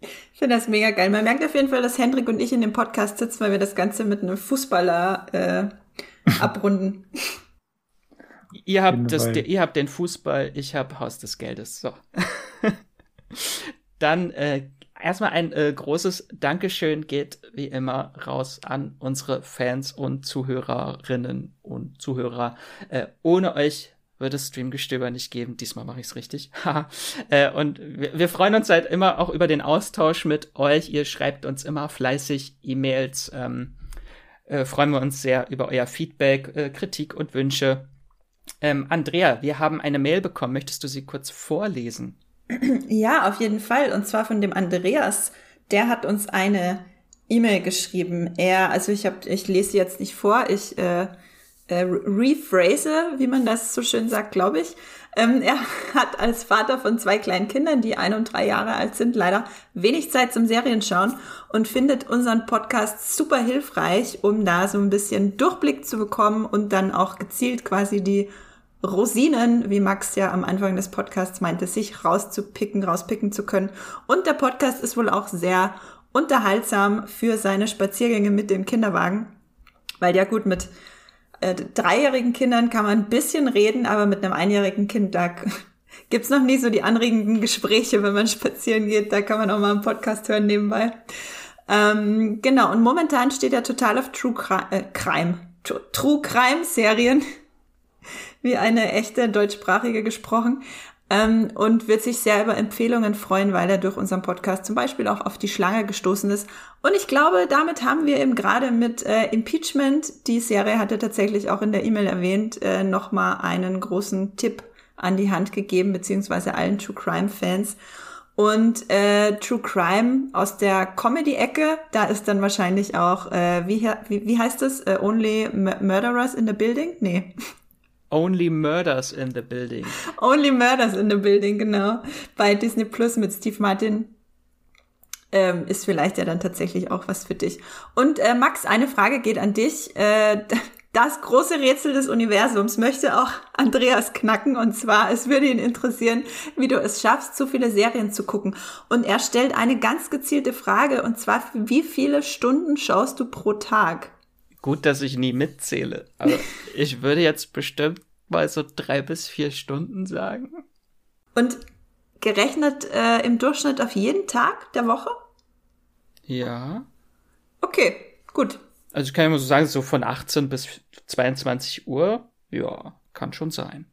Ich finde das mega geil. Man merkt auf jeden Fall, dass Hendrik und ich in dem Podcast sitzen, weil wir das Ganze mit einem Fußballer äh, abrunden. ihr, habt das, ihr habt den Fußball, ich habe Haus des Geldes. So. Dann äh, erstmal ein äh, großes Dankeschön geht wie immer raus an unsere Fans und Zuhörerinnen und Zuhörer. Äh, ohne euch würde es Streamgestöber nicht geben. Diesmal mache ich es richtig. äh, und wir, wir, freuen uns halt immer auch über den Austausch mit euch. Ihr schreibt uns immer fleißig E-Mails. Ähm, äh, freuen wir uns sehr über euer Feedback, äh, Kritik und Wünsche. Ähm, Andrea, wir haben eine Mail bekommen. Möchtest du sie kurz vorlesen? Ja, auf jeden Fall. Und zwar von dem Andreas. Der hat uns eine E-Mail geschrieben. Er, also ich habe, ich lese sie jetzt nicht vor. Ich äh, äh, rephrase, wie man das so schön sagt, glaube ich. Ähm, er hat als Vater von zwei kleinen Kindern, die ein und drei Jahre alt sind, leider wenig Zeit zum Serienschauen und findet unseren Podcast super hilfreich, um da so ein bisschen Durchblick zu bekommen und dann auch gezielt quasi die Rosinen, wie Max ja am Anfang des Podcasts meinte, sich rauszupicken, rauspicken zu können. Und der Podcast ist wohl auch sehr unterhaltsam für seine Spaziergänge mit dem Kinderwagen, weil ja gut mit äh, dreijährigen Kindern kann man ein bisschen reden, aber mit einem einjährigen Kind, da gibt's noch nie so die anregenden Gespräche, wenn man spazieren geht. Da kann man auch mal einen Podcast hören nebenbei. Ähm, genau, und momentan steht er total auf True Crime, äh, Crime True Crime Serien, wie eine echte deutschsprachige gesprochen ähm, und wird sich sehr über Empfehlungen freuen, weil er durch unseren Podcast zum Beispiel auch auf die Schlange gestoßen ist. Und ich glaube, damit haben wir eben gerade mit äh, Impeachment, die Serie hatte tatsächlich auch in der E-Mail erwähnt, äh, nochmal einen großen Tipp an die Hand gegeben, beziehungsweise allen True Crime Fans. Und äh, True Crime aus der Comedy-Ecke, da ist dann wahrscheinlich auch, äh, wie, wie, wie heißt das? Uh, only Murderers in the Building? Nee. Only Murders in the Building. Only Murders in the Building, genau. Bei Disney Plus mit Steve Martin. Ähm, ist vielleicht ja dann tatsächlich auch was für dich. Und äh, Max, eine Frage geht an dich. Äh, das große Rätsel des Universums möchte auch Andreas knacken. Und zwar, es würde ihn interessieren, wie du es schaffst, so viele Serien zu gucken. Und er stellt eine ganz gezielte Frage. Und zwar, wie viele Stunden schaust du pro Tag? Gut, dass ich nie mitzähle. Aber ich würde jetzt bestimmt mal so drei bis vier Stunden sagen. Und gerechnet äh, im Durchschnitt auf jeden Tag der Woche? Ja. Okay, gut. Also ich kann ja mal so sagen, so von 18 bis 22 Uhr, ja, kann schon sein.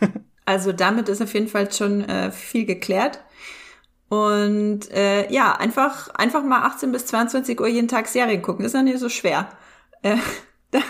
also damit ist auf jeden Fall schon äh, viel geklärt. Und äh, ja, einfach, einfach mal 18 bis 22 Uhr jeden Tag Serien gucken. Ist ja nicht so schwer. Äh, da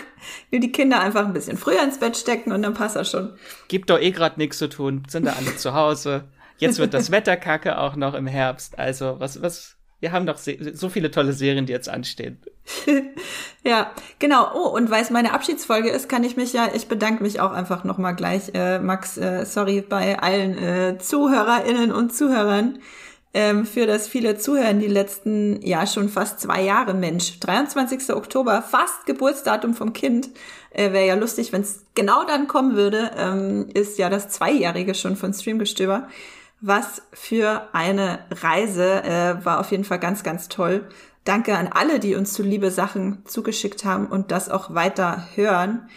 will die Kinder einfach ein bisschen früher ins Bett stecken und dann passt das schon. Gibt doch eh gerade nichts zu tun, sind da alle zu Hause. Jetzt wird das Wetter kacke auch noch im Herbst. Also, was, was, wir haben doch so viele tolle Serien, die jetzt anstehen. ja, genau. Oh, und weil es meine Abschiedsfolge ist, kann ich mich ja, ich bedanke mich auch einfach nochmal gleich, äh, Max, äh, sorry, bei allen äh, ZuhörerInnen und Zuhörern ähm, für das viele Zuhören die letzten, ja, schon fast zwei Jahre, Mensch. 23. Oktober, fast Geburtsdatum vom Kind. Äh, Wäre ja lustig, wenn es genau dann kommen würde. Ähm, ist ja das Zweijährige schon von Streamgestöber. Was für eine Reise. Äh, war auf jeden Fall ganz, ganz toll. Danke an alle, die uns zu Liebe Sachen zugeschickt haben und das auch weiter hören.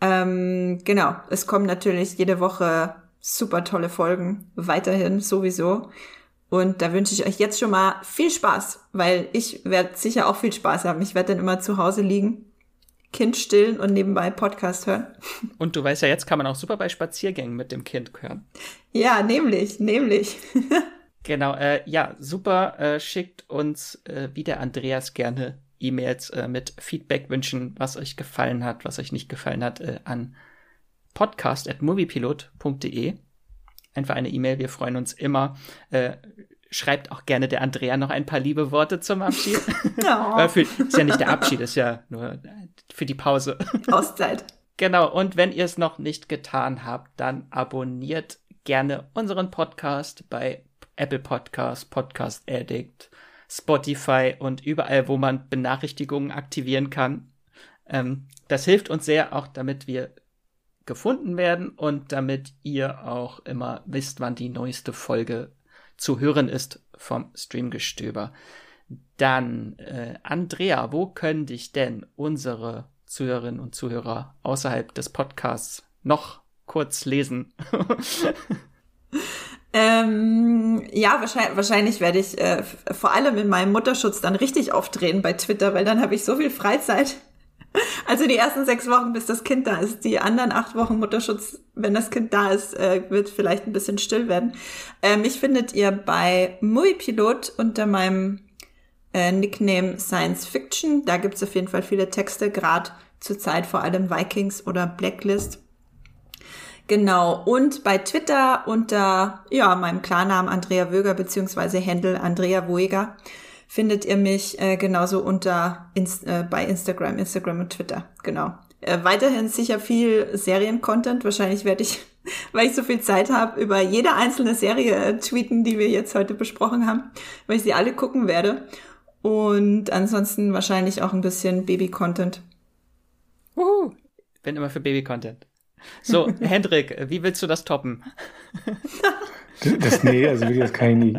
Ähm, genau, es kommen natürlich jede Woche super tolle Folgen. Weiterhin sowieso. Und da wünsche ich euch jetzt schon mal viel Spaß, weil ich werde sicher auch viel Spaß haben. Ich werde dann immer zu Hause liegen, Kind stillen und nebenbei Podcast hören. Und du weißt ja, jetzt kann man auch super bei Spaziergängen mit dem Kind hören. Ja, nämlich, nämlich. genau, äh, ja, super. Äh, schickt uns, äh, wie der Andreas, gerne E-Mails äh, mit Feedback wünschen, was euch gefallen hat, was euch nicht gefallen hat, äh, an podcast.moviepilot.de einfach eine E-Mail. Wir freuen uns immer. Äh, schreibt auch gerne der Andrea noch ein paar liebe Worte zum Abschied. Oh. für, ist ja nicht der Abschied, ist ja nur für die Pause. Auszeit. Genau, und wenn ihr es noch nicht getan habt, dann abonniert gerne unseren Podcast bei Apple Podcast, Podcast Addict, Spotify und überall, wo man Benachrichtigungen aktivieren kann. Ähm, das hilft uns sehr, auch damit wir gefunden werden und damit ihr auch immer wisst, wann die neueste Folge zu hören ist vom Streamgestöber. Dann, äh, Andrea, wo können dich denn unsere Zuhörerinnen und Zuhörer außerhalb des Podcasts noch kurz lesen? Ähm, ja, wahrscheinlich, wahrscheinlich werde ich äh, vor allem in meinem Mutterschutz dann richtig aufdrehen bei Twitter, weil dann habe ich so viel Freizeit. Also die ersten sechs Wochen, bis das Kind da ist. Die anderen acht Wochen Mutterschutz, wenn das Kind da ist, äh, wird vielleicht ein bisschen still werden. Mich findet ihr bei Movie unter meinem äh, Nickname Science Fiction. Da gibt's auf jeden Fall viele Texte, gerade zurzeit vor allem Vikings oder Blacklist. Genau, und bei Twitter unter ja, meinem Klarnamen Andrea Wöger beziehungsweise Händel Andrea Woeger findet ihr mich äh, genauso unter Inst äh, bei Instagram, Instagram und Twitter. Genau. Äh, weiterhin sicher viel Seriencontent. Wahrscheinlich werde ich, weil ich so viel Zeit habe, über jede einzelne Serie äh, tweeten, die wir jetzt heute besprochen haben, weil ich sie alle gucken werde. Und ansonsten wahrscheinlich auch ein bisschen Baby-Content. Uhu, bin immer für Baby-Content. So, Hendrik, wie willst du das toppen? Das, nee, also wirklich, das kann ich nie.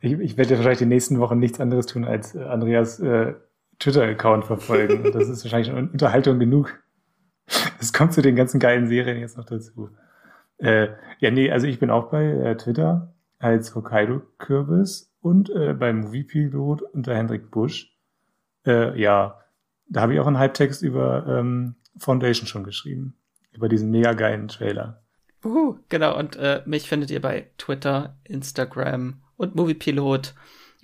Ich, ich werde ja wahrscheinlich die nächsten Wochen nichts anderes tun, als äh, Andreas äh, Twitter-Account verfolgen. das ist wahrscheinlich schon Unterhaltung genug. Es kommt zu den ganzen geilen Serien jetzt noch dazu. Äh, ja, nee, also ich bin auch bei äh, Twitter als Hokkaido-Kürbis und äh, beim Moviepilot unter Hendrik Busch. Äh, ja, da habe ich auch einen Halbtext über ähm, Foundation schon geschrieben. Über diesen mega geilen Trailer. Uhu, genau, und äh, mich findet ihr bei Twitter, Instagram und Moviepilot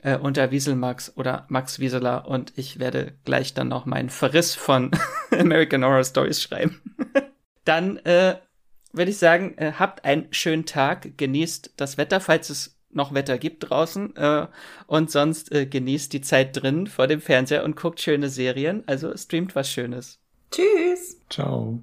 äh, unter Wieselmax oder Max Wieseler und ich werde gleich dann noch meinen Verriss von American Horror Stories schreiben. dann äh, würde ich sagen, äh, habt einen schönen Tag, genießt das Wetter, falls es noch Wetter gibt draußen äh, und sonst äh, genießt die Zeit drin vor dem Fernseher und guckt schöne Serien, also streamt was Schönes. Tschüss. Ciao.